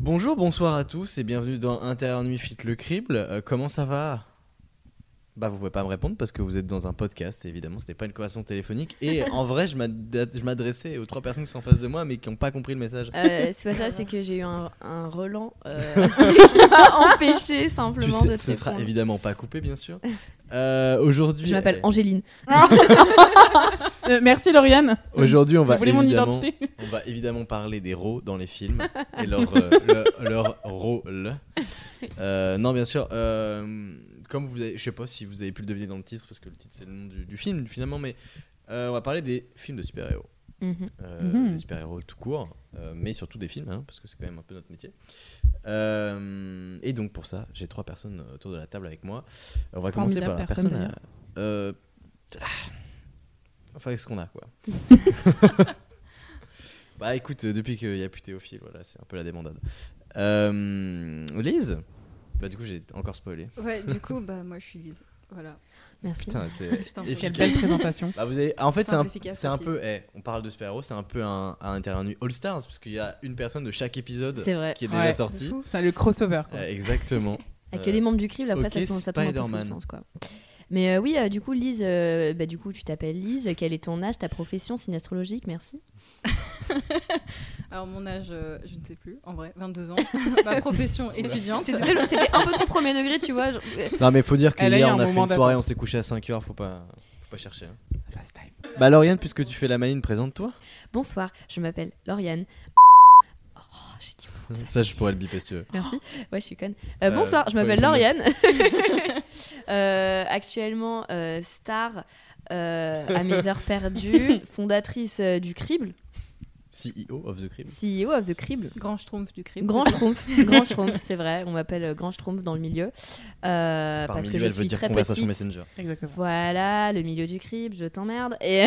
Bonjour, bonsoir à tous et bienvenue dans Intérieur Nuit Fit le Crible. Euh, comment ça va? Bah vous pouvez pas me répondre parce que vous êtes dans un podcast et évidemment ce n'est pas une conversation téléphonique et en vrai je m'ad- je m'adressais aux trois personnes qui sont en face de moi mais qui n'ont pas compris le message. Euh, c'est pas ça, c'est que j'ai eu un, un relan euh, qui m'a empêché Tu simplement sais, de te ce sera évidemment pas coupé bien sûr. Euh, aujourd'hui, Je m'appelle euh, Angéline. Euh, merci Lauriane. Aujourd'hui on Vous va mon évidemment identité On va évidemment parler des rôles dans les films et leur, euh, le- leur rôle. Euh, non, bien sûr. euh, comme vous avez, je sais pas si vous avez pu le deviner dans le titre, parce que le titre c'est le nom du, du film finalement, mais on va parler des films de super-héros. Mhm. Mhm. Des super-héros tout court, mais surtout des films, hein, parce que c'est quand même un peu notre métier. Et donc pour ça, j'ai trois personnes autour de la table avec moi. On va commencer par Formidable la personne, personne. d'ailleurs. à- enfin, avec ce qu'on a, quoi. bah écoute, euh, depuis qu'il n'y a plus Théophile, voilà, c'est un peu la débandade. Euh, Lise? Bah du coup, j'ai encore spoilé. Ouais, du coup, bah moi je suis Lise. Voilà. Merci. Putain, c'est. Quelle belle présentation. Bah, vous avez... En fait, c'est un, c'est un peu. eh, on parle de super-héros, c'est un peu un, un intérieur nuit All Stars, parce qu'il y a une personne de chaque épisode qui est déjà Ouais. sortie. C'est le crossover. quoi. Euh, exactement. Avec Euh, les membres du crible, après ok, ça, ça tombe un peu sous le Spider-Man. sens quoi. Mais euh, oui, euh, du coup, Lise, euh, bah, du coup, tu t'appelles Lise. Quel est ton âge, ta profession, signe astrologique Merci. Alors mon âge, euh, je ne sais plus, en vrai, 22 ans. Ma profession étudiante. C'était c'était un peu trop premier degré, tu vois. genre, Non, mais faut dire que Elle hier on a fait une soirée, on s'est couché à 5h, faut pas, faut pas chercher. hein. Bah, Lauriane, puisque tu fais la maline, présente-toi. Bonsoir, je m'appelle Lauriane. Ça, je pourrais le biper si tu veux. Merci. Ouais, je suis conne. Euh, Euh, bonsoir, je m'appelle Lauriane. Euh, actuellement euh, star euh, à mes heures perdues, fondatrice euh, du Crible, CEO of the Crib. CEO of the Crible. Grand schtroumpf du crime. Grand Schtroumpf, Grand Schtroumpf, c'est vrai, on m'appelle Grand Schtroumpf dans le milieu euh, parce que je elle veut suis dire très conversation petite. messenger. Exactement. Voilà, le milieu du crible, je t'emmerde. Et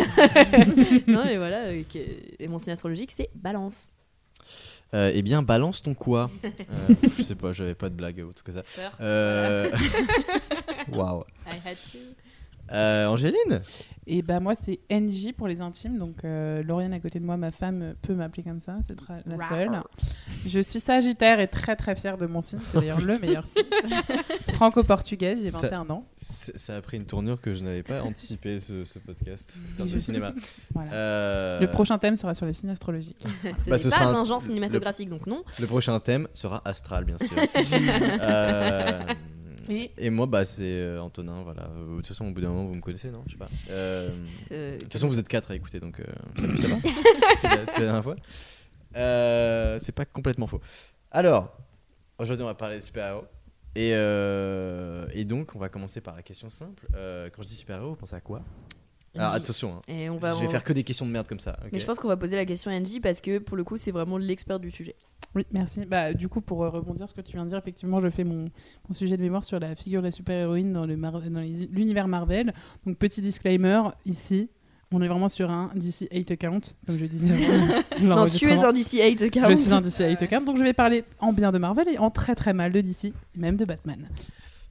non, mais voilà, et mon signe astrologique c'est Balance. Euh, eh bien, balance ton quoi Euh, Je sais pas, j'avais pas de blague autre que ça. Euh... Waouh. I had to. Euh, Angéline Et bah moi c'est NJ pour les intimes, donc euh, Lauriane à côté de moi, ma femme peut m'appeler comme ça, c'est la seule. Je suis Sagittaire et très très fière de mon signe, c'est d'ailleurs le meilleur signe. Franco-portugaise, j'ai Ça- 21 ans. Ça a pris une tournure que je n'avais pas anticipé ce, ce podcast de Je- cinéma. Voilà. Euh, Le prochain thème sera sur les signes astrologiques. Ce Bah, n'est pas un genre cinématographique, donc non. le prochain thème sera astral, bien sûr. Euh, Et- Et moi, bah, c'est euh, Antonin, voilà. Euh, De toute façon, au bout d'un moment, vous me connaissez, non? Je sais pas. Euh, Euh, De toute façon, vous êtes quatre à écouter, donc euh, salut, ça va? La- dernière fois. Euh, c'est pas complètement faux. Alors, aujourd'hui, on va parler de super-héros. Et, euh, et donc, on va commencer par la question simple. Euh, quand je dis super-héros, vous pensez à quoi? Alors, NJ. attention, hein, Et on va, je vais faire que des questions de merde comme ça. Mais je pense qu'on va poser la question à NJ parce que pour le coup, c'est vraiment l'expert du sujet. Oui, merci. Bah, du coup, pour euh, rebondir sur ce que tu viens de dire, effectivement, je fais mon, mon sujet de mémoire sur la figure de la super-héroïne dans Mar- l'univers Marvel. Donc, petit disclaimer, ici, on est vraiment sur un DC 8 account, comme je disais. Non, tu es un DC 8 account. Je suis un DC 8 account, donc je vais parler en bien de Marvel et en très très mal de DC, même de Batman.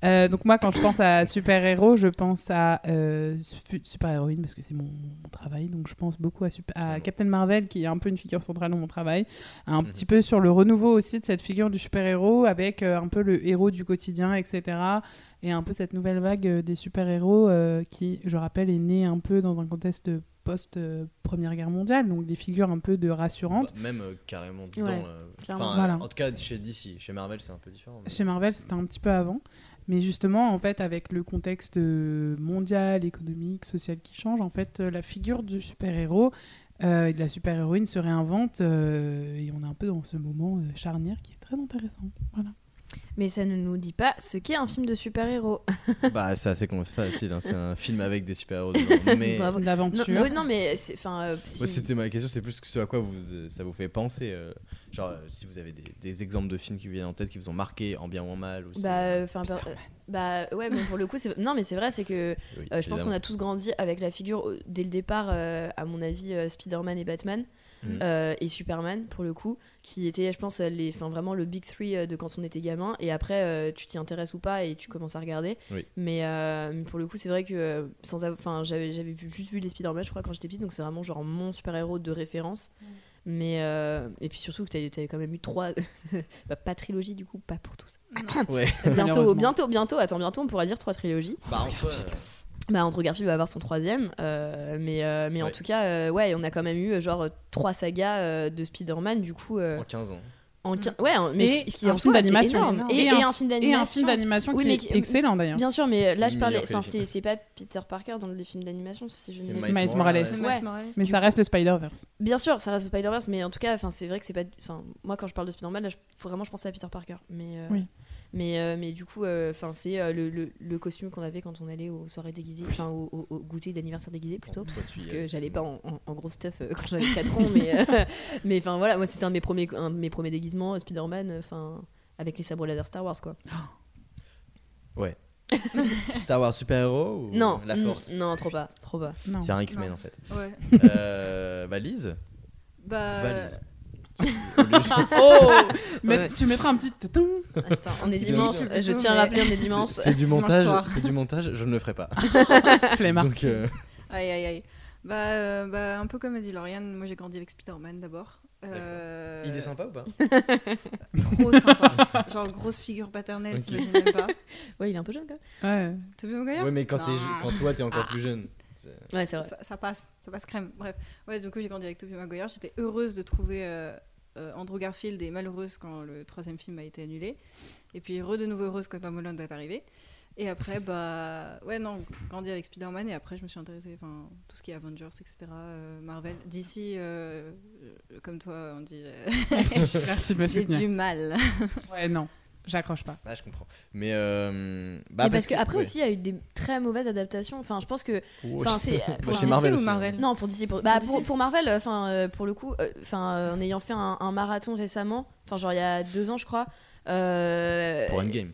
Euh, donc moi, quand je pense à super-héros, je pense à euh, su- super-héroïne parce que c'est mon, mon travail. Donc je pense beaucoup à, super- à Captain Marvel, qui est un peu une figure centrale dans mon travail. Un Mhm. petit peu sur le renouveau aussi de cette figure du super-héros, avec euh, un peu le héros du quotidien, etc. Et un peu cette nouvelle vague euh, des super-héros euh, qui, je rappelle, est née un peu dans un contexte post-première guerre mondiale. Donc des figures un peu de rassurantes. Bah, même euh, carrément dedans. Ouais, euh. En tout cas, chez DC. Chez Marvel, c'est un peu différent. mais- Chez Marvel, c'était un petit peu avant. Mais justement, en fait, avec le contexte euh, mondial, économique, social qui change, en fait, euh, la figure du super-héros euh, et de la super-héroïne se réinvente. et on est un peu dans ce moment charnière qui est très intéressant. Voilà. Mais ça ne nous dit pas ce qu'est un film de super-héros. Bah, c'est assez facile. hein, C'est un film avec des super-héros. Mais. Bravo. Non, mais c'est. Enfin, euh, si- c'était ma question, c'est plus ce à quoi vous, euh, ça vous fait penser. euh, genre, euh, si vous avez des, des exemples de films qui vous viennent en tête, qui vous ont marqué en bien ou en mal. Ou Bah, euh, enfin, euh, bah, ouais, mais pour le coup, c'est. Non, mais c'est vrai, c'est que Oui, euh, je pense qu'on a tous grandi avec la figure, dès le départ, euh, à mon avis, euh, Spider-Man et Batman. Mhm. euh, et Superman pour le coup qui étaient je pense les enfin vraiment le big three euh, de quand on était gamin et après euh, tu t'y intéresses ou pas et tu commences à regarder Oui. mais, euh, mais pour le coup c'est vrai que sans enfin j'avais j'avais vu, juste vu les Spider-Man je crois quand j'étais petite donc c'est vraiment genre mon super héros de référence Mais euh, et puis surtout que tu avais quand même eu trois, bah, pas trilogie du coup, pas pour tous. Ouais. bientôt, bientôt, bientôt. Attends, bientôt on pourra dire trois trilogies. Bah, en soi, Bah Andrew Garfield va avoir son troisième, euh, mais euh, mais en tout cas, euh, ouais, on a quand même eu genre trois sagas euh, de Spider-Man du coup. euh, en 15 ans. en quin- ouais, mais Et ce qui un en film d'animation. Et, Et et un- un film Et d'animation. un film d'animation Oui, qui est qui- excellent d'ailleurs. Bien sûr, mais là je parlais. Enfin, c'est pas Peter Parker dans les films d'animation, si je ne Miles Miles Morales. Morales. Ouais. Mais ça reste le Spider-Verse. Bien sûr, ça reste Spider-Verse, mais en tout cas, enfin, c'est vrai que c'est pas. Enfin, moi, quand je parle de Spider-Man, là, je- faut vraiment je pensais à Peter Parker. Mais, euh, Oui. Mais, euh, mais du coup, euh, enfin, c'est euh, le, le, le costume qu'on avait quand on allait aux soirées déguisées, enfin, au, au- au goûter d'anniversaire déguisé plutôt. Parce que j'allais pas en, en- en gros stuff euh, quand j'avais 4 ans, mais euh, mais enfin voilà, moi c'était un de mes premiers, un de mes premiers déguisements, Spider-Man, enfin avec les sabres laser Star Wars quoi. Star Wars super-héros ou Non, La Force? non, trop pas, trop pas. C'est un X-Men en fait. Ouais. Euh, bah, Lise Bah. Valise. Oh Mais Ouais. tu mettras un petit. Attends, on est dimanche, je mais- tiens à rappeler, on est dimanche. C'est du montage, c'est du montage, je ne le ferai pas. Donc euh, Aïe aïe aïe. Bah, euh, bah, un peu comme a dit Lauriane, moi j'ai grandi avec Spider-Man d'abord. Euh, il est sympa ou pas? Trop sympa. Genre grosse figure paternelle, Ok. t'imagines même pas? Ouais, il est un peu jeune quand même. Ouais. Tobey Maguire? Ouais, mais quand, Non. quand toi t'es encore plus jeune. Ouais, c'est vrai. ça, ça passe, ça passe crème. Bref, ouais, du coup j'ai grandi avec Tobey Maguire. J'étais heureuse de trouver euh, Andrew Garfield et malheureuse quand le troisième film a été annulé. Et puis heureux de nouveau heureuse quand Tom Holland est arrivé. Et après, bah ouais, non, grandi avec Spider-Man. Et après, je me suis intéressée, enfin, tout ce qui est Avengers, etc., euh, Marvel. D'ici, euh, euh, comme toi, on dit, euh, Merci, j'ai du mal. Ouais, non, j'accroche pas. Ah, je comprends. Mais euh, bah, Mais parce que après ouais. aussi, il y a eu des très mauvaises adaptations. Enfin, je pense que. Enfin, c'est. Bah, enfin, chez DC Marvel ou aussi, hein. Marvel Non, pour DC. Pour, bah, Pour pour, DC. pour Marvel, euh, enfin, euh, pour le coup, euh, enfin, euh, en ayant fait un, un marathon récemment, enfin, genre il y a deux ans, je crois. euh, Pour Endgame.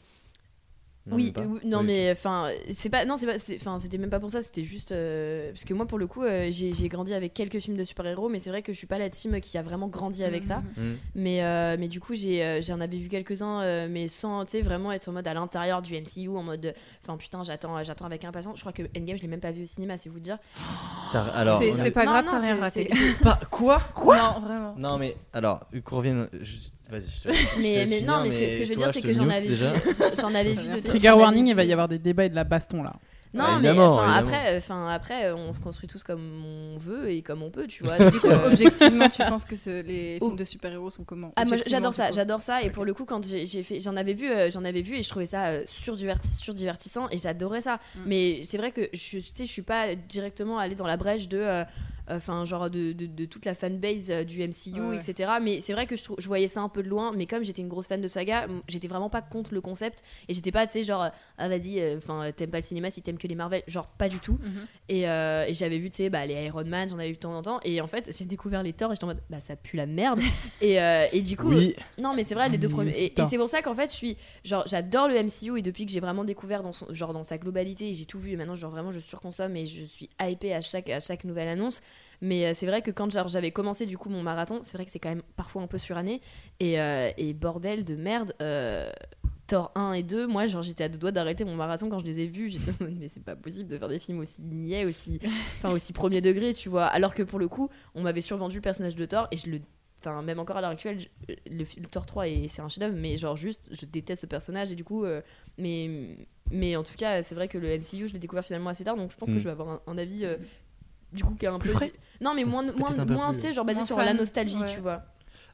Non, oui, non Oui. mais enfin c'est pas non c'est pas c'est- enfin c'était même pas pour ça c'était juste euh, parce que moi pour le coup euh, j'ai j'ai grandi avec quelques films de super héros mais c'est vrai que je suis pas la team qui a vraiment grandi avec ça Mhm. Hmm. mais euh, mais du coup j'ai j'en avais vu quelques uns mais sans tu sais vraiment être en mode à l'intérieur du MCU en mode enfin putain j'attends j'attends avec impatience je crois que Endgame je l'ai même pas vu au cinéma c'est vous dire Alors, C'est- pas Non, grave, t'as rien raté. Pas quoi? Non, vraiment. Non, mais alors, qu'on revienne. je- Vas-y, je te je te mais, laisse mais finir, non mais ce que, ce que je veux dire c'est que j'en avais déjà. vu j'en avais vu de. Trigger warning, il va y avoir des débats et de la baston là. Non, Ah, mais enfin, après, enfin, après, on se construit tous comme on veut et comme on peut, tu vois. Du Donc, coup, euh, objectivement, tu penses que ce- les Oh. films de super-héros sont comment? Ah moi j'adore ça, j'adore ça et pour le coup quand j'ai fait j'en avais vu euh, j'en avais vu et je trouvais ça euh, surdiverti- surdivertissant et j'adorais ça. Mm. Mais c'est vrai que je tu sais je suis pas directement allée dans la brèche de euh, enfin genre de, de, de toute la fanbase euh, du MCU Ouais. etc. Mais c'est vrai que je, je voyais ça un peu de loin mais comme j'étais une grosse fan de saga, j'étais vraiment pas contre le concept et j'étais pas tu sais genre ah vas-y enfin t'aimes pas le cinéma si t'aimes que les Marvel, genre pas du tout. Mhm. Et, euh, et j'avais vu, tu sais, bah, les Iron Man, j'en avais vu de temps en temps. Et en fait, j'ai découvert les Thor et j'étais en mode, bah, ça pue la merde. et, euh, et du coup, Oui, non, mais c'est vrai, les deux Oui, premiers. Et, c'est pour ça qu'en fait, je suis. Genre, j'adore le MCU et depuis que j'ai vraiment découvert dans, son, genre, dans sa globalité, et j'ai tout vu. Et maintenant, genre, vraiment, je surconsomme et je suis hypée à chaque, à chaque nouvelle annonce. Mais euh, c'est vrai que quand j'avais commencé du coup mon marathon, c'est vrai que c'est quand même parfois un peu suranné. Et, euh, et bordel de merde. euh, Thor 1 et 2, moi genre j'étais à deux doigts d'arrêter mon marathon quand je les ai vus, j'étais en mode mais c'est pas possible de faire des films aussi niais, aussi enfin aussi premier degré, tu vois. Alors que pour le coup, on m'avait survendu le personnage de Thor et je le enfin même encore à l'heure actuelle, je- le, Thor 3 est c'est un chef-d'œuvre mais genre juste je déteste ce personnage et du coup euh, mais mais en tout cas, c'est vrai que le MCU, je l'ai découvert finalement assez tard donc je pense que Mm. je vais avoir un, un avis euh, du coup qui est un Plus peu frais Non, mais moins moins un peu moins plus- tu sais genre basé Moins sur fan, la nostalgie, ouais. tu vois.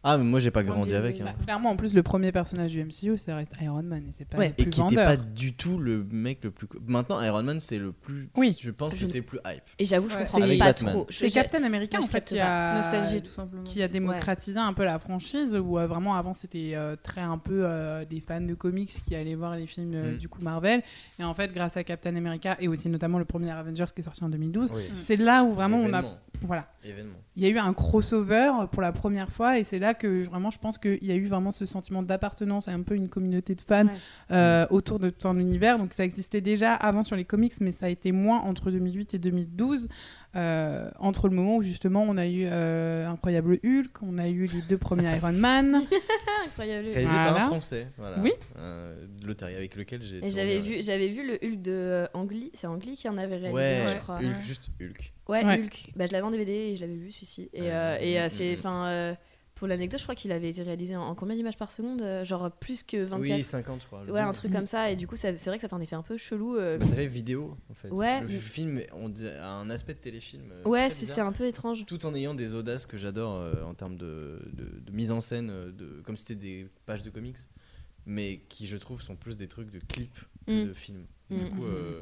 Ah, mais moi j'ai pas grandi avec. hein. Bah, clairement, en plus, le premier personnage du MCU, ça reste Iron Man et c'est pas Ouais. le Et plus qui était vendeur. pas du tout le mec le plus. Maintenant, Iron Man c'est le plus. Oui. Je pense Je que c'est le plus hype. Et j'avoue, je Ouais. comprends pas Batman. trop. C'est Captain America en fait qui a, Nostalgie, tout simplement. qui a démocratisé un peu la franchise où euh, vraiment avant c'était euh, très un peu euh, des fans de comics qui allaient voir les films euh, Mm. du coup Marvel et en fait grâce à Captain America et aussi notamment le premier Avengers qui est sorti en 2012 Oui. c'est là où vraiment on a. voilà Événement. il y a eu un crossover pour la première fois et c'est là que vraiment je pense qu'il y a eu vraiment ce sentiment d'appartenance à un peu une communauté de fans Ouais. euh, autour de ton univers donc ça existait déjà avant sur les comics mais ça a été moins entre 2008 et 2012 euh, entre le moment où justement on a eu euh, Incroyable Hulk, on a eu les deux premiers Iron Man. Incroyable. Réalisé par un français. Voilà. Oui. Euh, avec lequel j'ai. Et j'avais vu, j'avais vu le Hulk de Angly. C'est Angly qui en avait réalisé, Ouais, je crois. Hulk, Ouais. juste Hulk. Ouais, Ouais. Hulk. Bah, je l'avais en DVD et je l'avais vu celui-ci. Et, Ouais, euh, et euh, mm, c'est, mm. enfin, euh, pour l'anecdote, je crois qu'il avait été réalisé en, en combien d'images par seconde Genre plus que 24. Oui, 50, je crois. ouais, un truc comme ça. Et du coup, c'est vrai que ça fait un effet un peu chelou. euh. Bah, ça fait vidéo en fait. Ouais. Le film, on dit- a un aspect de téléfilm. euh, ouais, c'est, un peu étrange. Tout en ayant des audaces que j'adore euh, en termes de, de- de mise en scène, de, comme c'était des pages de comics, mais qui je trouve sont plus des trucs de clips que Mm. de films. Mm. Du coup, euh,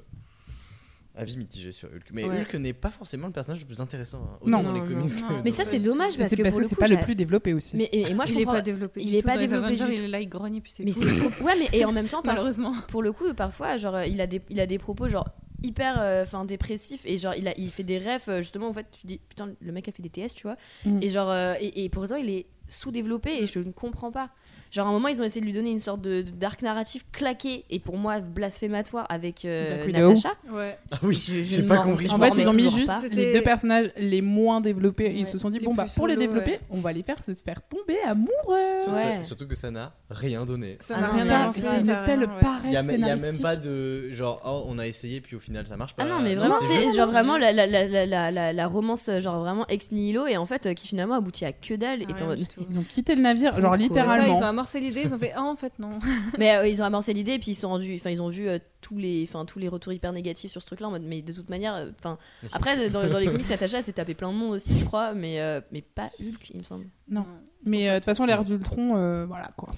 avis mitigé sur Hulk. Mais Ouais. Hulk n'est pas forcément le personnage le plus intéressant. hein, Non. dans les Non, comics. non. que Mais ça, c'est dommage parce que parce pour que c'est pas le plus développé aussi. Mais, et, et moi, je il est comprends. pas développé. il du est tout. pas développé Avengers, Il est là, il grogne et puis c'est Mais c'est trop. Ouais, mais et en même temps, Malheureusement. pour le coup, parfois, genre, euh, il a des, il a des propos genre hyper, euh, enfin, dépressifs et genre, il a, il fait des rêves. euh, justement, en fait, tu dis putain, le mec a fait des TS, tu vois. Mm. Et genre, euh, et, et pourtant, il est sous-développé et je ne comprends pas. Genre, à un moment, ils ont essayé de lui donner une sorte de d'arc narratif claqué et pour moi blasphématoire avec euh, Widow. Natasha. Ouais. Ah oui, Je- je j'ai pas compris. En fait, ils ont mis juste les deux personnages les moins développés. Ils Ouais, se sont dit, les bon, bah, pour les développer, ouais. on va les faire se faire tomber amoureux. Surtout, Ouais. surtout que ça n'a rien donné. Ça Ah n'a rien avancé. C'est une telle ouais. Il paresse n'y a, y a même pas de genre, oh, on a essayé, puis au final ça marche pas. Ah non, mais vraiment, c'est genre vraiment la, la, la, la, la, la- la romance, euh, genre vraiment ex nihilo, et en fait, euh, qui finalement aboutit à que dalle. Ah. Ils ont quitté le navire, genre littéralement. Ils ont amorcé l'idée, ils ont fait ah en fait non. Mais euh, ils ont amorcé l'idée, et puis ils sont rendus, enfin, ils ont vu euh, tous les, enfin, tous les retours hyper négatifs sur ce truc-là, en mode, mais de toute manière, euh, enfin, après, dans, dans les comics, Natasha, s'est tapé plein de monde aussi, je crois, mais, euh, mais pas Hulk, il me semble. Non. Mais euh, de toute façon, l'ère d'Ultron, euh, voilà quoi.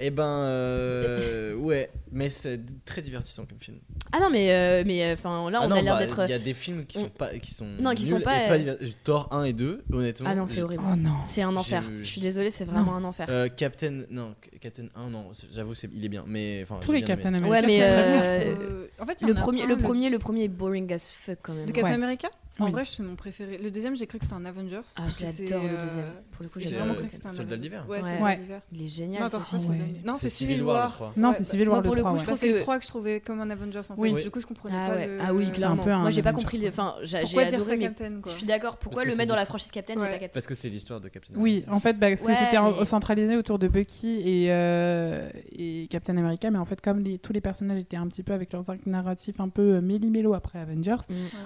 Eh ben, euh, ouais, mais c'est très divertissant comme film. Ah non, mais, euh, mais, enfin, là, Ah on non, a l'air bah, d'être. Il y a des films qui on- sont pas, qui sont Non, qui sont pas, euh, diver- Thor 1 et 2, honnêtement. Ah non, c'est horrible. Oh non. C'est un enfer. Je suis désolée, c'est vraiment un enfer. Euh, Captain, non, Captain 1, non, j'avoue, c'est- il est bien, mais enfin. Tous les Captain. America, Ouais, mais, euh. Euh, en fait, Le premier, un, le premier, le premier est boring as fuck quand même. de Captain Ouais. America? En Oui. vrai, c'est mon préféré. Le deuxième, j'ai cru que c'était un Avengers. Ah, j'adore le euh, deuxième. Pour le coup, j'ai vraiment cru que c'était un Soldat Avengers. d'hiver. Ouais, Ouais. Soldat Ouais. Il est génial. Non, c'est Ouais. Civil War. Non, Ouais, c'est bah- Civil War pour le 3. coup, ouais. je Bah, trouve c'est le que- 3 que je trouvais comme un Avengers en fait. Oui. Du coup, je comprenais Ah pas ouais. le. Ah oui, C'est un clairement. peu un Moi, j'ai pas compris. Enfin, j'ai Pourquoi j'ai dire adoré, Captain je suis d'accord. Pourquoi le mettre dans la franchise Captain J'ai Ouais. pas capté. Parce que c'est l'histoire de Captain Oui, en fait, parce que c'était centralisé autour de Bucky et, euh, et Captain America, mais en fait, comme tous les personnages étaient un petit peu avec leurs arcs narratifs un peu méli-mélo après Avengers,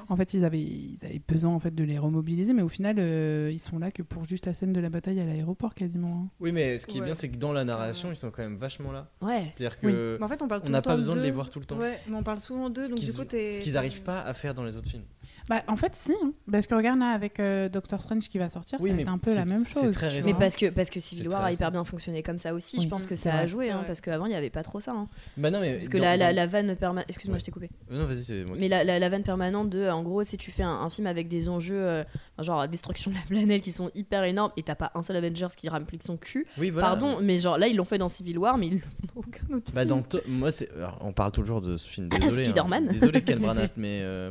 en fait, ils avaient, ils avaient besoin en fait de les remobiliser, mais au final, euh, ils sont là que pour juste la scène de la bataille à l'aéroport quasiment. hein. Oui, mais ce qui est bien, c'est que dans la narration, Ouais. ils sont quand même vachement là. Ouais. C'est-à-dire que en fait, on parle on tout n'a pas besoin de les voir tout le temps. Ouais, mais on parle souvent d'eux, Ce donc du coup, ce qu'ils n'arrivent pas à faire dans les autres films. Bah, en fait, si, hein, parce que regarde là avec euh, Doctor Strange qui va sortir, Oui, ça va mais être un peu la c'est- même c'est chose. très tu récent. Mais vois. parce que, parce que Civil C'est War très a hyper bien fonctionné comme ça aussi. Oui, Je pense que c'est ça a vrai. joué, C'est hein, vrai. parce qu'avant, il n'y avait pas trop ça. hein. Bah non, mais Parce que dans- la, la, dans- la vanne permanente. Excuse-moi, Ouais. je t'ai coupé. Non, vas-y, c'est moi. Mais la, la, la vanne permanente de, en gros, si tu fais un, un film avec des enjeux, euh, genre destruction de la planète qui sont hyper énormes et t'as pas un seul Avengers qui ramplique son cul, Oui, voilà. pardon, mais genre là, ils l'ont fait dans Civil War, mais ils dans aucun autre Bah film. dans To- moi c'est alors, on parle toujours de ce film désolé hein. Spider-Man. désolé Ken Branagh mais euh,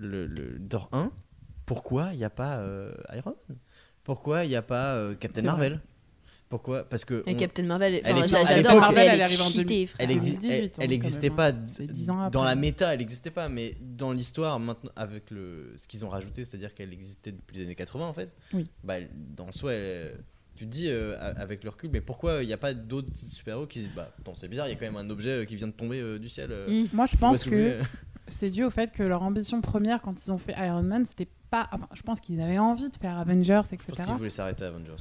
le, le Thor 1 pourquoi il n'y a pas euh, Iron Man? Pourquoi il n'y a pas euh, Captain Marvel? Pourquoi? Parce que Et on- Captain Marvel, Elle enfin, j'adore Marvel, elle elle est arrive en cheatée, 2000. frère. elle, exi- 2018, elle, elle quand existait même, pas hein. d- C'est 10 ans dans la méta elle n'existait pas mais dans l'histoire maintenant avec le ce qu'ils ont rajouté c'est-à-dire qu'elle existait depuis les années 80 en fait Oui. bah dans soi elle- tu te dis euh, avec le recul mais pourquoi il n'y a pas d'autres super-héros qui se disent bah attends c'est bizarre il y a quand même un objet euh, qui vient de tomber euh, du ciel euh, Mm. Moi, je pense que euh. C'est dû au fait que leur ambition première quand ils ont fait Iron Man, c'était pas. Enfin, je pense qu'ils avaient envie de faire Avengers, etc. Je pense qu'ils voulaient s'arrêter à Avengers.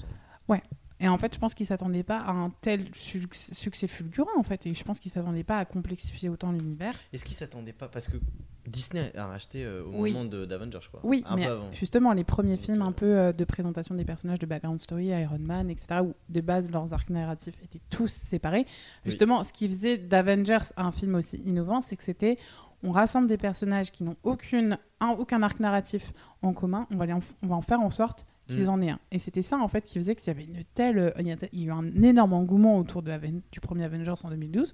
hein. Et en fait, je pense qu'ils s'attendaient pas à un tel succès fulgurant, en fait. Et je pense qu'ils s'attendaient pas à complexifier autant l'univers. Est-ce qu'ils s'attendaient pas Parce que Disney a racheté euh, au Oui. moment d'Avengers, je crois. Oui, un mais peu avant. justement, les premiers films euh, un peu euh, de présentation des personnages de background story, Iron Man, etc., où de base leurs arcs narratifs étaient tous séparés. Justement, ce qui faisait d'Avengers un film aussi innovant, c'est que c'était on rassemble des personnages qui n'ont aucune, un- aucun arc narratif en commun, on va, les en, on va en faire en sorte qu'ils Mm. en aient un. Et c'était ça en fait qui faisait qu'il y avait une telle, euh, il y a eu un énorme engouement autour de du premier Avengers en 2012.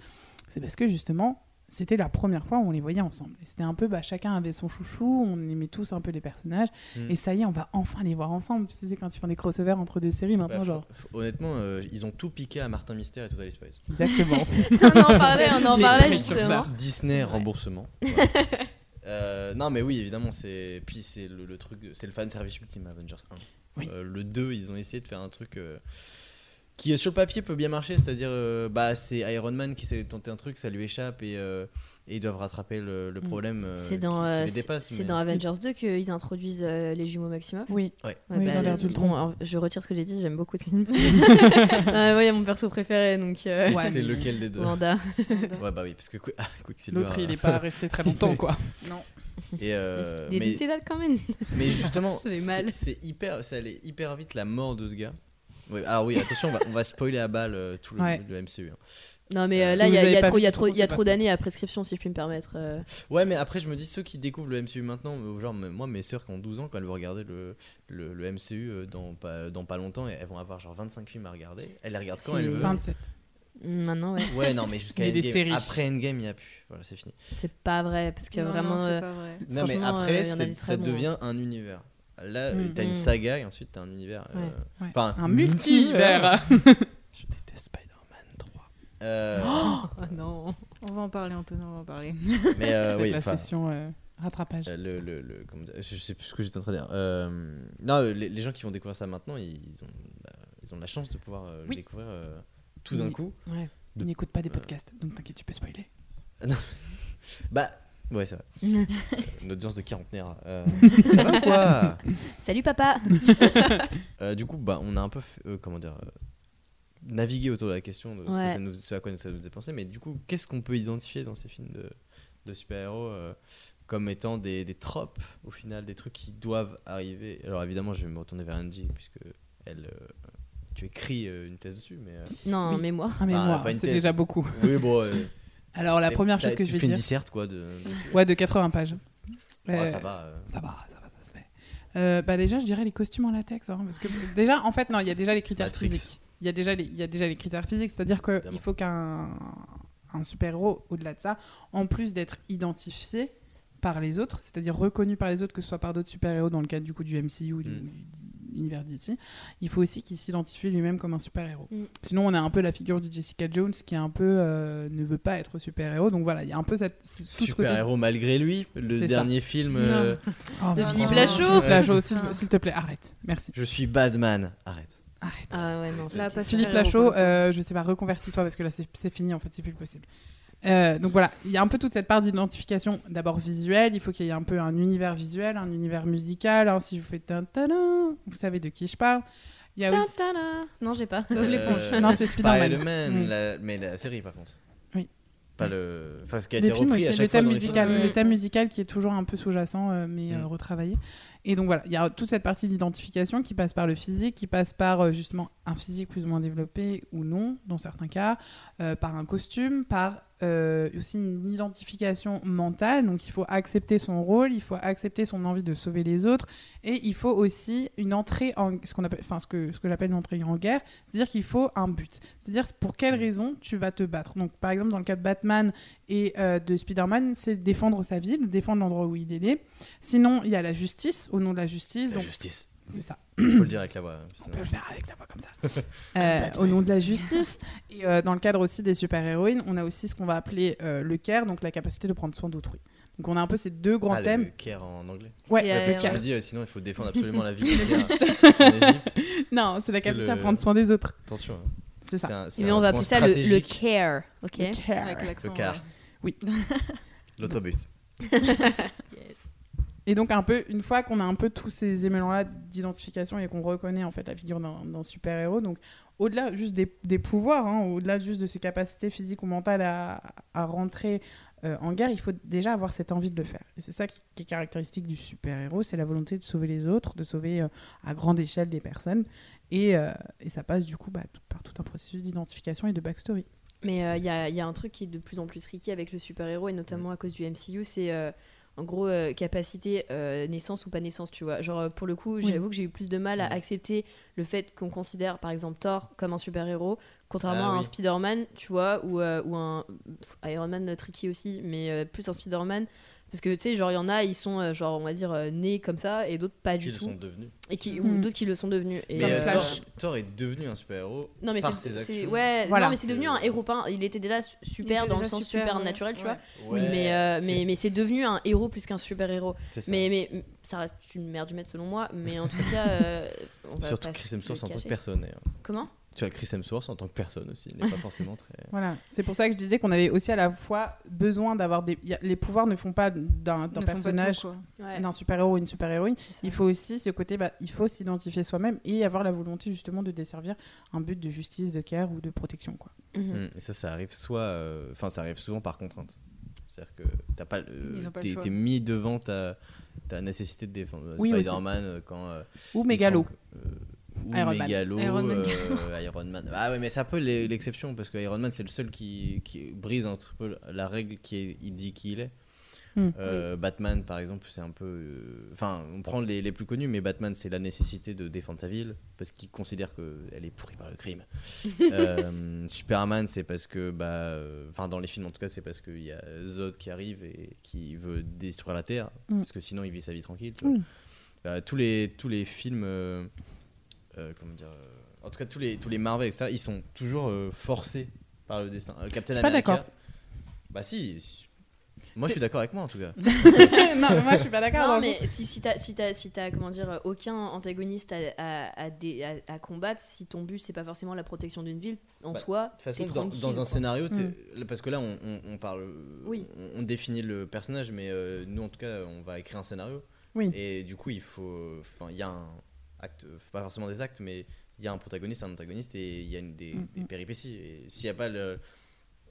C'est parce que justement c'était la première fois où on les voyait ensemble. Et c'était un peu, bah, chacun avait son chouchou, on aimait tous un peu les personnages. Mm. Et ça y est, on va enfin les voir ensemble. Tu sais, quand ils font des crossovers entre deux séries maintenant, pas- genre. Honnêtement, euh, ils ont tout piqué à Martin Mystère et Total Spice. Exactement. on en parlait, on en parlait justement. Disney Ouais. remboursement. Voilà. Euh, euh, non, mais oui, évidemment, c'est. Puis c'est le, le truc, c'est le fan service ultime Avengers 1. Oui. Euh, le 2, ils ont essayé de faire un truc euh, qui, euh, sur le papier, peut bien marcher. C'est-à-dire, euh, bah, c'est Iron Man qui essaie de tenter un truc, ça lui échappe et, euh, et ils doivent rattraper le, le problème. euh, C'est dans, euh, c'est mais- Avengers 2 qu'ils introduisent euh, les jumeaux Maximoff. Oui. Ouais. Ouais, Oui, bah, dans d'Ultron. bon, alors, je retire ce que j'ai dit, j'aime beaucoup ce film. ouais, mon perso préféré, donc euh, Ouais, c'est lequel des deux Wanda. Ouais, bah oui, parce que Quicksilver. L'autre, il euh, est pas resté très longtemps, quoi. Non. Et euh, mais, that coming mais justement, c'est hyper, ça allait hyper vite la mort de ce gars. Ouais, alors oui, attention, on va, on va spoiler à balle euh, tout le, Ouais. le MCU. hein. Non, mais euh, Si là, il y a, avez il y a pas trop, il y a vu, trop, il y a foncez trop pas. d'années à prescription, si je puis me permettre. euh. Ouais, mais après, je me dis, ceux qui découvrent le MCU maintenant, euh, genre, m- moi, mes sœurs qui ont 12 ans, quand elles vont regarder le, le, le MCU euh, dans pas, dans pas longtemps, elles vont avoir genre 25 films à regarder. Elles les regardent quand elles veulent. 27. Maintenant, ouais. Ouais, non, mais jusqu'à a des Endgame. séries. Après Endgame, il n'y a plus. Voilà, c'est fini. C'est pas vrai, parce que Non, vraiment. non, c'est euh, pas vrai. Non, mais Franchement, après, euh, il y en a c'est- des très ça bons, devient un univers. Là, Mm. t'as une Mm. saga et ensuite t'as un univers. euh, Ouais. Enfin, Un multivers. Je déteste Spider-Man 3. Euh, Oh non. On va en parler, Antonin, on va en parler. mais euh, oui, la session euh, rattrapage. Euh, le, le, le- comment je sais plus ce que j'étais en train de dire. Euh, non, les, les gens qui vont découvrir ça maintenant, ils ont, bah, ils ont de la chance de pouvoir euh, le découvrir euh, tout d'un coup. Ouais. Ils n'écoutent pas des podcasts, donc t'inquiète, tu peux spoiler. Bah, ouais, c'est vrai. Une audience de quarantenaire. Euh, ça va quoi? Salut papa Euh, Du coup, bah, on a un peu, fait- euh, comment dire, euh, navigué autour de la question de ce, que Ouais. ça nous, ce à quoi ça nous faisait penser. Mais du coup, qu'est-ce qu'on peut identifier dans ces films de, de super-héros euh, comme étant des, des tropes, au final, des trucs qui doivent arriver? Alors évidemment, je vais me retourner vers Angie, puisque elle, euh, tu écris euh, une thèse dessus, mais... euh, Non, Oui. mémoire. Un mémoire, pas une c'est thèse. déjà beaucoup. Oui, bon. euh, Alors, la première chose que tu je vais fais une dire. disserte, quoi, de. Ouais, de 80 pages. Ouais, Euh, ça va. euh. Ça va, ça va, ça se fait. Euh, bah déjà, je dirais les costumes en latex, hein, parce que déjà, en fait, non, il y a déjà les critères Matrix. physiques. Il y a déjà les, il y a déjà les critères physiques, c'est-à-dire qu'il faut qu'un un super-héros, au-delà de ça, en plus d'être identifié par les autres, c'est-à-dire reconnu par les autres, que ce soit par d'autres super-héros dans le cadre du coup du MCU, du, Mm. Du univers d'ici, il faut aussi qu'il s'identifie lui-même comme un super-héros. Mm. Sinon, on a un peu la figure de Jessica Jones qui est un peu euh, ne veut pas être super-héros, donc voilà, il y a un peu cette, côté Super-héros malgré lui. Le C'est ça. dernier film. euh, Oh, De. Philippe Oh, Lachaud. Ouais. s'il te plaît, arrête. Merci. Je suis Badman. Arrête. Arrête. Ah ouais, non. Là, Philippe Lachaud, euh, je sais pas, reconvertis-toi parce que là c'est fini en fait, c'est plus possible. Euh, donc voilà, il y a un peu toute cette part d'identification, d'abord visuelle, il faut qu'il y ait un peu un univers visuel, un univers musical, hein, si je fais tin-tin-tin, vous savez de qui je parle. Il y a aussi... Non, j'ai pas. Euh, Non, c'est Spider-Man. Mm. la- mais la série par contre. Oui. Pas le. Enfin, ce qui a Les été films repris aussi, à le chaque fois thème musical, le thème musical qui est toujours un peu sous-jacent, euh, mais euh, Mm. retravaillé. Et donc voilà, il y a toute cette partie d'identification qui passe par le physique, qui passe par euh, justement un physique plus ou moins développé ou non, dans certains cas, euh, par un costume, par euh, aussi une identification mentale. Donc il faut accepter son rôle, il faut accepter son envie de sauver les autres, et il faut aussi une entrée en ce qu'on appelle, ce que ce que j'appelle une entrée en guerre, c'est-à-dire qu'il faut un but. C'est-à-dire pour quelle raison tu vas te battre? Donc par exemple dans le cas de Batman et euh, de Spider-Man, c'est défendre sa ville, défendre l'endroit où il est né. Sinon, il y a la justice, au nom de la justice. La donc justice. c'est ça. Faut le dire avec la voix. On sinon- peut le faire avec la voix comme ça. Euh, au nom de la justice. Et euh, dans le cadre aussi des super-héroïnes, on a aussi ce qu'on va appeler euh, le care, donc la capacité de prendre soin d'autrui. Donc on a un peu ces deux grands Ah, le- thèmes. Le care en anglais. Ouais, Ouais, euh, me dis, euh, sinon il faut défendre absolument la vie care en Égypte. Non, c'est la capacité à le- prendre soin des autres. Attention. C'est ça. Mais un on va appeler ça le, le care, ok Le care. Avec l'accent. Le car. ouais. Oui. L'autobus. Et donc un peu, une fois qu'on a un peu tous ces éléments-là d'identification et qu'on reconnaît en fait la figure d'un d'un super-héros, donc au-delà juste des, des pouvoirs, hein, au-delà juste de ses capacités physiques ou mentales à, à rentrer euh, en guerre, il faut déjà avoir cette envie de le faire. Et c'est ça qui, qui est caractéristique du super-héros, c'est la volonté de sauver les autres, de sauver euh, à grande échelle des personnes. Et, euh, et ça passe du coup bah, tout- par tout un processus d'identification et de backstory. Mais euh, il y, a, y a un truc qui est de plus en plus tricky avec le super-héros, et notamment à cause du MCU, c'est euh, en gros euh, capacité euh, naissance ou pas naissance, tu vois. Genre, euh, pour le coup, Oui. j'avoue que j'ai eu plus de mal à accepter le fait qu'on considère, par exemple, Thor comme un super-héros, contrairement Ah à un oui. Spider-Man, tu vois, ou, euh, ou un pff, Iron Man euh, tricky aussi, mais euh, plus un Spider-Man. Parce que tu sais, genre, il y en a, ils sont, euh, genre, on va dire, euh, nés comme ça, et d'autres pas Qui du le tout. sont devenus. Et qui, ou d'autres qui le sont devenus. Et, Mais euh. Thor, Thor est devenu un super-héros. Non mais par c'est ses c'est- actions. ouais Voilà. non mais c'est devenu un héros pas il était déjà su- super était dans le déjà sens super, super, ouais. naturel tu Ouais. vois Ouais, mais, euh, c'est- mais mais c'est devenu un héros plus qu'un super héros c'est ça. mais mais mm, ça reste une merde du maître selon moi mais en tout cas euh, on va Surtout pas Chris le Hemsworth en tant que cacher. personne. comment? Tu as Chris Hemsworth en tant que personne aussi. Il n'est pas forcément très. Voilà, c'est pour ça que je disais qu'on avait aussi à la fois besoin d'avoir des. a- Les pouvoirs ne font pas d'un personnage, ouais d'un super-héros ou une super-héroïne. Il faut aussi ce côté, bah, il faut s'identifier soi-même et avoir la volonté justement de desservir un but de justice, de care ou de protection. Quoi. Mhm. Mm, Et ça, ça arrive soit. euh, Enfin, ça arrive souvent par contrainte. C'est-à-dire que t'as pas. le- Ils ont pas le t'es, choix. t'es mis devant ta, ta nécessité de défendre. Oui. Spider-Man, euh, quand. euh, Ou Mégalo. sont- euh, ou Iron Man. Iron Man. euh, Iron Man. Ah ouais, mais c'est un peu l'e- l'exception parce que Iron Man, c'est le seul qui, qui brise un peu la règle qui est, il dit qui il est. Hmm. Euh, Batman, par exemple, c'est un peu. euh, Enfin, on prend les, les plus connus, mais Batman, c'est la nécessité de défendre sa ville parce qu'il considère qu'elle est pourrie par le crime. Euh, Superman, c'est parce que. bah, Enfin, dans les films, en tout cas, c'est parce qu'il y a Zod qui arrive et qui veut détruire la Terre Hmm. parce que sinon, il vit sa vie tranquille. tu vois. Hmm. Tous, les, tous les films. Euh, euh, comment dire euh, En tout cas, tous les, tous les Marvel, etc., ils sont toujours euh, forcés par le destin. Euh, Captain Je suis pas America. d'accord. Bah si. Moi, je suis d'accord avec moi en tout cas. non, mais moi je suis pas d'accord. non mais si si t'as si t'as si t'as comment dire aucun antagoniste à, à, à, dé- à- à combattre si ton but c'est pas forcément la protection d'une ville en Bah, soi De toute façon, dans, un scénario, Mm. parce que là, on, on- on parle, Oui. on, on définit le personnage, mais euh, nous, en tout cas, on va écrire un scénario. Oui. Et du coup, il faut, enfin, il y a un acte, pas forcément des actes, mais il y a un protagoniste, un antagoniste, et il y a une, des, Mm, des mm. péripéties. Et s'il y a pas le,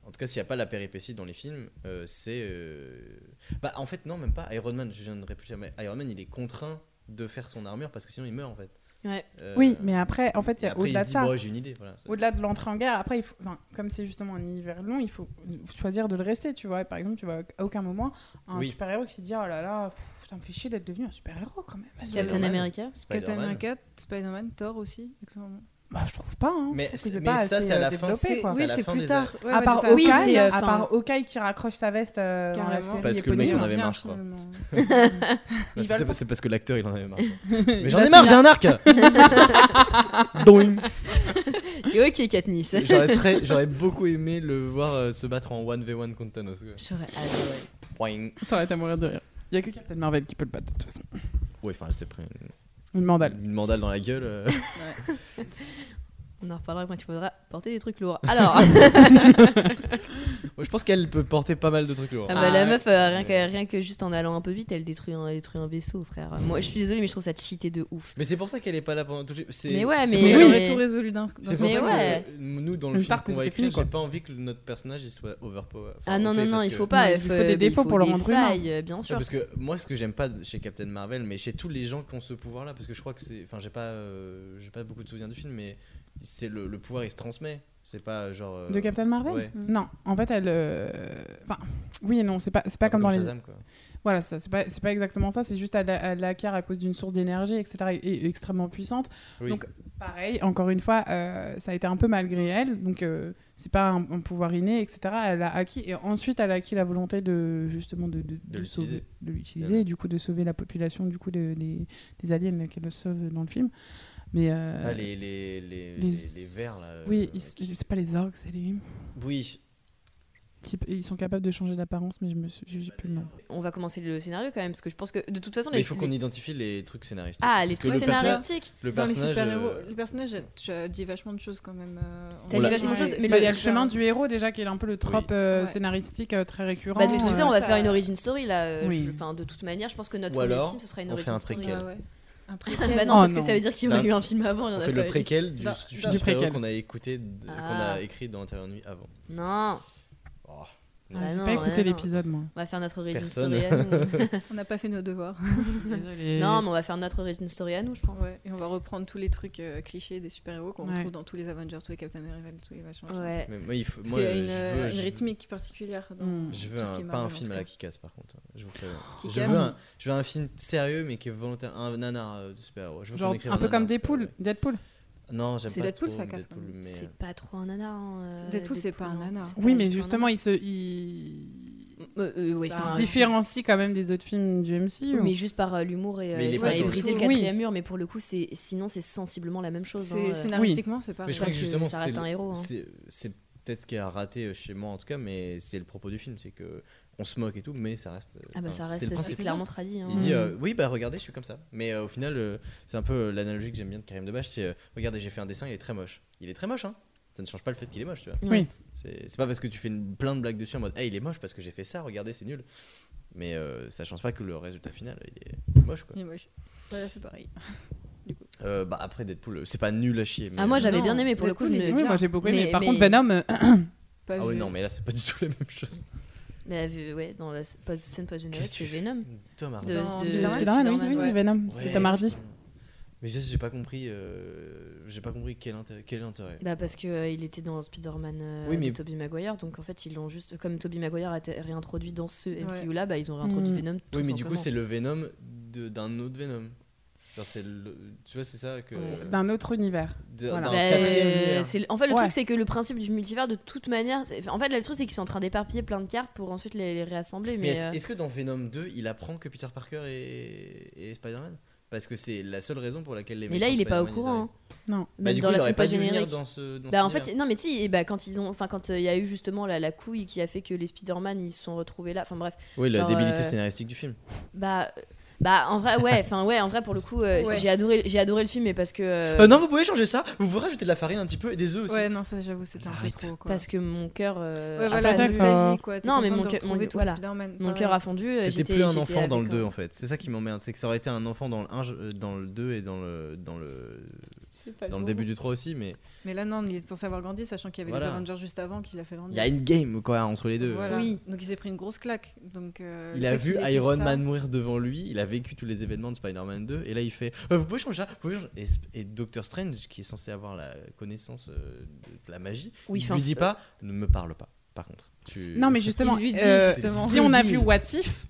en tout cas, s'il n'y a pas la péripétie dans les films, euh, c'est, euh, bah, en fait, non, même pas. Iron Man, je viens de réfléchir, mais Iron Man, il est contraint de faire son armure parce que sinon il meurt en fait. Ouais. Euh, Oui, mais après, en fait, au-delà de ça. bon, j'ai une idée, voilà. ça- Au-delà de l'entrée en guerre, après, il faut, enfin, comme c'est justement un univers long, il faut choisir de le rester, tu vois. Par exemple, tu vois à aucun moment un Oui. super-héros super-héros qui dit Oh là là, pff, ça me fait chier d'être devenu un super-héros quand même. Bah, Captain America Captain Spider-Man. America, Spider-Man, Thor aussi. accessoirement. Bah, je trouve pas. Hein. Mais c'est- mais pas ça, c'est à euh, la fin, quoi. c'est à Oui, c'est fin plus tard. Ouais, à part. Oui, c'est, euh, à part Hawkeye qui raccroche sa veste euh, dans la Carrément. série Parce que le mec en avait marre, je crois. Ils c'est, parce que l'acteur il en avait marre. Il J'en va ai marre, j'ai un arc Doing. Et ok Katniss j'aurais, très, j'aurais beaucoup aimé le voir euh, se battre en 1v1 contre Thanos. j'aurais adoré. Ça aurait été à mourir de rire. Il y a que Captain Marvel qui peut le battre de toute façon. Ouais, enfin, elle s'est pris une, Une mandale. une mandale dans la gueule. euh. on en reparlera quand il faudra porter des trucs lourds alors je pense qu'elle peut porter pas mal de trucs lourds. Ah bah, Ah la ouais. meuf, euh, rien, que, rien que juste en allant un peu vite, elle détruit un, elle détruit un vaisseau, frère. Moi, je suis désolée, mais je trouve ça cheaté de ouf. Mais c'est pour ça qu'elle est pas là pendant tout le c'est, Mais ouais, c'est mais- pour ça Elle que- Oui. aurait tout résolu d'un. d'un C'est pour Mais ça ouais. que nous, dans le film qu'on va écrire, j'ai pas envie que notre personnage il soit overpower. ah non, non, non, il faut pas. Non, il faut des défauts pour le rendre humain. bien sûr. parce que moi, ce que j'aime pas chez Captain Marvel, mais chez tous les gens qui ont ce pouvoir-là, parce que je crois que c'est, enfin, j'ai pas, euh, j'ai pas beaucoup de souvenirs du film, mais c'est le, le pouvoir, il se transmet. C'est pas genre. euh, De Captain Marvel Ouais. Mm. Non, en fait, elle. euh, Enfin, oui et non, c'est pas, c'est pas comme dans les. Quoi. Voilà, ça, c'est pas, c'est pas exactement ça, c'est juste elle, elle l'acquiert à cause d'une source d'énergie, etc., et, et extrêmement puissante. Oui. Donc, pareil, encore une fois, euh, ça a été un peu malgré elle, donc euh, c'est pas un, un pouvoir inné, etc. Elle a acquis, et ensuite elle a acquis la volonté de, justement, de, de, De de sauver, l'utiliser. de l'utiliser, et du coup, de sauver la population, du coup, de- des, des aliens qu'elle sauve dans le film. Mais. euh, Ah, les, les, les, les- les, les vers, là. Oui, euh, qui- c'est pas les orques, c'est les. Oui. qui- ils sont capables de changer d'apparence, mais je me suis, j'ai plus le nom. On va commencer le scénario quand même, parce que je pense que de toute façon, Mais il faut les- qu'on identifie les trucs scénaristiques. Ah, les trucs le personnage- scénaristiques. Le Dans les personnage. super-héros, euh, les personnages, tu as dit vachement de choses quand même. euh, T'as dit vachement de choses, mais il y a le- le chemin du héros déjà qui est un peu le trope Oui. euh, Ouais. scénaristique euh, très récurrent. Bah, de toute façon, on va ça- faire une origin story là. Enfin, de toute manière, je pense que notre premier film, ce sera une on fait origin un préquel. Bah non, Oh parce que ça veut dire qu'il y a D'un- eu un film avant. il y en On a fait pas le eu. préquel du, Dans- du film Du préquel. qu'on a écouté, qu'on Ah. a écrit dans Intérieur Nuit avant. Non, Ah, Bah j'ai non, pas écouté ouais, l'épisode moi. on va faire notre origin Personne. story à nous. On n'a pas fait nos devoirs. Non, mais on va faire notre origin story à nous, je pense. Ouais, et on va reprendre tous les trucs euh, clichés des super-héros qu'on Ouais. retrouve dans tous les Avengers, tous les Captain Marvel, tous les machins. machin. Ouais. Mais moi, il faut. Parce moi, qu'il y a une, veux- euh, je une veux- rythmique particulière dans Mm. Je veux tout ce un- qui est pas Marvel, un film à la cas. Kick-Ass par contre. Je, vous je, veux un, je veux un film sérieux mais qui est volontaire. Un nanar euh, de super-héros. Je veux Genre un peu comme Deadpool. Deadpool. Non, j'aime C'est pas Deadpool, trop ça casse, Deadpool, mais- C'est pas trop un nanar. hein, euh, Deadpool, c'est pas un hein. nanar. Pas Oui, mais justement, il se, il... Euh, euh, ouais, Ça enfin, se différencie quand même des autres films du MCU. mais juste par euh, l'humour et, euh, et briser le Oui. quatrième mur, mais pour le coup, c'est sinon c'est sensiblement la même chose. C'est hein, euh, scénaristiquement, c'est pas. Mais je crois que justement, ça reste c'est un héros, hein. C'est peut-être ce qui a raté euh, chez moi en tout cas, mais c'est le propos du film, c'est que on se moque et tout, mais ça reste. Ah bah ça reste c'est clairement tradit. hein. Il dit Mm. euh, oui bah regardez je suis comme ça mais euh, au final euh, c'est un peu l'analogie que j'aime bien de Karim Debache c'est euh, regardez j'ai fait un dessin il est très moche il est très moche hein ça ne change pas le fait qu'il est moche tu vois Oui. c'est c'est pas parce que tu fais une, plein de blagues dessus en mode hey il est moche parce que j'ai fait ça regardez c'est nul mais euh, ça change pas que le résultat final il est moche quoi Il est moche. Voilà, c'est pareil. Euh, bah après Deadpool c'est pas nul à chier mais, Ah moi euh, j'avais bien aimé pour le coup je me Oui, moi j'ai beaucoup aimé. Mais- Par mais- contre, Venom, euh, Pas ah oui non mais là c'est pas du tout la même chose Mais, euh, ouais, dans la post- scène post-générique, c'est tu fais Venom. Tom Hardy De- Dans de- Spider-Man, oui, c'est Venom. Ouais, C'est Tom Hardy. putain. mais j'ai j'ai pas compris euh, j'ai pas compris quel intérêt quel Bah parce que euh, il était dans Spider-Man euh, Oui, mais- de Tobey Maguire, donc en fait ils l'ont juste comme Tobey Maguire a été réintroduit dans ce. MCU là, bah ils ont réintroduit Mm. Venom. Tout oui mais du coup c'est le Venom de- d'un autre Venom c'est le- tu vois c'est ça que Ouais. D'un autre univers. d'un Voilà. Bah, quatrième euh, univers. en fait, le Ouais. truc, c'est que le principe du multivers, de toute manière, en fait, là, le truc, c'est qu'ils sont en train d'éparpiller plein de cartes pour ensuite les, les réassembler. Mais euh, est-ce que dans Venom 2, il apprend que Peter Parker est, est Spider-Man? Parce que c'est la seule raison pour laquelle les mais là, il est pas au courant. hein. Non. Bah, Même du dans coup, il la pas dans ce. Dans Bah en fait, non mais tu bah, quand ils ont, enfin quand euh, il y a eu justement la, la couille qui a fait que les Spider-Man ils se sont retrouvés là, enfin bref, oui, la débilité euh, scénaristique du film. bah, bah en vrai ouais, enfin ouais, en vrai pour le coup euh, Ouais. j'ai adoré, j'ai adoré le film mais parce que euh, Euh, non, vous pouvez changer ça. Vous pouvez rajouter de la farine un petit peu et des œufs aussi. Ouais, non, ça j'avoue, c'était un peu Arrête. trop. Quoi. parce que mon cœur, euh, Ouais, voilà, d'accord. nostalgie quoi. T'es Non, mais contente mon de cœur- retrouver mon- voilà. Spider-Man, mon pareil. cœur a fondu. euh, C'était j'étais- plus un j'étais enfant dans le avec, 2 euh, en fait. C'est ça qui m'emmerde. C'est que ça aurait été un enfant dans le 1, je- euh, dans le 2 et dans le, dans le, pas dans le début du 3 aussi. Mais Mais là, non, il est censé avoir grandi, sachant qu'il y avait Voilà. les Avengers juste avant qu'il a fait il grandir. y a une game quoi entre les deux. Voilà. Oui. Donc il s'est pris une grosse claque. Donc, euh, Il a vu Iron ça- Man mourir devant lui, il a vécu tous les événements de Spider-Man 2, et là il fait Euh, Vous pouvez changer ça vous pouvez changer- Et, Doctor Strange, qui est censé avoir la connaissance euh, de la magie, Oui, il enfin, lui dit pas Ne me parle pas, par contre. Tu... Non, mais justement, lui dit, euh, justement. si on a vu. What If,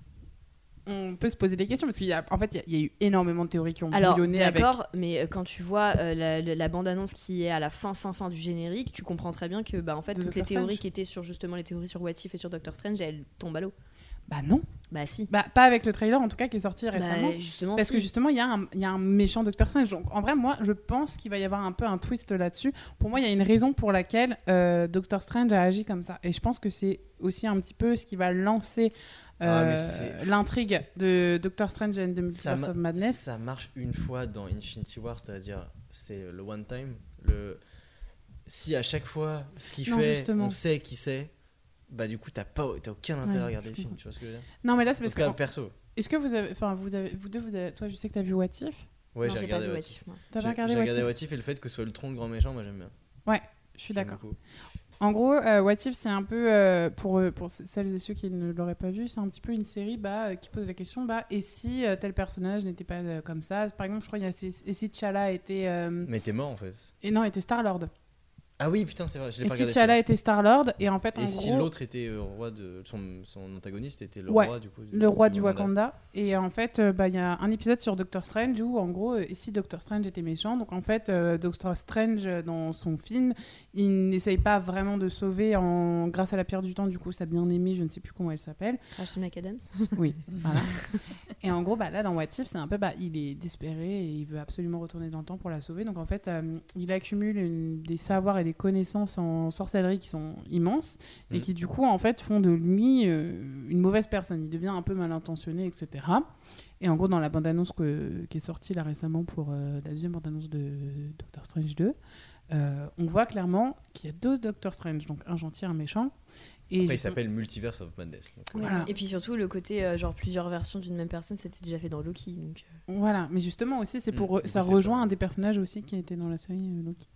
on peut se poser des questions parce qu'il y a, en fait, il y a- il y, a eu énormément de théories qui ont Alors, boulonné avec. d'accord, mais euh, quand tu vois euh, la, la- la bande-annonce qui est à la fin, fin, fin du générique, tu comprends très bien que, bah, en fait, De toutes les théories Strange. qui étaient sur justement les théories sur What If et sur Doctor Strange, elles tombent à l'eau. Bah non, Bah si. bah pas avec le trailer en tout cas qui est sorti récemment. Bah, justement, Parce si. que justement, il y, a un- il y a un méchant Doctor Strange. Donc, en vrai, moi, je pense qu'il va y avoir un peu un twist là-dessus. Pour moi, il y a une raison pour laquelle euh, Doctor Strange a agi comme ça. Et je pense que c'est aussi un petit peu ce qui va lancer Ah, euh, l'intrigue de Doctor Strange and the Multiverse of Madness. ça marche une fois dans Infinity War, c'est-à-dire c'est le one time. Le... Si à chaque fois ce qu'il fait, justement. on sait qui c'est, bah du coup t'as pas, t'as aucun intérêt à Ouais, regarder je le film, tu vois ce que je veux dire? Non, mais là, c'est Parce parce que perso, Est-ce que vous avez. Enfin, vous, avez, vous deux, vous avez- toi, je sais que tu as vu What If? ouais j'ai regardé What If. T'as regardé What If? Et le fait que ce soit le tronc de grand méchant, moi j'aime bien. Je suis d'accord. En gros, euh, What If, c'est un peu, euh, pour, euh, pour celles et ceux qui ne l'auraient pas vu, c'est un petit peu une série bah, euh, qui pose la question bah, et si euh, tel personnage n'était pas comme ça? Par exemple, je crois qu'il y a et si T'Challa était. Mais t'es mort en fait. et non, était Star-Lord. Ah oui, putain, c'est vrai, je l'ai Et pas si regardé. T'Challa était Star-Lord, et en fait, en Et si l'autre était euh, roi de. Son, son antagoniste était le Ouais, roi du coup. le roi du Wakanda. Et en fait, euh, bah, il y a un épisode sur Doctor Strange où, en gros, euh, et si Doctor Strange était méchant Donc, en fait, euh, Doctor Strange, dans son film, il n'essaye pas vraiment de sauver en... grâce à la pierre du temps, du coup, sa bien-aimée, je ne sais plus comment elle s'appelle. Rachel McAdams. Oui, voilà. Et en gros, bah, là, dans What If, c'est un peu, bah, il est désespéré et il veut absolument retourner dans le temps pour la sauver. Donc, en fait, euh, il accumule une- des savoirs et des connaissances en sorcellerie qui sont immenses et Mhm. qui, du coup, en fait, font de lui euh, une mauvaise personne. Il devient un peu mal intentionné, etc. Et en gros, dans la bande-annonce que- qui est sortie là récemment pour euh, la deuxième bande-annonce de Doctor Strange 2, euh, on voit clairement qu'il y a deux Doctor Strange, donc un gentil et un méchant. Et Après, il s'appelle Multiverse of Madness. donc, Ouais. Voilà. Et puis surtout, le côté, euh, genre, plusieurs versions d'une même personne, c'était déjà fait dans Loki. Donc, Voilà, mais justement aussi, c'est Mm, pour ça rejoint pas- un des personnages aussi qui était dans la série euh, Loki.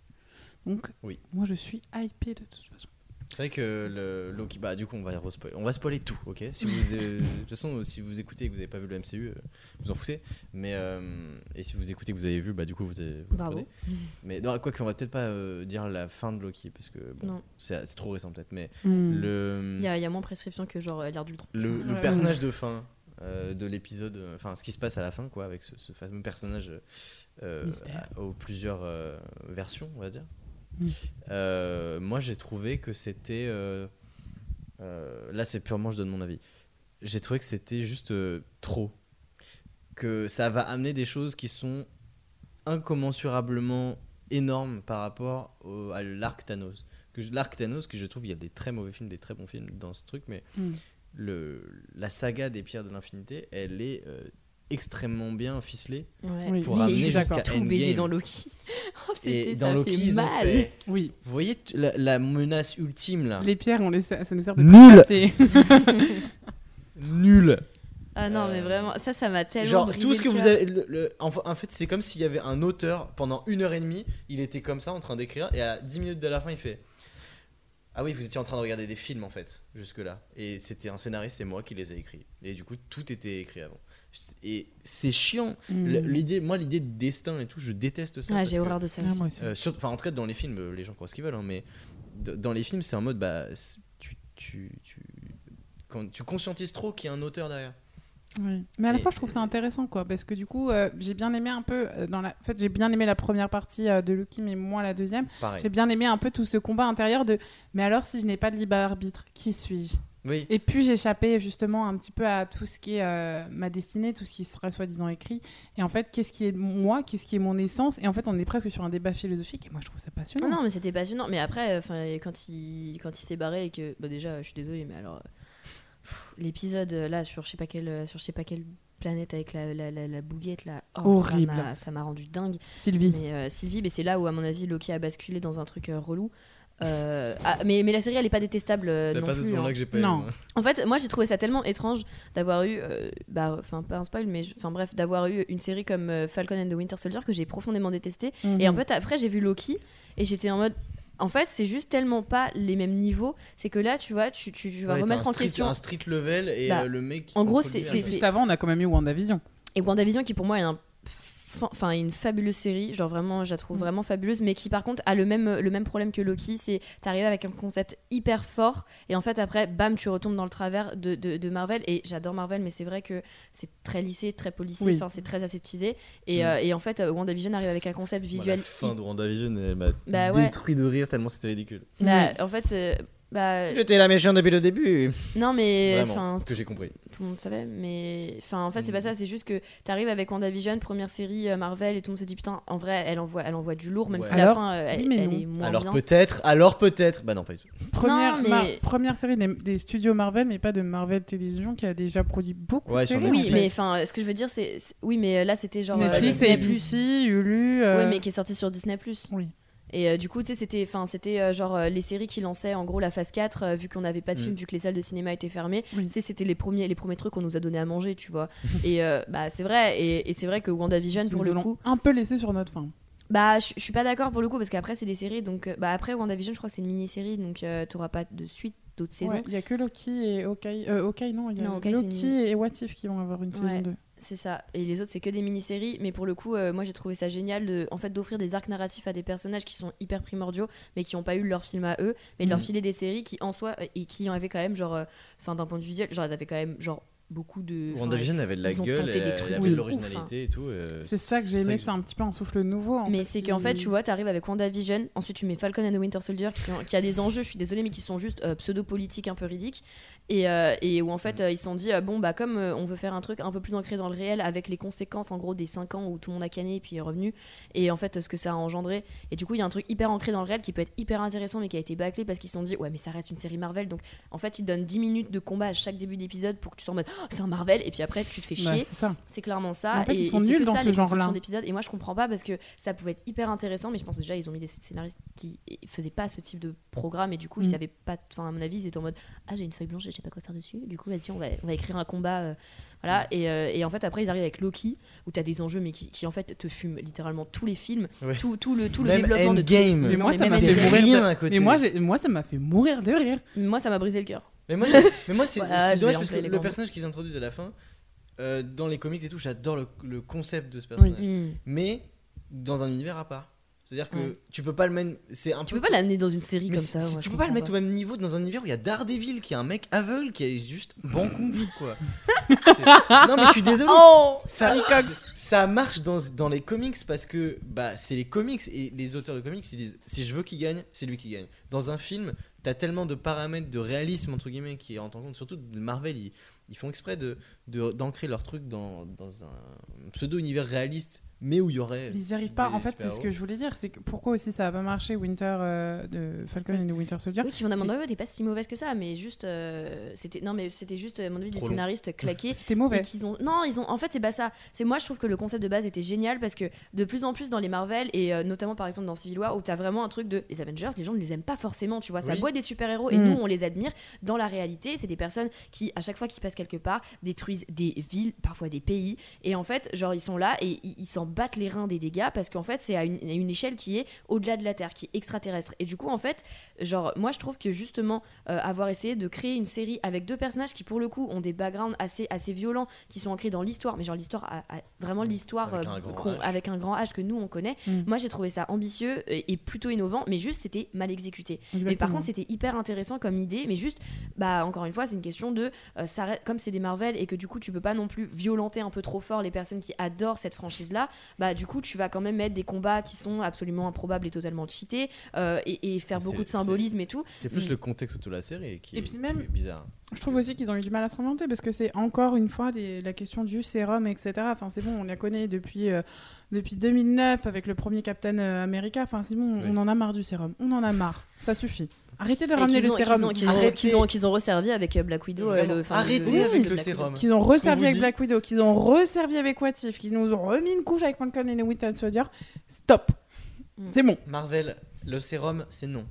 Donc, Oui. moi je suis hypée de toute façon. C'est vrai que le Loki, bah du coup on va respoiler, on va spoiler tout, ok? Si vous, euh, de toute façon, si vous écoutez et que vous n'avez pas vu le MCU, euh, vous en foutez. Mais euh, et si vous écoutez que vous avez vu, bah du coup vous avez. vous Bravo. Mais non, quoi qu'on va peut-être pas euh, dire la fin de Loki parce que bon, c'est trop récent peut-être. Mais Mm. le il y, a- il y a moins prescription que genre l'air d'Ultron. le, le Ouais. personnage de fin euh, de l'épisode, enfin ce qui se passe à la fin quoi, avec ce, ce fameux personnage euh, aux plusieurs euh, versions, on va dire. Euh, moi j'ai trouvé que c'était euh, euh, là c'est purement je donne mon avis. J'ai trouvé que c'était juste trop. Que ça va amener des choses qui sont incommensurablement énormes par rapport au- à l'arc Thanos. L'arc Thanos, que je trouve, il y a des très mauvais films, des très bons films dans ce truc, mais Mm. le, la saga des pierres de l'infinité, elle est euh, extrêmement bien. Ouais. Oui. Pour Mais amener jusqu'à tout baisé Endgame. dans Loki. Oh, Et c'était- dans ça Loki, fait ils ont mal. fait. Oui, Vous voyez la, la menace ultime là les pierres, on les sert- ça nous sert de Nul. Nul Ah non, mais vraiment, ça, ça m'a tellement. Genre brisé tout ce que vous avez. le- le- en fait, c'est comme s'il y avait un auteur pendant une heure et demie, il était comme ça en train d'écrire, et à 10 minutes de la fin, il fait. Ah oui, vous étiez en train de regarder des films en fait, jusque-là. Et c'était un scénariste, c'est moi qui les ai écrits. Et du coup, tout était écrit avant. Et c'est chiant. Le- Mm. L'idée, moi, l'idée de destin et tout, je déteste ça. Ah, j'ai horreur de ça Ah, aussi. Euh, sur- Enfin, en tout cas, dans les films, euh, les gens croient ce qu'ils veulent, hein, mais dans les films, c'est en mode, bah, tu, tu, tu, quand tu conscientises trop qu'il y a un auteur derrière. Oui. Mais à la Et- fois, je trouve ça intéressant, quoi, parce que du coup, euh, j'ai bien aimé un peu euh, dans la. En fait, j'ai bien aimé la première partie euh, de Loki, mais moins la deuxième. J'ai bien aimé un peu tout ce combat intérieur de. Mais alors, si je n'ai pas de libre arbitre, qui suis-je? Oui. Et puis j'échappais justement un petit peu à tout ce qui est euh, ma destinée, tout ce qui serait soi-disant écrit. Et en fait, qu'est-ce qui est moi, qu'est-ce qui est mon essence? Et en fait, on est presque sur un débat philosophique. Et moi, je trouve ça Ah passionnant. non, mais c'était passionnant. Mais après, enfin, quand il, quand il s'est barré et que, bah déjà, je suis désolée, mais alors, l'épisode euh, là sur je sais pas quelle, euh, sur je sais pas quelle planète avec la, la, la, la bouguette là, oh, Horrible. ça m'a- Ça m'a rendu dingue. Sylvie. Mais euh, Sylvie, mais c'est là où à mon avis Loki a basculé dans un truc euh, relou. Euh, ah, mais, mais la série elle est pas détestable euh, c'est non pas de plus. ce moment-là hein. que j'ai pas Non. aimé. En fait, moi j'ai trouvé ça tellement étrange d'avoir eu, euh, bah, enfin pas un spoil, mais enfin bref, d'avoir eu une série comme euh, Falcon and the Winter Soldier que j'ai profondément détesté. Mhm. Et en fait, après, j'ai vu Loki et j'étais en mode. En fait, c'est juste tellement pas les mêmes niveaux. C'est que là, tu vois, tu, tu, tu vas Ouais, remettre en street- question. Un street level et Bah, euh, le mec. en gros, c'est- Juste avant, on a quand même eu WandaVision. Et WandaVision, qui pour moi est un enfin une fabuleuse série genre vraiment je la trouve Mm. vraiment fabuleuse mais qui par contre a le même le même problème que Loki c'est t'arrives avec un concept hyper fort et en fait après bam tu retombes dans le travers de, de, de Marvel et j'adore Marvel mais c'est vrai que c'est très lissé très policier Oui. enfin c'est très aseptisé et, Mm. euh, et en fait euh, WandaVision arrive avec un concept Bah, visuel La fin de WandaVision, elle m'a Bah ouais. détruit de rire tellement c'était ridicule. bah, en fait euh, bah, J'étais la méchante depuis le début. non mais Vraiment, ce que j'ai compris. tout le monde savait mais enfin en fait c'est Mm. pas ça c'est juste que t'arrives avec WandaVision première série euh, Marvel et tout le monde se dit putain en vrai elle envoie elle envoie du lourd même Ouais. si la Alors, fin euh, elle, oui, est moins Alors peut-être, alors peut-être. Bah non, pas du tout. Première, mais- Mar- première série des, des studios Marvel, mais pas de Marvel Télévision, qui a déjà produit beaucoup Ouais, de séries. oui mais enfin ce que je veux dire c'est oui mais euh, là c'était genre euh, Netflix, Disney+. ABC, Hulu. euh, Ouais, mais qui est sorti sur Disney+. Oui. Et euh, du coup, tu sais, c'était, enfin, c'était euh, genre euh, les séries qui lançaient en gros la phase 4, euh, vu qu'on n'avait pas de Mm. film, vu que les salles de cinéma étaient fermées. Oui. Tu sais, c'était les premiers, les premiers trucs qu'on nous a donné à manger, tu vois. et euh, bah, c'est vrai, et, et c'est vrai que WandaVision, pour nous le coup, un peu laissé sur notre fin. bah, je suis pas d'accord pour le coup, parce qu'après, c'est des séries, donc, euh, bah, après WandaVision, je crois que c'est une mini-série, donc euh, t'auras pas de suite d'autres saisons. Ouais, Il y a que Loki et Hawkeye. Euh, Hawkeye, non, il y a Non, Hawkeye, c'est Loki une- et What If qui vont avoir une Ouais. saison 2. C'est ça. Et les autres, c'est que des mini-séries. Mais pour le coup, euh, moi, j'ai trouvé ça génial de, en fait, d'offrir des arcs narratifs à des personnages qui sont hyper primordiaux, mais qui n'ont pas eu leur film à eux, mais de leur Mhm. filer des séries qui, en soi, et qui en avaient quand même, genre, euh, enfin, d'un point de vue visuel, genre, elles avaient quand même, genre, beaucoup de. WandaVision avait de la ils ont gueule, tenté et des elle trucs avait de l'originalité et tout. euh, C'est ça que j'ai aimé, c'est un petit peu un souffle nouveau. en Mais c'est qu'en fait, tu vois, t'arrives avec WandaVision, ensuite tu mets Falcon and the Winter Soldier qui, ont- qui a des enjeux, je suis désolée, mais qui sont juste euh, pseudo-politiques un peu ridiques. Et, euh, et où en fait, euh, ils se sont dit, euh, bon, bah, comme on veut faire un truc un peu plus ancré dans le réel, avec les conséquences en gros des 5 ans où tout le monde a canné et puis est revenu, et en fait, ce que ça a engendré. Et du coup, il y a un truc hyper ancré dans le réel qui peut être hyper intéressant, mais qui a été bâclé parce qu'ils se sont dit, ouais, mais ça reste une série Marvel. Donc en fait, ils donnent 10 minutes de combat à chaque début d'épisode pour que tu sois en mode, Oh, c'est un Marvel, et puis après, tu te fais chier. c'est clairement ça. Mais en fait, et, ils sont et nuls que dans ça, ce constructions d'épisodes. Et moi, je comprends pas parce que ça pouvait être hyper intéressant, mais je pense déjà, ils ont mis des scénaristes qui faisaient pas ce type de programme et du coup, ils Mm. savaient pas. Enfin, à mon avis, ils étaient en mode Ah, j'ai une feuille blanche sais pas quoi faire dessus. Du coup, vas-y, on va, on va écrire un combat. euh, voilà. Et, euh, et en fait, après, ils arrivent avec Loki où t'as des enjeux, mais qui, qui, en fait te fument littéralement tous les films, Ouais. tout, tout le, tout le Même développement de. Endgame. Mais Non, moi, mais ça m'a fait mourir rien de... à côté. Mais moi, j'ai- moi, ça m'a fait mourir de rire. Moi, ça m'a brisé le cœur. Mais moi, c'est- mais moi c'est Voilà, c'est je dommage parce que les le grands personnage qu'ils introduisent à la fin, euh, dans les comics et tout, j'adore le, le concept de ce personnage. Mais dans un univers à part. C'est-à-dire que Ouais. tu peux pas le mettre. C'est un Tu peu peux pas l'amener dans une série Mais comme ça. moi, tu peux pas le mettre au même niveau dans un univers où il y a Daredevil qui est un mec aveugle qui est juste bancouf quoi. Non mais je suis désolé. Oh ça, ça marche dans, dans les comics parce que bah c'est les comics et les auteurs de comics ils disent si je veux qu'il gagne c'est lui qui gagne. Dans un film t'as tellement de paramètres de réalisme entre guillemets qui rentrent en compte. Surtout de Marvel, ils, ils font exprès de- d'ancrer leur truc dans, dans un pseudo univers réaliste, mais où il y aurait. Ils n'y arrivent pas. En fait, c'est ce que je voulais dire. C'est que pourquoi aussi ça a pas marché Winter euh, de Falcon et de Winter Soldier Oui, qui vont demander, ouais, t'es pas si mauvaise que ça, mais juste, euh, c'était, non, mais c'était juste, à mon avis, des scénaristes claqués. C'était mauvais. Et qu'ils ont... Non, ils ont. En fait, c'est pas ça. C'est moi, je trouve que le concept de base était génial parce que de plus en plus dans les Marvel et euh, notamment par exemple dans Civil War où t'as vraiment un truc de les Avengers, les gens ne les aiment pas forcément. Tu vois, ça Oui. boit des super héros et Mm. nous on les admire. Dans la réalité, c'est des personnes qui à chaque fois qu'ils passent quelque part détruisent des villes, parfois des pays. Et en fait, genre ils sont là et ils s'en battent les reins des dégâts parce qu'en fait c'est à une, à une échelle qui est au-delà de la Terre, qui est extraterrestre. Et du coup en fait, genre moi je trouve que justement euh, avoir essayé de créer une série avec deux personnages qui pour le coup ont des backgrounds assez assez violents qui sont ancrés dans l'histoire mais genre l'histoire a- a- vraiment l'histoire Avec euh, un grand qu'on- H. avec un grand H que nous on connaît Mm. moi j'ai trouvé ça ambitieux et, et plutôt innovant mais juste c'était mal exécuté mais par Exactement. contre c'était hyper intéressant comme idée mais juste bah encore une fois c'est une question de euh, ça reste- comme c'est des Marvel et que du coup tu peux pas non plus violenter un peu trop fort les personnes qui adorent cette franchise là bah du coup tu vas quand même mettre des combats qui sont absolument improbables et totalement cheatés euh, et, et faire beaucoup de symbolisme et tout C'est plus Mm. le contexte autour de la série qui, Et est, puis qui même- est bizarre. Je trouve aussi qu'ils ont eu du mal à se réinventer parce que c'est encore une fois des- la question du sérum, etc. Enfin, c'est bon, on la connaît depuis, euh, depuis 2009 avec le premier Captain euh, America. Enfin, c'est bon, Oui. on en a marre du sérum. On en a marre. Ça suffit. Arrêtez de et ramener le sérum. ont, qu'ils ont, Arrêtez. qu'ils ont, qu'ils ont resservi avec euh, Black Widow euh, le, Arrêtez le- avec de le sérum. Qu'ils ont resservi avec. Black Widow, qu'ils ont resservi avec What If, qu'ils nous ont remis une couche avec Falcon et Winter Soldier. Stop. Mm. C'est bon. Marvel, le sérum, c'est non.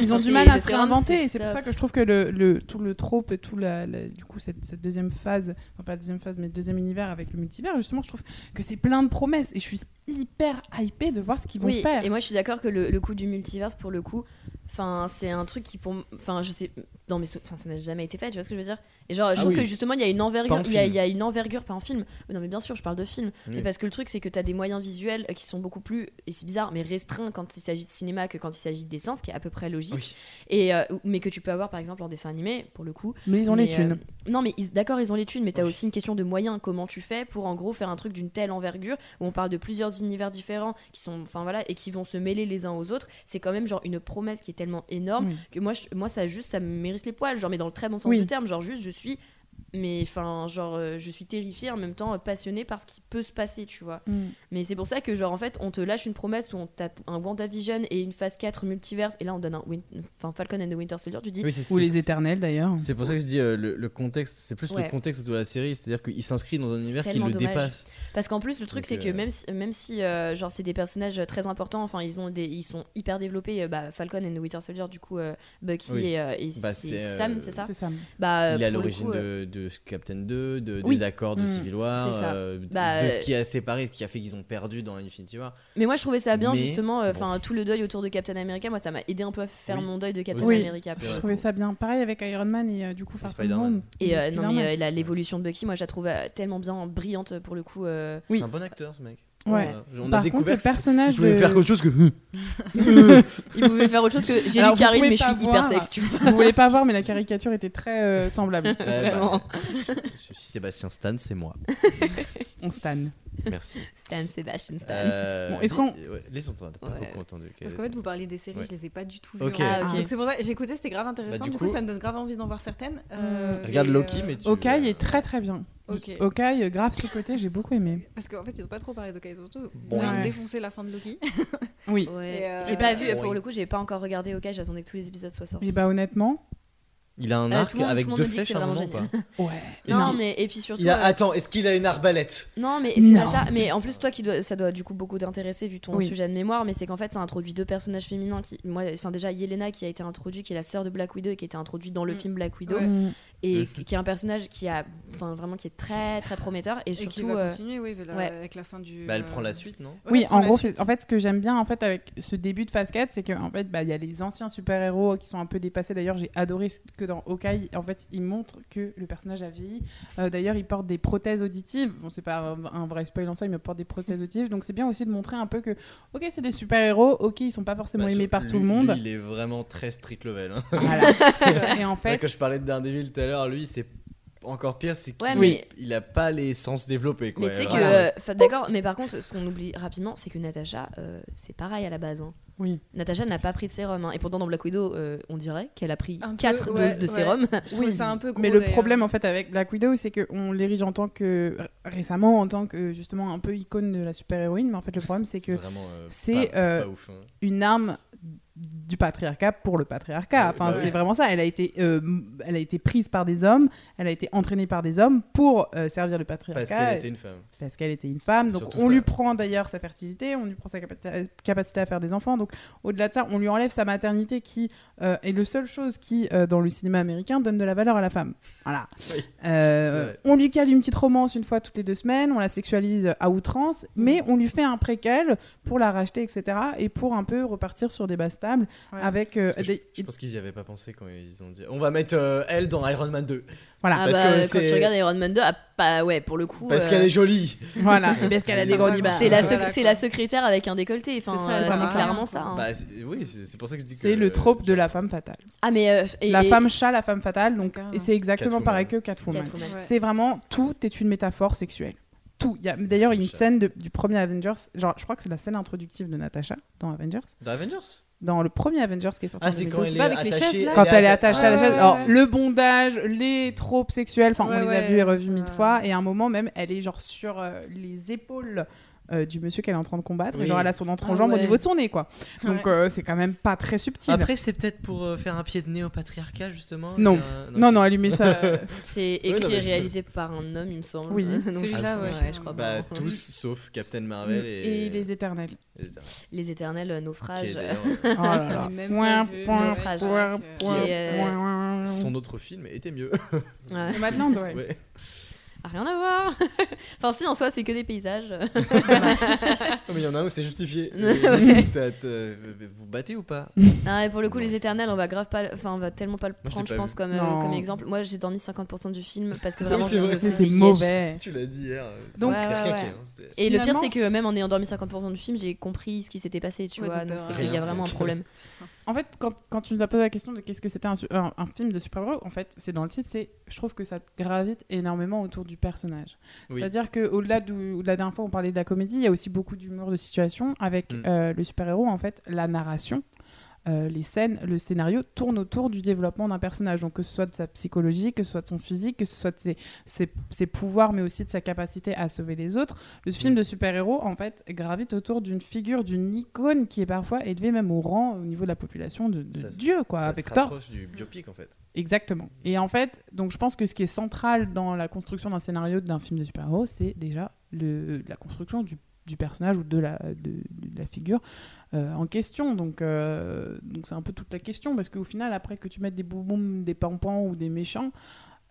Ils ont du mal à le se sérum, réinventer c'est et c'est pour stop. ça que je trouve que le, le- tout le trope et tout la, la- du coup cette, cette deuxième phase, enfin pas la deuxième phase mais le deuxième univers avec le multivers justement je trouve que c'est plein de promesses et je suis hyper hypée de voir ce qu'ils vont Oui, faire. et moi je suis d'accord que le, le coup du multiverse, pour le coup, enfin c'est un truc qui pour, enfin je sais, dans mes, enfin ça n'a jamais été fait, tu vois ce que je veux dire? Et genre, je Ah trouve oui. que justement il y a une envergure, en il y, a- y une envergure, pas en film. Non mais bien sûr, je parle de film, Oui. mais parce que le truc c'est que tu as des moyens visuels euh, qui sont beaucoup plus, et c'est bizarre, mais restreints quand il s'agit de cinéma que quand il s'agit de dessin, ce qui est à peu près logique. Oui. Et euh, mais que tu peux avoir par exemple en dessin animé, pour le coup. mais ils ont les Mais, thunes. euh, non, mais d'accord, ils ont les thunes, mais t'as aussi une question de moyens. Comment tu fais pour en gros faire un truc d'une telle envergure où on parle de plusieurs univers différents qui sont, enfin voilà, et qui vont se mêler les uns aux autres? C'est quand même genre une promesse qui est tellement énorme Oui. que moi, je- moi ça juste, ça me mérite les poils. Genre, mais dans le très bon sens Oui. du terme, genre juste, je suis, mais enfin, genre, euh, je suis terrifiée en même temps euh, passionnée par ce qui peut se passer, tu vois. Mm. Mais c'est pour ça que, genre, en fait, on te lâche une promesse où on tape un WandaVision et une phase 4 multiverse, et là on donne un enfin, Falcon and the Winter Soldier. Tu dis, Oui, c'est- Ou c'est- les éternels d'ailleurs. C'est pour ça que je dis euh, le, le contexte, c'est plus Ouais. le contexte autour de la série, c'est-à-dire qu'il s'inscrit dans un C'est univers qui le dommage. dépasse. Parce qu'en plus, le truc, c'est que même si, même si euh, genre, c'est des personnages très importants, enfin, ils, ont des, ils sont hyper développés. euh, bah, Falcon and the Winter Soldier, du coup, euh, Bucky Oui. et, euh, et Bah, c'est c'est, euh, Sam, c'est ça C'est bah, Il est à l'origine de, de Captain 2, de, Oui. des accords de Mm. Civil War, euh, Bah, de euh, ce qui a séparé, ce qui a fait qu'ils ont perdu dans Infinity War. Mais moi, je trouvais ça bien, Mais, justement. euh, bon. Enfin, tout le deuil autour de Captain America, moi, ça m'a aidé un peu à faire Oui. mon deuil de Captain Oui. America. Je trouvais ça bien. Pareil avec Iron Man et euh, du coup Far From Spider-Man. Home. Et euh, non, mais euh, l'évolution de Bucky, moi, je la trouve euh, tellement bien brillante pour le coup. euh, Oui. C'est un bon acteur, ce mec. Ouais. Euh, on Par a découvert contre, le personnage je pouvais de... faire autre chose que. Il pouvait faire autre chose que j'ai Karine, pouvez mais je suis hyper voir. sexe, tu vois. Vous voulez pas voir, mais la caricature était très euh, semblable. Bah, Vraiment. je suis Sébastien Stan, c'est moi. On stan. Merci. Stan, Sebastian Stan. Euh, Bon, est-ce qu'on- ouais, Laissons t'as pas Ouais. beaucoup entendu. Parce qu'en fait, vous parliez des séries, Ouais. je les ai pas du tout vues. Ah. Donc c'est pour ça, j'ai écouté, c'était grave intéressant. Bah, du du, coup, coup- ça me donne grave envie d'en voir certaines. Euh, Regarde Loki, euh, mais tu. Hawkeye est très très bien. Ok. Hawkeye, euh, grave ce côté, j'ai beaucoup aimé. Parce qu'en fait, ils ont pas trop parlé d'Hawkeye, surtout. Bon, ils ont ouais. défoncé la fin de Loki. Oui. Ouais. Euh, J'ai pas euh, vu, oui. pour le coup, j'ai pas encore regardé OK, j'attendais que tous les épisodes soient sortis. Et bah honnêtement, Il a un Euh, arc monde- avec deux flèches à un moment, quoi. ouais. Non, mais et puis surtout. Il a... euh, Attends, est-ce qu'il a une arbalète? Non, mais c'est pas ça. Mais en plus, toi, qui dois, ça doit du coup beaucoup t'intéresser vu ton Oui. sujet de mémoire. Mais c'est qu'en fait, ça introduit deux personnages féminins. Qui, moi, enfin déjà Yelena qui a été introduite, qui est la sœur de Black Widow et qui a été introduite dans le Mm. film Black Widow Ouais. Mm. et Mhm. qui qui est un personnage qui a, enfin vraiment qui est très très prometteur et Et qui surtout. va euh, continuer, oui, la- ouais. avec la fin du. Bah, elle prend la suite, non? Oui, en gros, en fait, ce que j'aime bien en fait avec ce début de phase 4, c'est qu'en fait, bah, il y a les anciens super-héros qui sont un peu dépassés. D'ailleurs, j'ai adoré ce que dans Hawkeye, en fait, il montre que le personnage a vieilli. Euh, D'ailleurs, il porte des prothèses auditives. Bon, c'est pas un, un vrai spoil en soi, il me porte des prothèses auditives. Donc, c'est bien aussi de montrer un peu que, ok, c'est des super-héros, ok, ils sont pas forcément Bah, aimés par lui- tout le monde. Lui, il est vraiment très street level. hein. Voilà. Et en fait, Quand je parlais de Daredevil tout à l'heure, lui, c'est encore pire, c'est qu'il Ouais, mais- il a pas les sens développés. Quoi. Mais tu sais que, euh, d'accord, mais par contre, ce qu'on oublie rapidement, c'est que Natacha, euh, c'est pareil à la base. hein. Oui. Natacha n'a pas pris de sérum. hein. Et pourtant, dans Black Widow, euh, on dirait qu'elle a pris Un peu, 4 ouais, doses de ouais. sérum. Je trouve ça un peu gros, Mais le problème en fait avec Black Widow, c'est qu'on l'érige en tant que récemment en tant que justement un peu icône de la super-héroïne, mais en fait le problème c'est que euh, c'est, euh, hein. une arme du patriarcat pour le patriarcat. Enfin, bah c'est vraiment ça. Elle a été, euh, elle a été prise par des hommes, elle a été entraînée par des hommes pour euh, servir le patriarcat. Parce qu'elle était une femme. parce qu'elle était une femme. Donc Surtout on ça. lui prend d'ailleurs sa fertilité, on lui prend sa capacité- capacité à faire des enfants. Donc au-delà de ça, on lui enlève sa maternité qui euh, est le seule chose qui, dans le cinéma américain, donne de la valeur à la femme. Voilà. Oui, on lui cale une petite romance une fois toutes les deux semaines, on la sexualise à outrance, mais on lui fait un préquel pour la racheter, etc. Et pour un peu repartir sur des bases Ouais. avec euh, que des- je, je pense qu'ils y avaient pas pensé quand ils ont dit on va mettre euh, elle dans Iron Man 2 voilà. Ah Parce bah, que quand tu regardes Iron Man 2, ah, pas, ouais, pour le coup. parce euh, qu'elle est jolie. voilà. Et parce qu'elle a des gros C'est la, Voilà, la secrétaire avec un décolleté. Enfin, C'est ça, euh, ça c'est marche clairement ça. hein. Bah, c'est- oui, c'est c'est pour ça que je dis que. C'est le trope de la femme fatale. Ah, mais. euh, et- la et- femme chat, la femme fatale. Donc, et c'est exactement Catwoman. pareil que Catwoman. Catwoman. Ouais. C'est vraiment tout est une métaphore sexuelle. Tout. Il y a d'ailleurs une scène de- du premier Avengers. Genre, je crois que c'est la scène introductive de Natasha dans Avengers. Dans Avengers? Dans le premier Avengers qui est sorti Ah, en c'est 2012. quand elle est pas avec les attachée. chaises, là quand elle est atta- attachée à la Ouais, chaise. ouais, Alors, ouais. le bondage, les tropes sexuelles, enfin, Ouais, on les a vus et revus mille ça- fois. Et à un moment, même, elle est genre sur euh, les épaules euh, du monsieur qu'elle est en train de combattre. Et genre, elle a son Ah entrejambe au ouais. niveau de son nez, quoi. Donc, Ouais. euh, c'est quand même pas très subtil. Après, c'est peut-être pour euh, faire un pied de nez au patriarcat, justement. Non. Euh, non, non, elle lui met ça. C'est écrit non, et je- réalisé par un homme, il me semble. Oui. Donc, Celui-là, je- ouais. je crois Bah, pas. tous sauf Captain Marvel et. et les éternels. les Éternels. Les éternels Qui naufrages. Oh Son autre film était mieux. Ouais. Nomadland, ouais. Ah, Rien à voir. enfin, si, en soi, c'est que des paysages. Mais il y en a un où c'est justifié. Ouais. T'as- vous battez ou pas? Ah, et pour le coup, les éternels, on va grave pas. le- Enfin, on va tellement pas le prendre, je pense, vu. comme, euh, comme exemple. Moi, j'ai dormi 50% du film parce que Oui, vraiment, c'est vrai. mauvais. Tu l'as dit hier. Donc- C'était Ouais, ouais, requinqué, ouais. hein, Et le pire, c'est que même en ayant dormi 50% du film, j'ai compris ce qui s'était passé, tu Ouais, vois. donc Donc, c'est qu'il y a vraiment un problème. En fait, quand, quand tu nous as posé la question de qu'est-ce que c'était un, su- un- un film de super-héros, en fait, c'est dans le titre, c'est je trouve que ça gravite énormément autour du personnage. Oui. C'est-à-dire que au-delà de, la dernière fois, on parlait de la comédie, il y a aussi beaucoup d'humour de situation avec Mm. euh, le super-héros. En fait, la narration, euh, les scènes, le scénario tourne autour du développement d'un personnage. Donc que ce soit de sa psychologie, que ce soit de son physique, que ce soit de ses, ses- ses pouvoirs, mais aussi de sa capacité à sauver les autres. Le film Mm. de super-héros, en fait, gravite autour d'une figure, d'une icône qui est parfois élevée même au rang, au niveau de la population, de, de Ça se- Dieu, quoi, ça avec se Thor. du biopic en fait. Exactement. Et en fait, donc je pense que ce qui est central dans la construction d'un scénario d'un film de super-héros, c'est déjà le, la construction du, du personnage ou de la, de, de la figure euh, en question. Donc, euh, donc c'est un peu toute la question parce qu'au final, après que tu mettes des boum des pampans ou des méchants,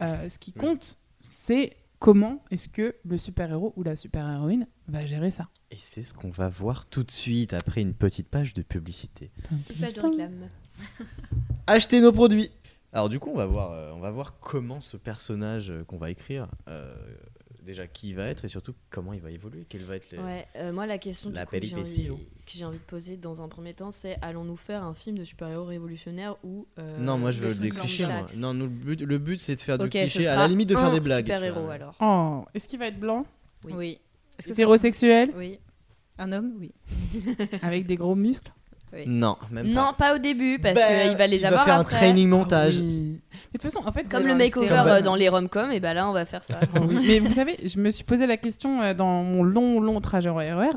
euh, ce qui Oui. compte, c'est comment est-ce que le super-héros ou la super-héroïne va gérer ça. Et c'est ce qu'on va voir tout de suite après une petite page de publicité. Page de réclame. Acheter nos produits. Alors du coup, on va voir, euh, on va voir comment ce personnage euh, qu'on va écrire, euh, déjà qui il va être et surtout comment il va évoluer, quel va être le... Ouais, euh, moi la question La coup, que j'ai péripétie, envie, que j'ai envie de poser dans un premier temps, c'est allons-nous faire un film de super-héros révolutionnaire ou euh, Non, moi je veux des clichés. Moi. Non, nous, le but, le but c'est de faire Ok, du cliché, à la limite de faire des blagues. Super-héros alors. Oh, est-ce qu'il va être blanc? Oui. Oui. Est-ce que Hétérosexuel? Oui. Un homme? Oui. Avec des gros muscles? Oui. Non, même pas. Non, pas au début parce Ben, qu'il va les il avoir va faire après. un training montage. Ah oui. Mais de toute façon, en fait, Comme vous le makeover Comme- euh, dans les rom-coms, et bah là on va faire ça. Oui. Mais vous savez, je me suis posé la question euh, dans mon long, long trajet en RER.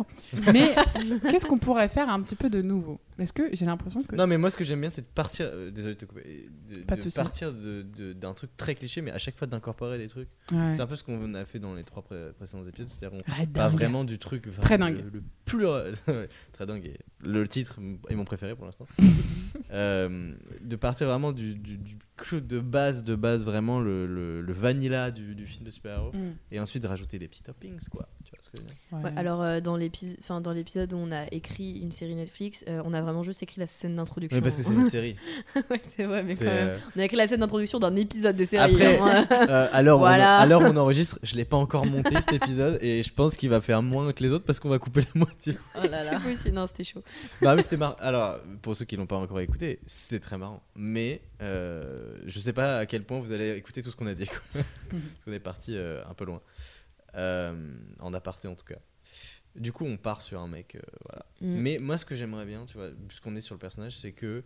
Mais qu'est-ce qu'on pourrait faire un petit peu de nouveau? Est-ce que j'ai l'impression que. Non, mais moi ce que j'aime bien c'est de partir. euh, désolé de te couper. De, Pas de de souci. partir de- de- d'un truc très cliché, mais à chaque fois d'incorporer des trucs. Ouais. C'est un peu ce qu'on a fait dans les trois pré- précédents épisodes. C'est-à-dire on Arrête pas dingue. vraiment du truc. enfin, Très le- dingue. Le, plus. ouais, très dingue. et le titre est mon préféré pour l'instant. Euh, de partir vraiment du, du, du de base, de base vraiment le, le, le vanilla du, du film de super-héros. Mm. Et ensuite de rajouter des petits toppings, quoi. Tu vois ce que je veux dire? Ouais. Ouais, alors euh, dans l'épisode enfin, dans l'épisode où on a écrit une série Netflix, euh, on a vraiment juste écrit la scène d'introduction. Oui, parce que c'est une série. ouais, c'est vrai, mais C'est, quand même. euh, On a écrit la scène d'introduction d'un épisode de série. Après- hein. Euh, alors, Voilà. on, alors on enregistre, je l'ai pas encore monté cet épisode et je pense qu'il va faire moins que les autres parce qu'on va couper la moitié. oh là là. C'est possible, non, c'était chaud. non mais c'était marrant. Alors pour ceux qui l'ont pas encore écouté, c'est très marrant. Mais Euh, je sais pas à quel point vous allez écouter tout ce qu'on a dit. quoi. Parce qu'on est parti euh, un peu loin. Euh, en aparté en tout cas. Du coup, on part sur un mec. euh, voilà. Mm. Mais moi, ce que j'aimerais bien, tu vois, puisqu'on est sur le personnage, c'est que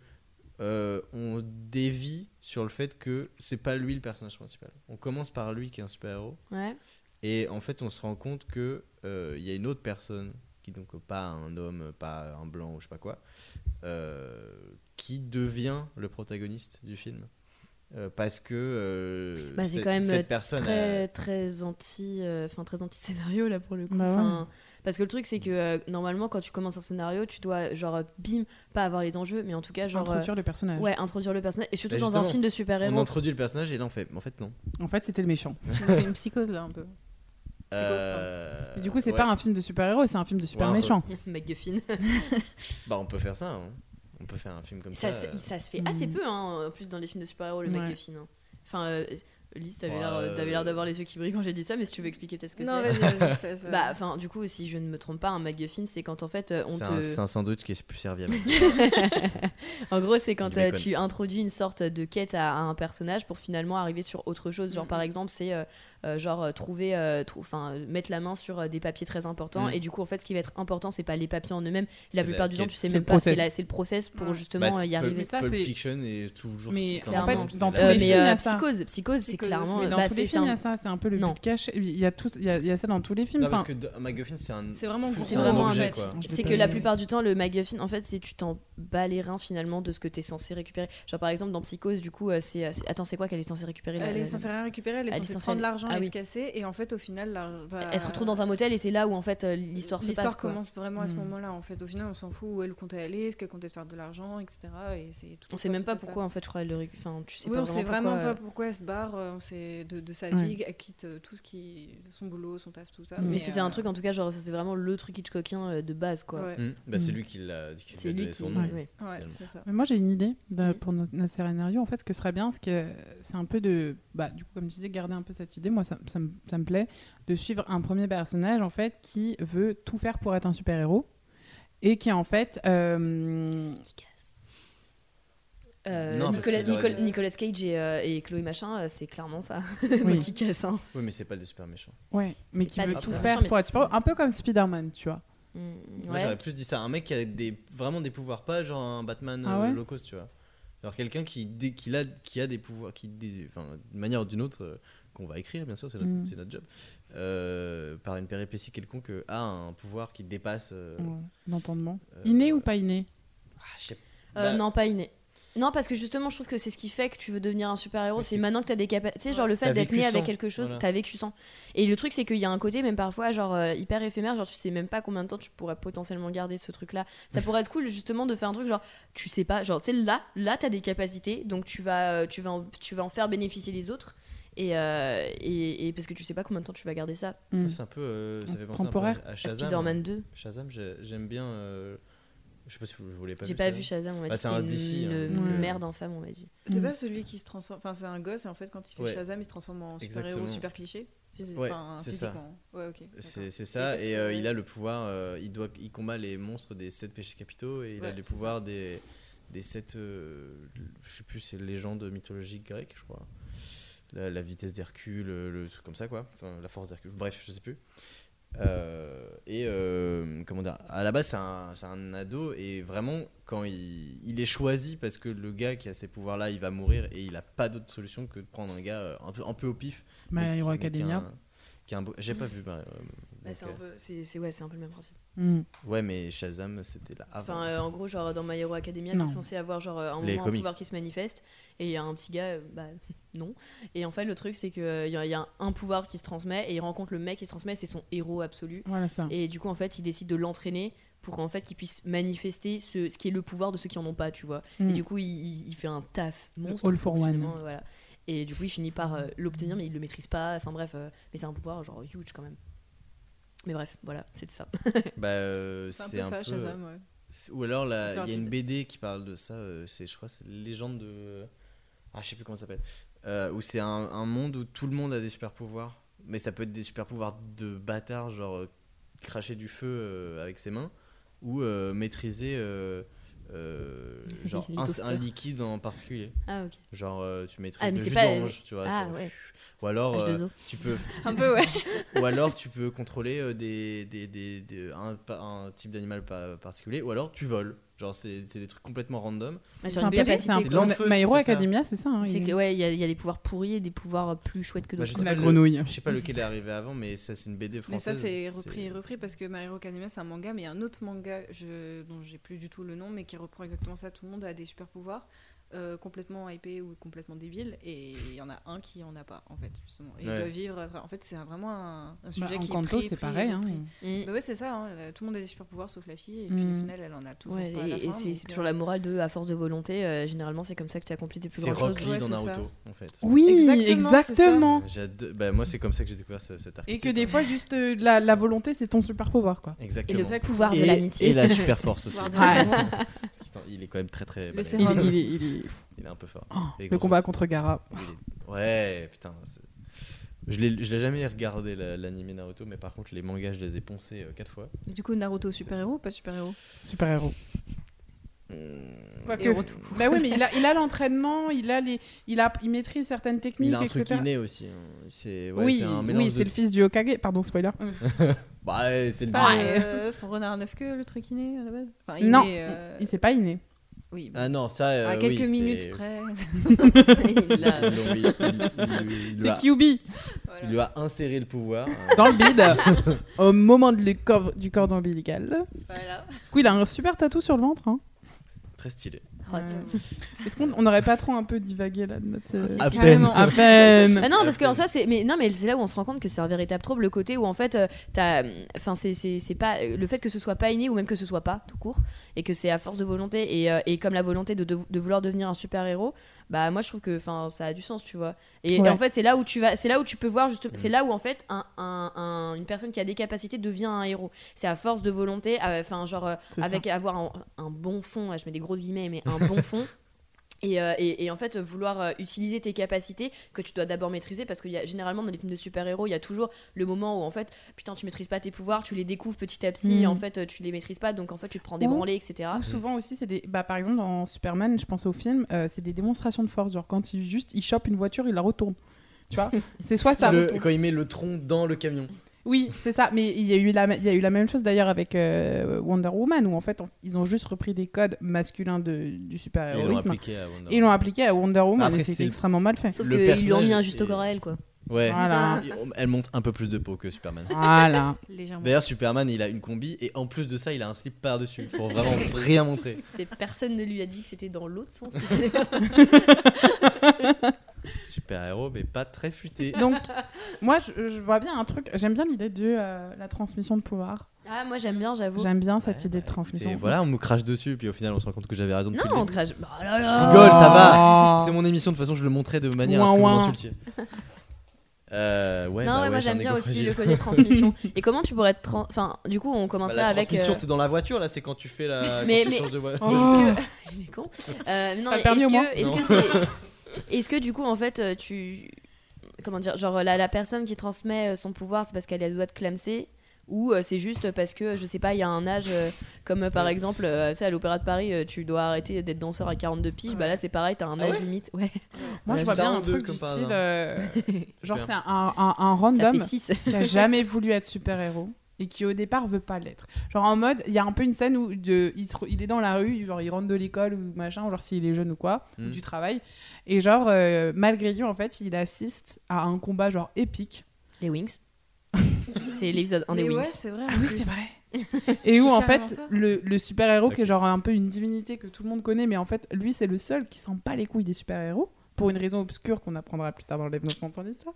on dévie sur le fait que c'est pas lui le personnage principal. On commence par lui qui est un super-héros. Ouais. Et en fait, on se rend compte que il y a une autre personne qui donc pas un homme, pas un blanc ou je sais pas quoi, qui devient le protagoniste du film. Euh, parce que euh, Bah, c'est cette- quand même cette personne très a- très anti euh, enfin très anti scénario là pour le coup Bah ouais. Parce que le truc c'est que euh, normalement quand tu commences un scénario tu dois genre euh, bim pas avoir les enjeux mais en tout cas genre euh, Introduire le personnage. ouais introduire le personnage et surtout Bah, dans un film de on super héros introduit le personnage et là on fait en fait non. En fait, c'était le méchant. Tu fais une psychose là un peu. Psycho, Euh, du coup, c'est ouais. pas un film de super-héros, c'est un film de super Ouais, un méchant. MacGuffin Bah on peut faire ça. hein. On peut faire un film comme ça, ça. ça, euh. ça se fait Mm. assez peu hein, en plus dans les films de super héros le Ouais. MacGuffin hein. enfin euh, Lise t'avais Ouais, l'air euh, t'avais l'air d'avoir les yeux qui brillent quand j'ai dit ça mais si tu veux expliquer peut-être ce que Non, c'est vas-y, vas-y, je bah enfin du coup si je ne me trompe pas un MacGuffin c'est quand en fait euh, on C'est te un, c'est un sandwich qui est plus serviable. En gros, c'est quand euh, tu introduis une sorte de quête à, à un personnage pour finalement arriver sur autre chose. Genre, par exemple, c'est euh, euh, genre trouver, euh, trou- enfin, mettre la main sur euh, des papiers très importants. Mhm. Et du coup, en fait, ce qui va être important, c'est pas les papiers en eux-mêmes. La plupart la du temps, tu sais même pas. C'est le process pour Ouais. justement Bah, y arriver. Mais ça, Pulp c'est- Fiction est toujours. Mais en fait, c'est dans psychose, psychose, c'est Psychose clairement. Mais dans bah, tous c'est- les films, il y un- a ça, c'est un peu le Non. but caché. Il y a tout, il y a, il y a ça dans tous les films. Non, parce que MacGuffin, c'est un. C'est vraiment C'est un vraiment un objet, C'est que la plupart du temps, le MacGuffin, en fait, c'est tu t'en bats les reins finalement de ce que t'es censé récupérer. Genre par exemple dans Psychose, du coup, euh, c'est euh, c'est- attends, c'est quoi qu'elle est censée récupérer Elle est censée rien récupérer, elle est censée prendre l'argent Ah et oui. se casser, et en fait, au final, Elle se retrouve dans un motel et c'est là où en fait euh, l'histoire se passe. L'histoire commence vraiment à ce Hmm. moment-là, en fait. Au final, on s'en fout où elle comptait aller, ce qu'elle comptait faire de l'argent, etc. Et c'est tout On sait même pas pourquoi en fait, je crois, elle le récu- Enfin, tu sais oui, pas on sait vraiment pourquoi, pas euh, pourquoi elle se barre, sait de, de sa Ouais. vie, elle quitte euh, tout ce qui. son boulot, son taf, tout ça. Mais Mais c'était un euh, truc en tout cas, genre c'est vraiment le truc Hitchcockien euh, de base quoi. Ouais, Hmm. Bah, c'est Mm. lui qui l'a qui lui a C'est lui donné qui. son nom. ouais. ça. Mais moi j'ai une idée de- pour notre, notre scénario. En fait, ce que serait bien, c'est que c'est un peu de, bah, du coup, comme tu disais, garder un peu cette idée. Moi, ça, ça me- ça me plaît de suivre un premier personnage en fait qui veut tout faire pour être un super héros et qui en fait, euh, Qui. Euh, Non, Nicolas, Cage et, euh, et Chloé Machin, euh, c'est clairement ça. Oui. Donc qui casse. Hein. Oui, mais c'est pas des super méchants. ouais, mais qui veut tout faire pour être super un peu comme Spider-Man, tu vois. Mm, Moi, j'aurais plus dit ça. Un mec qui a des, vraiment des pouvoirs, pas genre un Batman Ah euh, low cost, tu vois. Genre quelqu'un qui, dé- qui, a, qui a des pouvoirs, qui, dé- enfin, d'une manière ou d'une autre, euh, qu'on va écrire, bien sûr, c'est notre, Mm. notre job, euh, par une péripétie quelconque, euh, a un pouvoir qui dépasse. euh, Ouais, L'entendement. euh, Inné ou pas inné? ah, je sais- Euh, bah, non, pas inné. Non, parce que justement, je trouve que c'est ce qui fait que tu veux devenir un super-héros. C'est maintenant que tu as des capacités. Tu sais, genre le fait d'être né sans, avec quelque chose, voilà. t'as vécu sans. Et le truc, c'est qu'il y a un côté, même parfois, genre euh, hyper éphémère. Genre, tu sais même pas combien de temps tu pourrais potentiellement garder ce truc-là. Ça pourrait être cool, justement, de faire un truc genre, tu sais pas, genre, tu sais, là, là, t'as des capacités, donc tu vas, euh, tu, vas en, tu vas en faire bénéficier les autres. Et, euh, et, et parce que tu sais pas combien de temps tu vas garder ça. Hmm. C'est un peu. euh, ça fait penser Temporaire. un peu à Shazam. Spider-Man 2. Shazam, j'ai- j'aime bien. Euh, je sais pas si vous, vous l'avez pas J'ai pas vu Shazam, on m'a Bah, dit c'est un DC, une, hein, euh, merde infâme, on m'a dit. C'est Mm. pas celui qui se transforme. Enfin, c'est un gosse et en fait, quand il fait Ouais. Shazam, il se transforme en super-héros super cliché. Si, c'est- Ouais, c'est ça. physiquement. Ouais, ok. C'est ça, Et euh, il a le pouvoir, euh, il, doit, il combat les monstres des 7 péchés capitaux, et il a les pouvoirs des, des 7, je sais plus, c'est légendes mythologiques grecques, je crois. La, la vitesse d'Hercule, le, le truc comme ça, quoi. Enfin, la force d'Hercule, bref, je sais plus. Euh, et euh, comment dire, à la base, c'est un, ado, et vraiment, quand il, il est choisi parce que le gars qui a ces pouvoirs-là, il va mourir, et il a pas d'autre solution que de prendre un gars euh, un peu, un peu au pif. My mais Hero Academia. J'ai pas vu. bah, Bah, c'est un euh, peu, c'est, c'est- ouais, c'est un peu le même principe. Hmm. Ouais, mais Shazam, c'était là avant. Enfin, euh, en gros, genre dans My Hero Academia, t'es censé avoir genre euh, un Les moment un pouvoir qui se manifeste, et il y a un petit gars, euh, bah non. Et en fait, le truc, c'est qu'il y, a- il y a un pouvoir qui se transmet, et il rencontre le mec qui se transmet, c'est son héros absolu. Voilà ça. Et du coup, en fait, il décide de l'entraîner pour qu'en fait, qu'il puisse manifester ce, ce qui est le pouvoir de ceux qui en ont pas, tu vois. Hmm. Et du coup, il, fait un taf monstre. All for one. euh, Voilà. Et du coup, il finit par euh, l'obtenir, mais il le maîtrise pas. Enfin bref, euh, mais c'est un pouvoir genre huge quand même. Mais bref, voilà, c'était ça. Bah, euh, C'est un peu un ça, peu. Shazam, ouais. c'est- Ou alors, il y a une. BD qui parle de ça. euh, c'est, je crois, c'est Légende de. Ah, je sais plus comment ça s'appelle. Euh, où c'est un, un monde où tout le monde a des super pouvoirs. Mais ça peut être des super pouvoirs de bâtard, genre euh, cracher du feu euh, avec ses mains, ou euh, maîtriser euh, euh, genre un, un liquide en particulier. Ah, ok. Genre euh, tu mettrais Ah, mais jus pas- d'orange, tu vois. Ah, vois. ouais. Ou alors euh, H2O. tu peux Un peu, ouais. ou alors tu peux contrôler euh, des, des, des- des- un, un type d'animal pa- particulier ou alors tu voles. Genre c'est c'est des trucs complètement random. Ah, C'est un un peu- My Hero. Academia, c'est ça. hein, C'est il- que ouais, il y, a- il y a des pouvoirs pourris et des pouvoirs plus chouettes que Bah, d'autres. sais la grenouille. Je sais pas lequel est arrivé avant, mais ça c'est une BD Mais ça, française. c'est repris et repris parce que My Hero Academia, c'est un manga, mais il y a un autre manga je... dont j'ai plus du tout le nom, mais qui reprend exactement ça. Tout le monde a des super pouvoirs. Euh, complètement hypé ou complètement débile et il y en a un qui en a pas en fait justement et il Ouais. doit vivre en fait c'est vraiment un, un sujet Bah, en qui est Kanto, pris, c'est pris, pareil. hein. Mm. Bah ouais c'est ça hein, tout le monde a des super pouvoirs sauf la fille et puis Mm. au final elle en a toujours Ouais, pas à la et, fin, et c'est c'est euh, toujours la morale de à force de volonté, euh, généralement c'est comme ça que tu accomplis tes plus C'est grandes Rock choses. Dans c'est ça. Naruto en fait. Oui, Exactement, Bah, moi c'est comme ça que j'ai découvert ce- cet article. Et que des fois, juste euh, la, la volonté, c'est ton super pouvoir, quoi. Et Exactement. le pouvoir de Et- l'amitié. Et la super force aussi. Il est quand même très très. Le. Il, il il est- Il est un peu fort. Oh, le gros combat contre Gara. Est- Ouais, putain. c'est- Je l'ai je l'ai jamais regardé la- l'anime Naruto, mais par contre les mangas je les ai poncés 4 fois. du coup Naruto super héros ou pas super héros Super héros. Quoique- Héros tout. Bah oui, mais il a, il a l'entraînement, il a les, il a, il maîtrise certaines techniques, Il a un etc. truc inné aussi. hein. C'est ouais, oui, c'est un mélange oui, de- c'est le fils du Hokage. Pardon, spoiler. Bah, ouais, c'est le pas euh, son renard à neuf queues le truc inné à la base? Enfin, inné, Non, euh, il s'est pas inné. Oui Ah non, ça. euh, à quelques minutes près Il a- Ils l'ont- ils- ils- ils- ils lui C'est Voilà. il lui a inséré le pouvoir. euh, dans le bide au moment de cor- du cordon ombilical. Voilà. Du coup, il a un super tatou sur le ventre. hein. Très stylé. Hot. Est-ce qu'on on n'aurait pas trop un peu divagué là de notre. euh, À si, peine. carrément. À peine. Ah non, parce qu'en soi, c'est. Mais non, mais c'est là où on se rend compte que c'est un véritable trouble, le côté où en fait, euh, t'as. Enfin, c'est- c'est c'est pas. Le fait que ce soit pas inné ou même que ce soit pas, tout court, et que c'est à force de volonté, et, euh, et comme la volonté de, de, de vouloir devenir un super-héros, bah moi je trouve que enfin, ça a du sens, tu vois. Et, Ouais. et en fait, c'est là où tu vas. C'est là où tu peux voir, juste. Mm. C'est là où en fait, un, un- un- une personne qui a des capacités devient un héros. C'est à force de volonté, euh, enfin, genre, euh, ça. avec avoir un, un bon fond, je mets des gros guillemets, mais un bon fond. Et, euh, et- et en fait, vouloir euh, utiliser tes capacités que tu dois d'abord maîtriser, parce qu'il y a généralement dans les films de super-héros, il y a toujours le moment où en fait, putain, tu maîtrises pas tes pouvoirs, tu les découvres petit à petit, Mm. en fait, tu les maîtrises pas, donc en fait, tu te prends des Ou- branlées, etc. Ou souvent aussi, c'est des. Bah, par exemple, dans Superman, je pense au film, euh, c'est des démonstrations de force. Genre, quand il juste il chope une voiture, il la retourne. Tu vois? C'est soit ça. Le- quand il met le tronc dans le camion. Oui, c'est ça. Mais il y, a eu la, il y a eu la même chose d'ailleurs avec euh, Wonder Woman, où en fait, on- ils ont juste repris des codes masculins de, du ils super-héroïsme. appliqué à Wonder Et ils l'ont appliqué à Wonder Woman, Après, et c'est extrêmement mal fait. Sauf Le qu'ils lui ont personnage mis un juste corps à elle, quoi. Ouais. Voilà. Elle monte un peu plus de peau que Superman. Voilà. légèrement D'ailleurs, Superman, il a une combi et en plus de ça, il a un slip par-dessus pour vraiment rien montrer. Personne ne lui a dit que c'était dans l'autre sens. qu'il fallait faire. Super héros, mais pas très futé. Donc, moi, je, je vois bien un truc. J'aime bien l'idée de euh, la transmission de pouvoir. ah, moi j'aime bien, j'avoue. J'aime bien cette Ouais, idée bah, de transmission. écoutez, voilà, on me crache dessus, puis au final, on se rend compte que j'avais raison Non, on crache. Bah, là, Je là. rigole, ça Oh. va. C'est mon émission, de toute façon, je le montrais de manière à ce que vous Ouin, ouin. m'insultiez. Euh, ouais, non, bah ouais, moi j'aime bien aussi fragile. le côté transmission. Et comment tu pourrais être. trans- Enfin, du coup, on Bah, commencerait la avec. transmission, euh, c'est dans la voiture, là, c'est quand tu fais la. Mais- quand tu mais- changes de voie. Oh. Que. Il est con. Euh, non, est-ce que, est-ce que Non. c'est. Est-ce que du coup, en fait, euh, tu. Comment dire Genre, la, la personne qui transmet euh, son pouvoir, c'est parce qu'elle a le doigt de clamser ou euh, c'est juste parce que, je sais pas, il y a un âge, euh, comme euh, par exemple, euh, tu sais, à l'Opéra de Paris, euh, tu dois arrêter d'être danseur à 42 piges, bah là c'est pareil, t'as un Ah âge ouais limite. Ouais, Moi, je vois bien un 42 truc du style. euh, genre, Super. c'est un, un, un- random fait 6. qui a jamais voulu être super-héros et qui au départ veut pas l'être. Genre en mode, il y a un peu une scène où de, il, se re- il est dans la rue, genre il rentre de l'école ou machin, ou genre s'il est jeune ou quoi, ou Mm. du travail, et genre euh, malgré lui en fait, il assiste à un combat genre épique. Les Wings. c'est l'épisode 1 des Wings. ouais, c'est vrai. en Ah oui, plus. c'est vrai. et où en fait, le, le super-héros qui est genre un peu une divinité que tout le monde connaît, mais en fait, lui c'est le seul qui sent pas les couilles des super-héros, pour une raison obscure qu'on apprendra plus tard dans le développement de son histoire.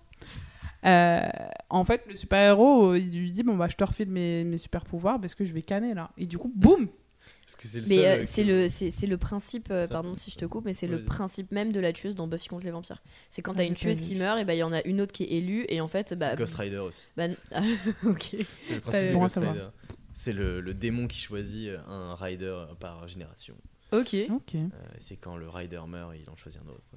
Euh, en fait, le super-héros, euh, il lui dit Bon, bah, je te refile mes, mes super-pouvoirs parce que je vais canner là. Et du coup, boum Parce que c'est le Mais seul, euh, c'est le, c'est, c'est le principe, euh, pardon si je te coupe, mais c'est le principe même de la tueuse dans Buffy contre les vampires. C'est quand Ah, t'as une tueuse qui meurt, et bah il y en a une autre qui est élue, et en fait, bah. Ghost Rider aussi. bah, ah, ok. C'est le principe de Ghost. Rider. C'est le, le démon qui choisit un rider par génération. Ok. Ok. Euh, c'est quand le rider meurt, il en choisit un autre.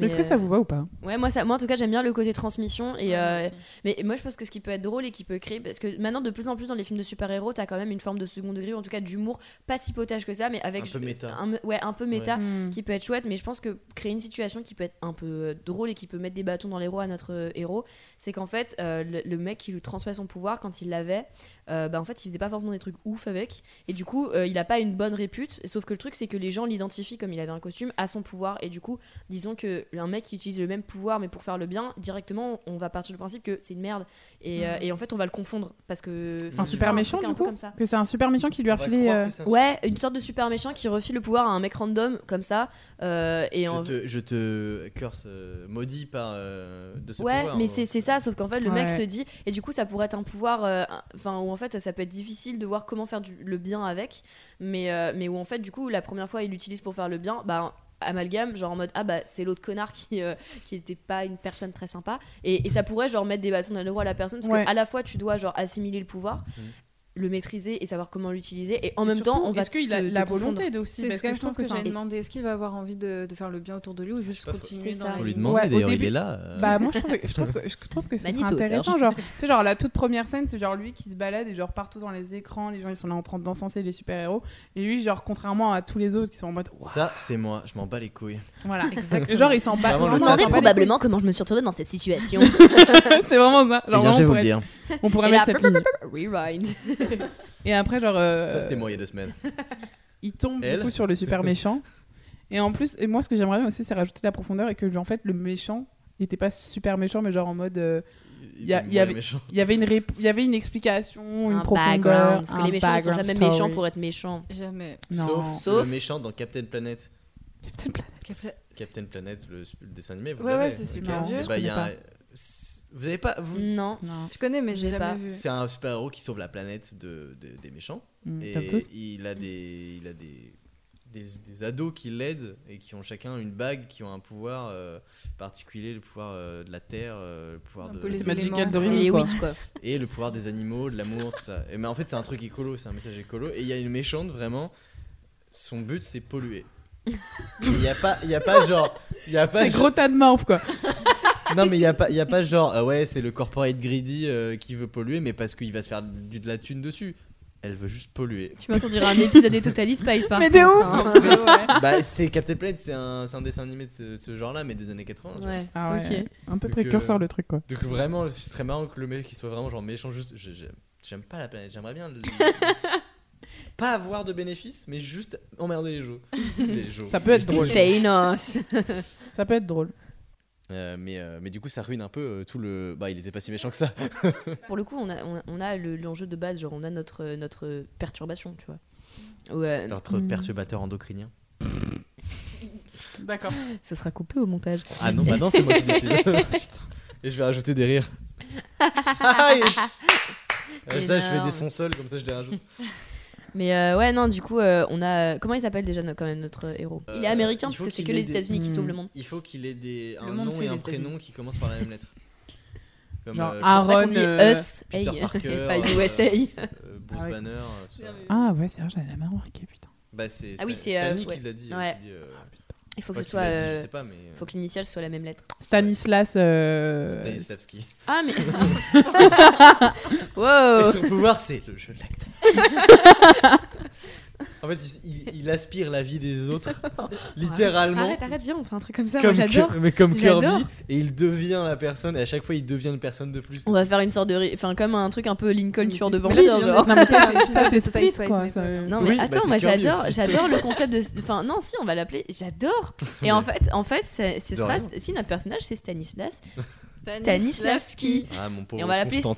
Mais est-ce que ça euh, vous va ou pas? Ouais, moi, ça, moi en tout cas, j'aime bien le côté transmission. Et, Ouais, euh, mais moi, je pense que ce qui peut être drôle et qui peut créer. Parce que maintenant, de plus en plus dans les films de super-héros, t'as quand même une forme de second degré, ou en tout cas d'humour, pas si potage que ça, mais avec. Un peu méta. un- ouais, un peu méta. Hmm. Qui peut être chouette, mais je pense que créer une situation qui peut être un peu euh, drôle et qui peut mettre des bâtons dans les roues à notre héros, c'est qu'en fait, euh, le, le mec qui lui transmet son pouvoir, quand il l'avait, euh, bah, en fait, il faisait pas forcément des trucs ouf avec. Et du coup, euh, il a pas une bonne répute. Sauf que le truc, c'est que les gens l'identifient comme il avait un costume à son pouvoir. Et du coup, disons que un mec qui utilise le même pouvoir, mais pour faire le bien, directement, on va partir du principe que c'est une merde. Et, euh, Mhm. et en fait, on va le confondre. Parce que. Un Un super méchant, un du coup comme ça. Que c'est un super méchant qui lui a refilé. euh, Ouais, une sorte de super méchant qui refile le pouvoir à un mec random, comme ça. euh, et Je en... te, je te curse, euh, maudit par euh, de ce Ouais, pouvoir. mais c'est c'est ça, sauf qu'en fait, le mec se dit, et du coup, ça pourrait être un pouvoir, euh, enfin, fait, ça peut être difficile de voir comment faire du- le bien avec, mais, euh, mais où en fait, du coup, la première fois, il l'utilise pour faire le bien, bah, amalgame, genre en mode, ah bah, c'est l'autre connard qui, euh, qui était pas une personne très sympa, et, et ça pourrait, genre, mettre des bâtons dans les roues à la personne, parce Ouais. que à la fois, tu dois, genre, assimiler le pouvoir. Mhm. Le maîtriser et savoir comment l'utiliser. Et en même surtout, temps on va Est-ce qu'il a la volonté de aussi C'est parce ce que je pense que, c'est j'allais demander. Est-ce qu'il va avoir envie de, de faire le bien autour de lui ou juste continuer C'est dans Faut lui ligne demander Ouais, au d'ailleurs, il début- est là. euh. Bah moi je trouve, je trouve que, je trouve que ce serait Magnéto, intéressant genre tu sais genre la toute première scène c'est genre lui qui se balade et genre partout dans les écrans les gens ils sont là en train d'encenser les super héros et lui genre contrairement à tous les autres qui sont en mode Ouah, Ça, c'est moi, je m'en bats les couilles. voilà. Genre il s'en bat c'est s'en pas. bat les comment je me suis retrouvée dans cette situation. C'est vraiment ça. Eh je vais vraiment, vous on le dire. on pourrait Et mettre là, cette ligne rewind et après genre euh, Ça, c'était moi il y a deux semaines. il tombe Elle du coup sur le super méchant et en plus et moi ce que j'aimerais bien aussi c'est rajouter la profondeur et que genre, en fait le méchant il était pas super méchant mais genre en mode euh, Il y a- était il y avait- méchant. il y avait une rép- il y avait une explication une un profondeur background parce que un les méchants ne sont background jamais story. méchants pour être méchants Jamais. Non. Sauf, Sauf- le méchant dans Captain Planet. Captain Planet. Capla- Captain Planet, le, le dessin animé. Vous Ouais, l'avez ouais, c'est super vieux. Eh je bah, il y a un- Vous avez pas. vous- non non Je connais, mais j'ai jamais pas. vu. C'est un super héros qui sauve la planète de, de- des méchants. Mm, Et comme tous. il a des, il a des, des, des ados qui l'aident et qui ont chacun une bague, qui ont un pouvoir euh, particulier, le pouvoir euh, de la terre, euh, le pouvoir Un de peu les Magical quoi. witch quoi et le pouvoir des animaux, de l'amour, tout ça. Et mais en fait, c'est un truc écolo, c'est un message écolo. Et il y a une méchante vraiment. Son but, c'est polluer. Il y a pas, il y a pas genre, il y a pas c'est gros tas de morphes quoi non mais il y a pas, il y a pas genre, ah ouais, c'est le corporate greedy euh, qui veut polluer, mais parce qu'il va se faire du, de la thune dessus. Elle veut juste polluer. tu m'entends dire un épisode des Total Spice par Mais de ouf hein. bah c'est Captain Planet, c'est un, c'est un dessin animé de ce, de ce genre-là, mais des années 80. tu vois. ouais ah ouais ok un peu Donc, précurseur euh, le truc quoi Donc vraiment, ce serait marrant que le mec il soit vraiment genre méchant juste. je- je- J'aime pas la planète, j'aimerais bien le- pas avoir de bénéfices, mais juste emmerder les jeux. Les jeux. Ça peut être drôle. Thanos ça peut être drôle Euh, mais, euh, mais du coup, ça ruine un peu euh, tout le. Bah, il était pas si méchant que ça. pour le coup on a, on, on a le- l'enjeu de base genre on a notre notre perturbation tu vois ouais Notre Mm. perturbateur endocrinien. d'accord ça sera coupé au montage Ah non, bah non, c'est moi qui décide. Et je vais rajouter des rires. Ah, et- ça, je fais des sons seuls, comme ça je les rajoute. Mais euh, ouais non du coup euh, on a comment il s'appelle déjà no- quand même notre héros? Il est Euh, américain il parce faut que c'est qu'il que ait les des- États-Unis qui Hmm. sauvent le monde Il faut qu'il ait des, un monde, nom c'est et un États-Unis. prénom qui commencent par la même lettre. Comme Genre, euh, un- c'est pour ça qu'on Aaron, dit euh, us Peter hey, Parker, et pas euh, USA euh, Bruce Ah ouais. Banner, euh, tout ça. Ah ouais c'est vrai j'avais jamais remarqué putain Bah, c'est Ah oui, Stan- c'est, euh, Stanley ouais. qui l'a dit. euh, Ouais. qui dit, euh, il faut que ce soit dit, euh, Je sais pas, mais. euh, faut que l'initiale soit la même lettre Stanislas euh, Stanislavski. ah mais Et wow son pouvoir, c'est le jeu de l'acteur. en fait, il, il- il aspire la vie des autres, littéralement. arrête arrête viens on fait un truc comme ça Comme moi j'adore mais comme. Kirby, et il devient la personne, et à chaque fois il devient une personne de plus. on va faire une sorte de enfin comme un truc un peu Lincoln tueur de Non, mais ça, c'est- Non Oui, mais bah, attends, moi Kirby j'adore, j'adore le concept de, enfin non si on va l'appeler, j'adore. Et en fait, en fait, c'est- si notre personnage c'est Stanislas, Stanislavski. Ah, mon pauvre et on va l'appeler. Stan.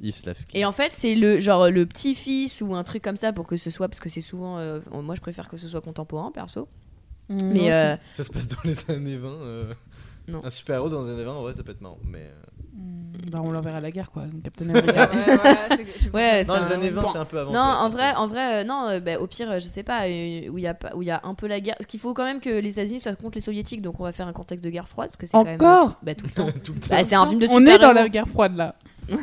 Yves Slavski. Et en fait, c'est le genre le petit-fils ou un truc comme ça pour que ce soit, parce que c'est souvent, euh, moi je préfère que ce soit contemporain perso. Mm, Mais euh, Ça se passe dans les années 20. euh, Non. Un super-héros dans les années 20, en vrai, ça peut être marrant. Mais... euh, aussi. Mm, bah on l'enverra à la guerre quoi Captain Ouais, America ouais, Ouais, Dans c'est les un- années 20, bon. c'est un peu avant. Non, en vrai, en vrai, euh, non, euh, bah, au pire, euh, je sais pas, euh, où il y a pas, où il y a un peu la guerre. Parce qu'il faut quand même que les États-Unis soient contre les soviétiques, donc on va faire un contexte de guerre froide, parce que c'est quand même. Encore? bah, tout le temps. Tout le temps. Bah, c'est un film de on est dans super-héros. la guerre froide là.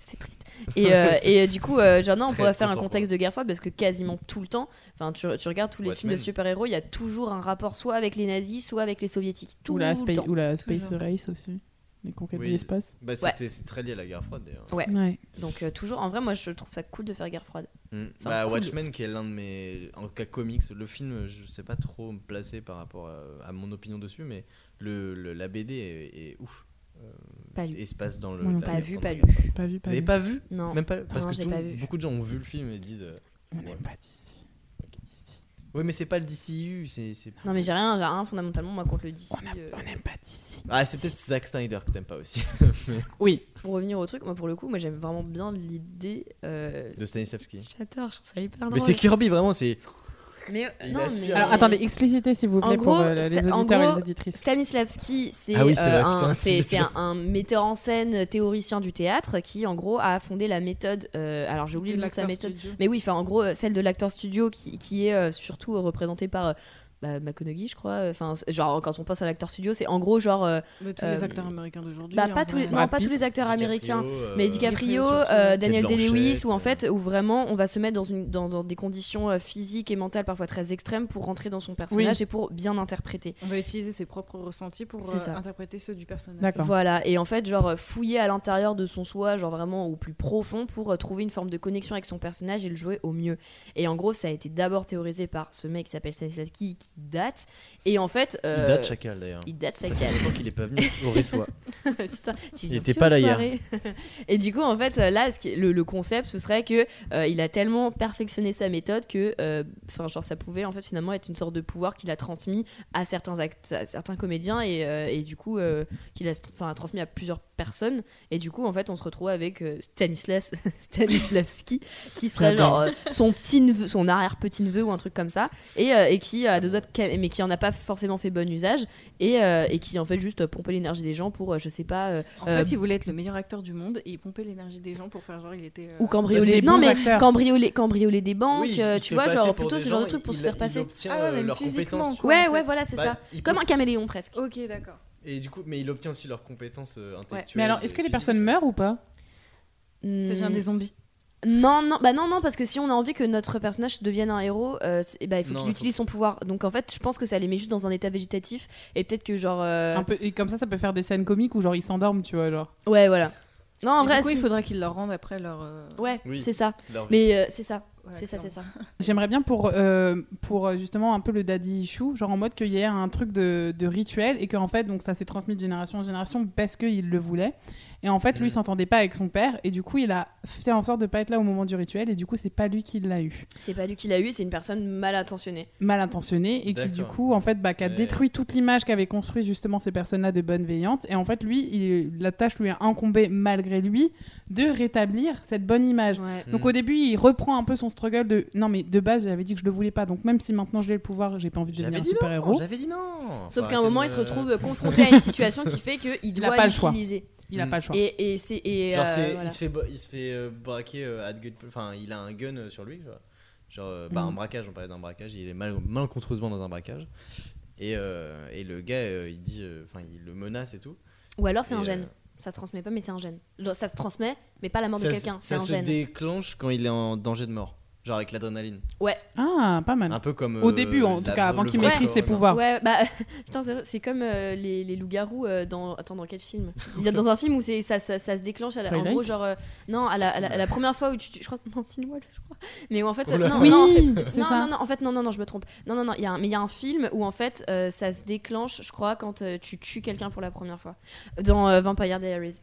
C'est- triste. Et, euh, et du coup, euh, genre, non, on pourrait faire un contexte de guerre froide parce que quasiment tout le temps, enfin, tu, tu regardes tous les films de super-héros, il y a toujours un rapport soit avec les nazis, soit avec les soviétiques. Tout Ou la, le temps. ou la Space Toujours. Race aussi. Les conquêtes Oui. de l'espace. Bah, Ouais. c'est très lié à la guerre froide d'ailleurs. Ouais. Ouais. Donc, euh, toujours, en vrai, moi, je trouve ça cool de faire guerre froide. Mm. Enfin, bah, cool. Watchmen, qui est l'un de mes. En tout cas, comics. Le film, je sais pas trop me placer par rapport à, à mon opinion dessus, mais le, le- la BD est, est ouf. Euh, Pas lu. Et se passe dans le. Moi non la Pas vu, pas lu. Pas vu, Vous pas avez vu. pas vu Non. Même pas Parce non, que tout- pas vu. beaucoup de gens ont vu le film et disent. euh, On Ouais. n'aime pas d'ici. Oui, mais c'est pas le DCU, c'est. Non, mais j'ai rien, j'ai rien fondamentalement, moi, contre le DC. On n'aime euh, on pas d'ici. Ah, c'est peut-être Zack Snyder que t'aimes pas aussi. Oui. Pour revenir au truc, moi, pour le coup, moi, j'aime vraiment bien l'idée. euh, de Stanislavski. J'adore, je trouve ça hyper Mais drôle. c'est Kirby, vraiment, c'est. Mais, euh, Il non, mais- Alors attendez, explicitez s'il vous En plaît pour gros, euh, les sta- en auditeurs et les auditrices. Stanislavski, c'est Ah oui, euh, un, metteur en scène euh, théoricien du théâtre qui, en gros, a fondé la méthode. euh, alors, j'ai oublié le nom de sa méthode. Mais oui, enfin, en gros, celle de l'acteur studio qui, qui est euh, surtout représentée par. Euh, bah, McConaughey, je crois. Enfin, genre, quand on pense à l'acteur studio, c'est en gros, genre. euh, Mais tous Euh, les acteurs américains d'aujourd'hui. bah, en pas tous les, non, pas tous les acteurs américains. DiCaprio, euh, Mais DiCaprio, euh, Daniel Day-Lewis, où en euh. fait, où vraiment on va se mettre dans, une, dans, dans des conditions euh, physiques et mentales parfois très extrêmes pour rentrer dans son personnage et pour bien interpréter. On va utiliser ses propres ressentis pour euh, interpréter ceux du personnage. D'accord. Voilà, et en fait, genre euh, fouiller à l'intérieur de son soi, genre vraiment au plus profond pour euh, trouver une forme de connexion avec son personnage et le jouer au mieux. Et en gros, ça a été d'abord théorisé par ce mec qui s'appelle Stanislavski qui date. Et en fait. Il euh, date Chacal d'ailleurs. Il date Ça chacal. longtemps qu'il est pas venu au Ressois. Putain, tu Il viens était plus pas là hier. et du coup, en fait, euh, là, ce qui- le, le concept, ce serait que euh, il a tellement perfectionné sa méthode que, euh, genre, ça pouvait en fait finalement être une sorte de pouvoir qu'il a transmis à certains act- à certains comédiens et, et du coup, qu'il a, transmis à plusieurs personnes. Et du coup, en fait, on se retrouve avec Stanislas, Stanislavski, qui serait genre son petit neveu, son arrière petit neveu ou un truc comme ça, et, et qui a deux doigts de mais qui en a pas forcément fait bon usage et, euh, et qui en fait juste pompait l'énergie des gens pour, euh, je sais pas. euh, En Euh, fait, il voulait être le meilleur acteur du monde et il pompait l'énergie des gens pour faire genre il était. euh, ou Bah, cambrioler c'est des non bons mais acteurs. cambrioler cambrioler des banques Oui, euh, tu vois genre plutôt ce genre de truc pour il- se faire il passer obtient, Ah ouais, euh, même physiquement, quoi. ouais en ouais voilà c'est Bah, ça comme peut- un caméléon presque Ok, d'accord. Et du coup, mais il obtient aussi leurs compétences euh, intellectuelles. Mais alors, est-ce que les personnes meurent ou pas? Ça devient des zombies. Non non bah non non parce que si on a envie que notre personnage devienne un héros euh, c'est- bah, il faut Non, qu'il il utilise son pouvoir donc en fait je pense que ça les met juste dans un état végétatif et peut-être que genre euh, Un peu, Et comme ça, ça peut faire des scènes comiques où genre ils s'endorment, tu vois, genre. ouais voilà non en Et vrai du coup, si. il faudra qu'ils leur rendent après leur. euh, ouais Oui. c'est ça Leur vie. mais euh, c'est ça ouais, c'est ça c'est ça J'aimerais bien pour, euh, pour euh, justement un peu le daddy issue, genre en mode qu'il y ait un truc de, de rituel et qu'en fait, donc ça s'est transmis de génération en génération parce qu'il le voulait. Et en fait, lui, il s'entendait pas avec son père et du coup, il a fait en sorte de pas être là au moment du rituel et du coup, c'est pas lui qui l'a eu. c'est pas lui qui l'a eu c'est une personne mal intentionnée Mal intentionné et qui du coup, en fait, bah, qui a détruit toute l'image qu'avaient construit justement ces personnes-là de bonne veillante. Et en fait, lui, il- la tâche lui a incombé malgré lui de rétablir cette bonne image. ouais Donc Mm. au début, il reprend un peu son struggle de non mais de base j'avais dit que je le voulais pas donc même si maintenant j'ai le pouvoir, j'ai pas envie de devenir un super héros. J'avais dit non. sauf Faut qu'à un moment il se me- retrouve confronté à une situation qui fait qu'il doit pas le choix. l'utiliser Il a pas le choix. et, et c'est et Genre, euh, voilà. il se fait, il se fait euh, braquer euh, Enfin, il a un gun euh, sur lui. Genre, genre euh, bah, Mm. un braquage, on parlait d'un braquage. Il est mal, malencontreusement dans un braquage. Et, euh, et le gars, euh, il dit. euh, Enfin, il le menace et tout. Ou alors c'est un gène. euh, Ça se transmet pas, mais c'est un gène. Genre, ça se transmet, mais pas la mort de quelqu'un. Ça un se gène. déclenche quand il est en danger de mort. Genre avec l'adrénaline. Ah pas mal. Un peu comme. Au euh, début en tout la- cas avant qu'il maîtrise ses pouvoirs. Ouais, bah putain, c'est vrai, c'est comme euh, les, les loups-garous euh, dans. Attends, dans quel film? Il y a dans un film où c'est ça, ça, ça se déclenche. À la- en gros, genre. euh, non, à la, à, la, à la première fois où tu. tu- je crois que. Wolf, je crois. Mais où en fait. Oh non, Oui, non, en fait- c'est non, ça. non, non, en fait, non, non, non, je me trompe. Non, non, non, il y a un, mais il y a un film où en fait euh, ça se déclenche, je crois, quand euh, tu tues quelqu'un pour la première fois. Dans euh, Vampire Diaries.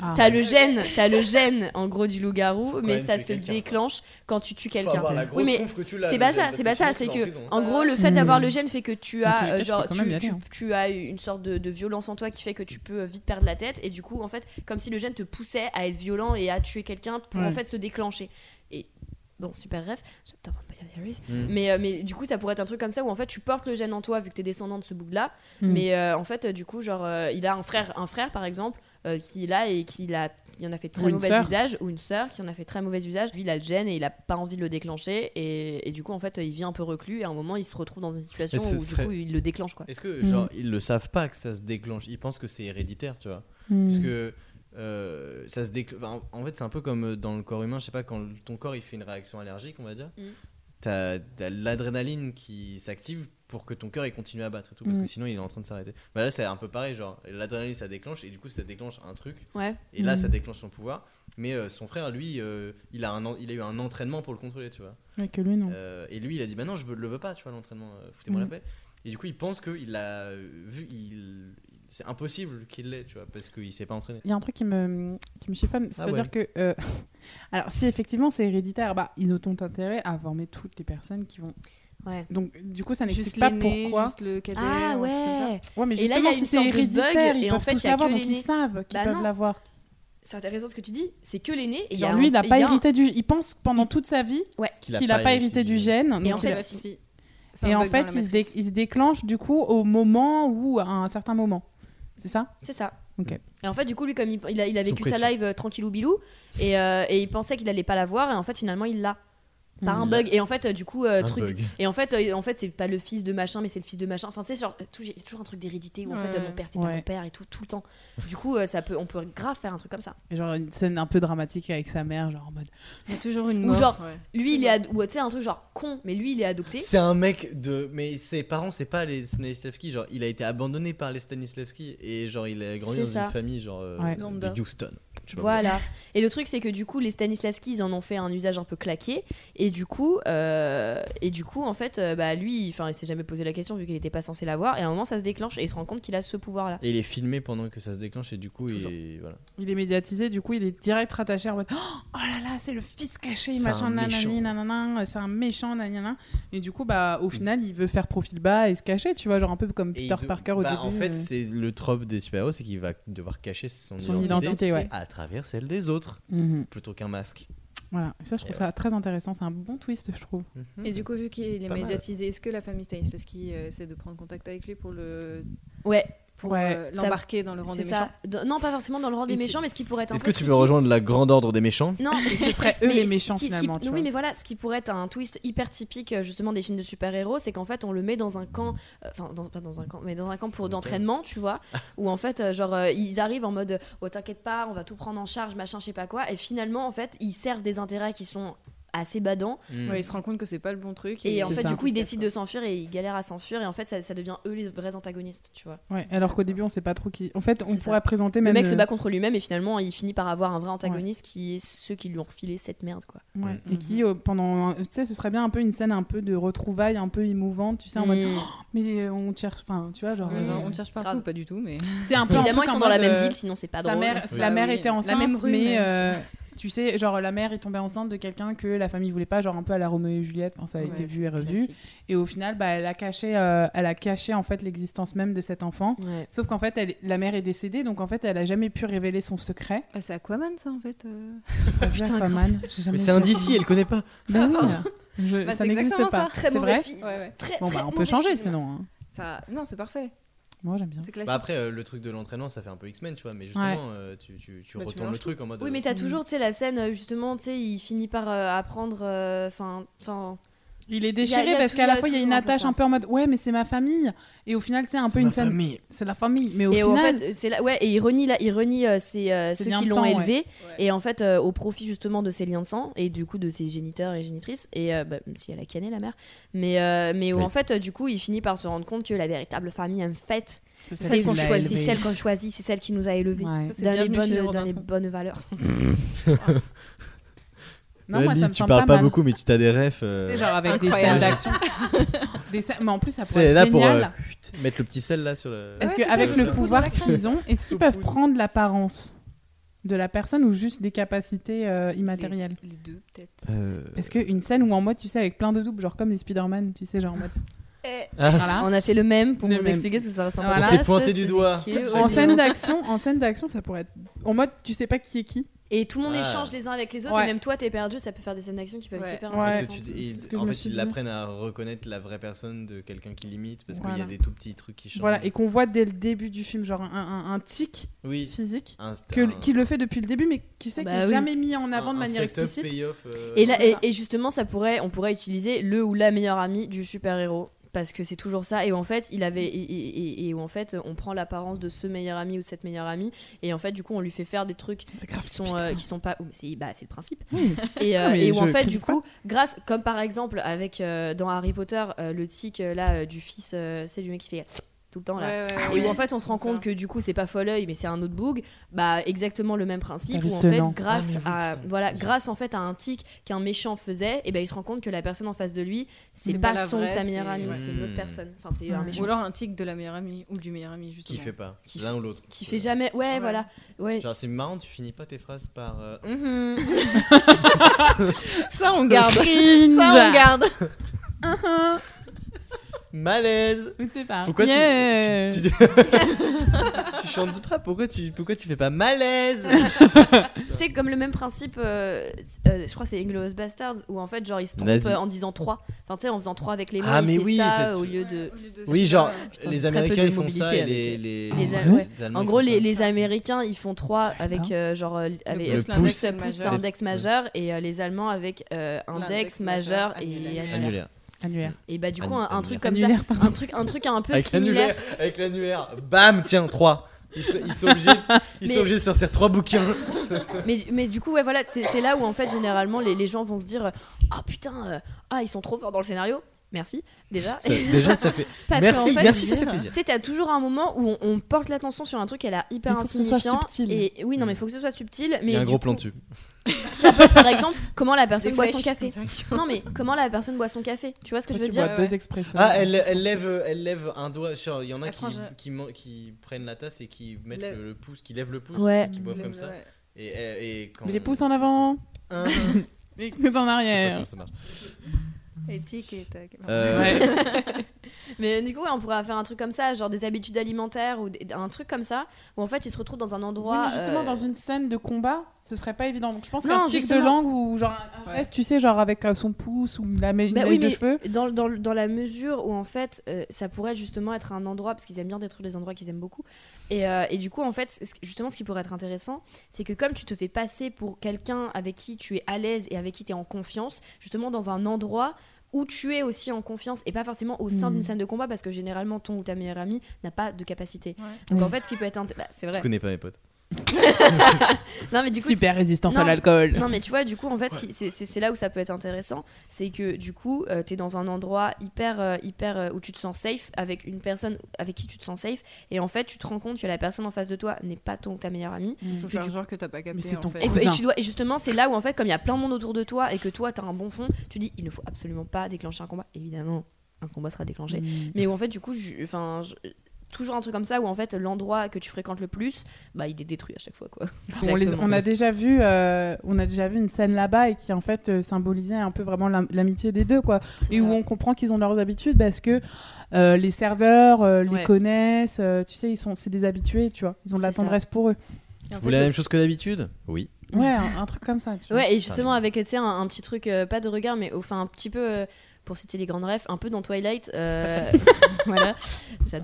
Ah. T'as le gène, t'as le gène en gros du loup-garou, mais ça se déclenche quand tu tues quelqu'un. Oui, mais c'est pas gène, ça, c'est pas que ça, c'est que prison. en gros le fait Hmm. d'avoir le gène fait que tu tous as genre tu, hein. tu as une sorte de, de violence en toi qui fait que tu peux vite perdre la tête et du coup en fait comme si le gène te poussait à être violent et à tuer quelqu'un pour Ouais. en fait se déclencher. Et bon super bref, j'adore Vampire Diaries. Mm. Mais, euh, mais du coup, ça pourrait être un truc comme ça où en fait tu portes le gène en toi vu que t'es descendant de ce bout-là. Mm. Mais euh, en fait, euh, du coup, genre, euh, il a un frère, un frère par exemple, euh, qui est là et qui l'a, il en a fait très mauvais usage, ou une sœur qui en a fait très mauvais usage. Lui, il a le gène et il a pas envie de le déclencher. Et, et du coup, en fait, il vit un peu reclus et à un moment, il se retrouve dans une situation où serait- du coup, il le déclenche quoi. Est-ce que, Mm. genre, ils le savent pas que ça se déclenche? Ils pensent que c'est héréditaire, tu vois? Hmm. Parce que euh, ça se décl- enfin, en fait, c'est un peu comme euh, dans le corps humain, je sais pas, quand ton corps il fait une réaction allergique, on va dire, Mm. t'as t'as l'adrénaline qui s'active pour que ton cœur il continue à battre et tout, parce Mm. que sinon il est en train de s'arrêter. Bah là, c'est un peu pareil, genre l'adrénaline ça déclenche et du coup ça déclenche un truc, Ouais. et là Mm. ça déclenche son pouvoir. Mais euh, son frère, lui, euh, il, a un, il a eu un entraînement pour le contrôler, tu vois. Mais que lui, non. Euh, et lui, il a dit Bah non, je veux, le veux pas, tu vois, l'entraînement, foutez-moi la Mm. paix. Et du coup, il pense qu'il l'a vu, il, c'est impossible qu'il l'ait, tu vois, parce qu'il s'est pas entraîné. Il y a un truc qui me, qui me chiffonne, c'est-à-dire Ah ouais. que. alors, si effectivement c'est héréditaire, bah, ils ont tout intérêt à former toutes les personnes qui vont. Ouais. Donc, du coup, ça n'explique Juste pas pourquoi. juste le cadet. Ah comme ça. ouais. Ouais, mais Et là, il y justement, a si une c'est sorte de bug, et en fait, il y a l'avoir, que donc ils savent qu'ils Bah peuvent l'avoir. C'est intéressant ce que tu dis. C'est que l'aîné. et il y a Genre, un- lui, il n'a pas un- hérité du. Il pense pendant toute sa vie Qu'il qu'il n'a pas hérité du gène. Et donc en fait, si- si. Et en fait, il se, dé- matrice. il se déclenche du coup au moment ou à un certain moment. C'est ça? C'est ça. Ok. Et en fait, du coup, lui, comme il, il a, il a Sous vécu sa live euh, tranquillou bilou, et, euh, et il pensait qu'il allait pas la voir, et en fait, finalement, il l'a. Par un bug. Et en fait, euh, du coup, euh, Un truc. bug. Et en fait, euh, en fait c'est pas le fils de machin, mais c'est le fils de machin. Enfin, tu sais, genre, tout- il y a toujours un truc d'hérédité où en fait, euh, mon père, c'est pas mon père et tout, tout le temps. Du coup, euh, ça peut, on peut grave faire un truc comme ça. Et genre une scène un peu dramatique avec sa mère, genre en mode. Il y a toujours une Ou mort. genre- ouais. Lui, il est. ad- Ou tu sais, un truc genre con, mais lui, il est adopté. C'est un mec de. Mais ses parents, c'est pas les Stanislavski. Genre, il a été abandonné par les Stanislavski. Et genre, il a grandi dans ça. une famille, genre. euh, Ouais. de. Houston. Voilà. Et le truc, c'est que du coup, les Stanislavski, ils en ont fait un usage un peu claqué. Et du coup, euh, et du coup en fait, euh, bah, lui, enfin, il s'est jamais posé la question vu qu'il n'était pas censé l'avoir. Et à un moment, ça se déclenche et il se rend compte qu'il a ce pouvoir-là. Et il est filmé pendant que ça se déclenche. Et du coup, Toujours. il. Voilà. Il est médiatisé, du coup, il est direct rattaché en mode Oh là là, c'est le fils caché, C'est machin, un nanani, méchant. nanana, c'est un méchant, nanana. Et du coup, bah, au final, il veut faire profil bas et se cacher, tu vois, genre un peu comme Et Peter Parker au bah, début. En fait, euh. c'est le trope des super-héros, c'est qu'il va devoir cacher son, Son identité, ouais. à travers celle des autres, Mhm. plutôt qu'un masque. Voilà, Et ça, je trouve Et ça très intéressant. C'est un bon twist, je trouve. Et du coup, vu qu'il est mal. médiatisé, est-ce que la famille Stanislavski euh, essaie de prendre contact avec lui pour le Ouais, pour Ouais, euh, l'embarquer dans le rang des ça. méchants. Non, pas forcément dans le rang des méchants, mais ce qui pourrait être un Est-ce que tu veux rejoindre la grande ordre des méchants? Non, mais Ce seraient eux mais les méchants, qui- finalement, oui, mais voilà, ce qui pourrait être un twist hyper typique euh, justement des films de super-héros, c'est qu'en fait on le met dans un camp, euh, enfin dans- pas dans un camp, mais dans un camp pour d'entraînement, tu vois, où en fait euh, genre ils arrivent en mode oh t'inquiète pas, on va tout prendre en charge, machin, je sais pas quoi, et finalement en fait ils servent des intérêts qui sont assez badants Mm. Ouais, il se rend compte que c'est pas le bon truc. et en fait ça. du coup ils décident de s'enfuir et ils galèrent à s'enfuir et en fait ça, ça devient eux les vrais antagonistes tu vois Ouais, alors qu'au début, on sait pas trop qui. En fait, on pourrait présenter le même. mec se euh, bat contre lui-même et finalement il finit par avoir un vrai antagoniste qui est ceux qui lui ont refilé cette merde quoi ouais, Mm. Et qui, euh, pendant. Tu sais, ce serait bien un peu une scène un peu de retrouvailles, un peu émouvante, tu sais, en mode. Mm. Mais euh, on cherche. Enfin, tu vois, genre. Mm. genre, on cherche partout, pas du tout, mais. C'est un peu évidemment ils sont dans la même euh, ville sinon c'est pas drôle Oui. la Bah mère était la enceinte, même rue, mais tu sais, genre la mère est tombée enceinte de quelqu'un que la famille voulait pas, genre un peu à la Roméo et Juliette quand ça a été vu et revu. classique. Et au final, bah, elle a caché, euh, elle a caché en fait l'existence même de cet enfant. Ouais. Sauf qu'en fait, elle, la mère est décédée, donc en fait, elle a jamais pu révéler son secret. Ah, c'est Aquaman, ça, en fait. euh. Putain, putain, Aquaman, Mais c'est un. DC, elle connaît pas. Ben oui, je- Bah, ça c'est n'existe pas. ça. Très C'est mauvais vrai. film. Ouais, ouais. Très, Bon très bah, on peut changer film. sinon. hein. Ça... Non, c'est parfait. Moi, j'aime bien. C'est classique. Bah après, euh, le truc de l'entraînement, ça fait un peu X-Men, tu vois. Mais justement, euh, tu, tu, tu Bah, tu retournes le truc en mode. Oui, euh, mais t'as Mm. toujours, tu sais, la scène, euh, justement, tu sais, il finit par euh, apprendre, enfin, enfin, Il est y déchiré a- il y a parce qu'à la a fois, il y a une attache un peu en mode ouais, mais c'est ma famille. Et au final, c'est un peu une famille. C'est la famille. Mais au et en final, fait, c'est là, ouais, et il renie, là, il renie euh, ses, euh, ceux qui l'ont élevé, Ouais. et en fait, euh, au profit justement de ses liens de sang, et du coup de ses géniteurs et génitrices, et euh, bah, même si elle a canné la mère, mais, euh, mais où Oui. en fait, euh, du coup, il finit par se rendre compte que la véritable famille, en fait, c'est celle qu'on choisit, celle qu'on choisit, c'est celle qui nous a élevés. Ouais. Dans les, bonnes, dans les bonnes valeurs. Non, Euh, moi, ça Lise, me tu parles pas beaucoup, mais tu t'as des refs. euh, sais, genre avec des scènes d'action. des scènes- Mais en plus, ça pourrait être là pour euh, mettre le petit sel là sur le. Est-ce Ouais, c'est qu'avec ça, le pouvoir qu'ils ont, est-ce qu'ils peuvent prendre l'apparence de la personne ou juste des capacités euh, immatérielles? Les, les deux, peut-être. Euh, Parce qu'une scène où en mode, tu sais, avec plein de doubles, genre comme les Spider-Man, tu sais, genre en mode. Ah. Voilà. On a fait le même pour Le vous même. expliquer ce que ça reste un peu Voilà. On s'est pointé du doigt. que En audio. scène d'action, en scène d'action, ça pourrait être en mode, tu sais pas qui est qui. Et tout le monde Ah. échange les uns avec les autres, Ouais. et même toi, t'es perdu, ça peut faire des scènes d'action qui peuvent être Ouais. super intéressantes. tu- ils- en fait, ils apprennent à reconnaître la vraie personne de quelqu'un qui limite parce qu'il y a des tout petits trucs qui changent. Voilà, et qu'on voit dès le début du film, genre un, un, un tic Oui. physique, Un, que, un- qui le fait depuis le début, mais qui sait Bah qu'il n'est oui. jamais mis en avant un- de manière explicite. euh, Et, là, et justement, ça pourrait, on pourrait utiliser le ou la meilleure amie du super-héros. Parce que c'est toujours ça. Et en fait il avait et, et- et- et où en fait on prend l'apparence de ce meilleur ami ou de cette meilleure amie et en fait du coup on lui fait faire des trucs qui sont euh, qui sont pas oh, mais c'est bah, c'est le principe. Et, euh, Non, et où en fait du coup grâce comme par exemple avec euh, dans Harry Potter le tic là du fils c'est du mec qui fait tout le temps là Ouais, ouais, et où en fait on se rend compte que du coup c'est pas Folleuil mais c'est un autre boug bah exactement le même principe où en fait grâce Ah, à putain. voilà grâce en fait à un tic qu'un méchant faisait et ben il se rend compte que la personne en face de lui c'est pas, son vraie, sa meilleure c'est- amie ouais. c'est une autre Hmm. personne enfin c'est un méchant Ou alors un tic de la meilleure amie ou du meilleur ami, Qui justement. fait pas Qui L'un ou l'autre. qui fait jamais ouais, voilà ouais Genre, c'est marrant, tu finis pas tes phrases par. euh, Mhm. Ça, on garde. Ça, on garde. Malaise pas. Pourquoi tu- Yeah. tu, tu, tu chantes pas pourquoi tu, pourquoi tu fais pas malaise? C'est comme le même principe euh, euh, je crois que c'est Inglourious Bastards où en fait genre il se trompe Vas-y. euh, en disant 3 enfin tu sais en faisant 3 avec les mains Ah, mais oui, ça au lieu de Oui, genre, Putain, les Américains ils font ça et avec, les, les, les Ah ouais. les Allemands, En ils gros, les, les Américains, ils font 3 savais avec euh, genre avec pouce, pouce, le majeur. index majeur et euh, les Allemands avec euh, index L'index majeur majeur, et annulaire. Et bah du coup un, un truc comme ça, un truc un truc un peu Avec similaire. l'annulaire, avec l'annulaire, bam, tiens, 3. Ils, sont- ils sont obligés, ils sont obligés de sortir 3 bouquins. Mais, mais du coup ouais voilà, c'est là où en fait généralement les, les gens vont se dire ah putain euh, ah ils sont trop forts dans le scénario. Merci déjà. Ça- déjà, ça fait. Parce merci, qu'en fait, merci, ça fait plaisir. Tu sais, t'as toujours un moment où on, on porte l'attention sur un truc qui a l'air hyper Il faut que ce soit insignifiant. subtil. Et oui, non, mais il faut que ce soit subtil. Mais Il y a un gros coup, plan dessus. Ça peut être par exemple comment la personne boit son café. Non, mais comment la personne boit son café. Tu vois ce que je veux tu dire deux ouais. expressos. Ah, elle, elle, lève, elle lève un doigt. Sur, il y en a qui, prennent la tasse et qui mettent le, le pouce, qui lèvent le pouce, Ouais. qui boivent comme ça. ouais. Et, et, et quand Mais les pouces en avant, Un, les pouces en Je sais pas arrière. comment ça marche. Tic et tac. Euh, Ouais. Mais du coup, on pourrait faire un truc comme ça, genre des habitudes alimentaires ou des- un truc comme ça, où en fait ils se retrouvent dans un Oui, endroit. mais justement, euh, dans une scène de combat, ce serait pas évident. Donc je pense Non, qu'un tic de langue ou genre un, Ouais. geste, tu sais, genre avec euh, son pouce ou la Bah mèche oui, de mais cheveux. dans, dans, dans la mesure où en fait euh, ça pourrait justement être un endroit, parce qu'ils aiment bien détruire les endroits qu'ils aiment beaucoup, et, euh, et du coup en fait justement ce qui pourrait être intéressant c'est que comme tu te fais passer pour quelqu'un avec qui tu es à l'aise et avec qui tu es en confiance, justement dans un endroit où tu es aussi en confiance et pas forcément au sein d'une scène de combat parce que généralement ton ou ta meilleure amie n'a pas de capacité. Ouais. Donc Oui. en fait ce qui peut être bah, c'est Je vrai. connais pas mes potes. Non mais du coup Super résistance Non. à l'alcool. Non, mais tu vois, du coup, en fait, c'est là où ça peut être intéressant. C'est que, du coup, euh, t'es dans un endroit hyper, euh, hyper euh, où tu te sens safe avec une personne avec qui tu te sens safe. Et en fait, tu te rends compte que la personne en face de toi n'est pas ton, ta meilleure amie. Il faut Que faire tu- genre que t'as pas capté. c'est en ton fait. Et, et tu dois, et justement, c'est là où, en fait, comme il y a plein de monde autour de toi et que toi, t'as un bon fond, tu dis, il ne faut absolument pas déclencher un combat. Évidemment, un combat sera déclenché. Mm. Mais où, en fait, du coup, je- enfin. Toujours un truc comme ça où en fait l'endroit que tu fréquentes le plus, bah il est détruit à chaque fois quoi. On, les- on a déjà vu, euh, on a déjà vu une scène là-bas et qui en fait euh, symbolisait un peu vraiment l'am- l'amitié des deux quoi. Et ça. où on comprend qu'ils ont leurs habitudes parce que euh, les serveurs euh, les Ouais. connaissent, euh, tu sais, ils sont, c'est des habitués, tu vois. Ils ont de la ça. tendresse pour eux. Vous voulez la même chose que d'habitude? Oui. Ouais, un, un truc comme ça. tu vois. Ouais, et justement avec tu sais un, un petit truc euh, pas de regard mais enfin un petit peu euh, pour citer les grandes refs, un peu dans Twilight euh, voilà.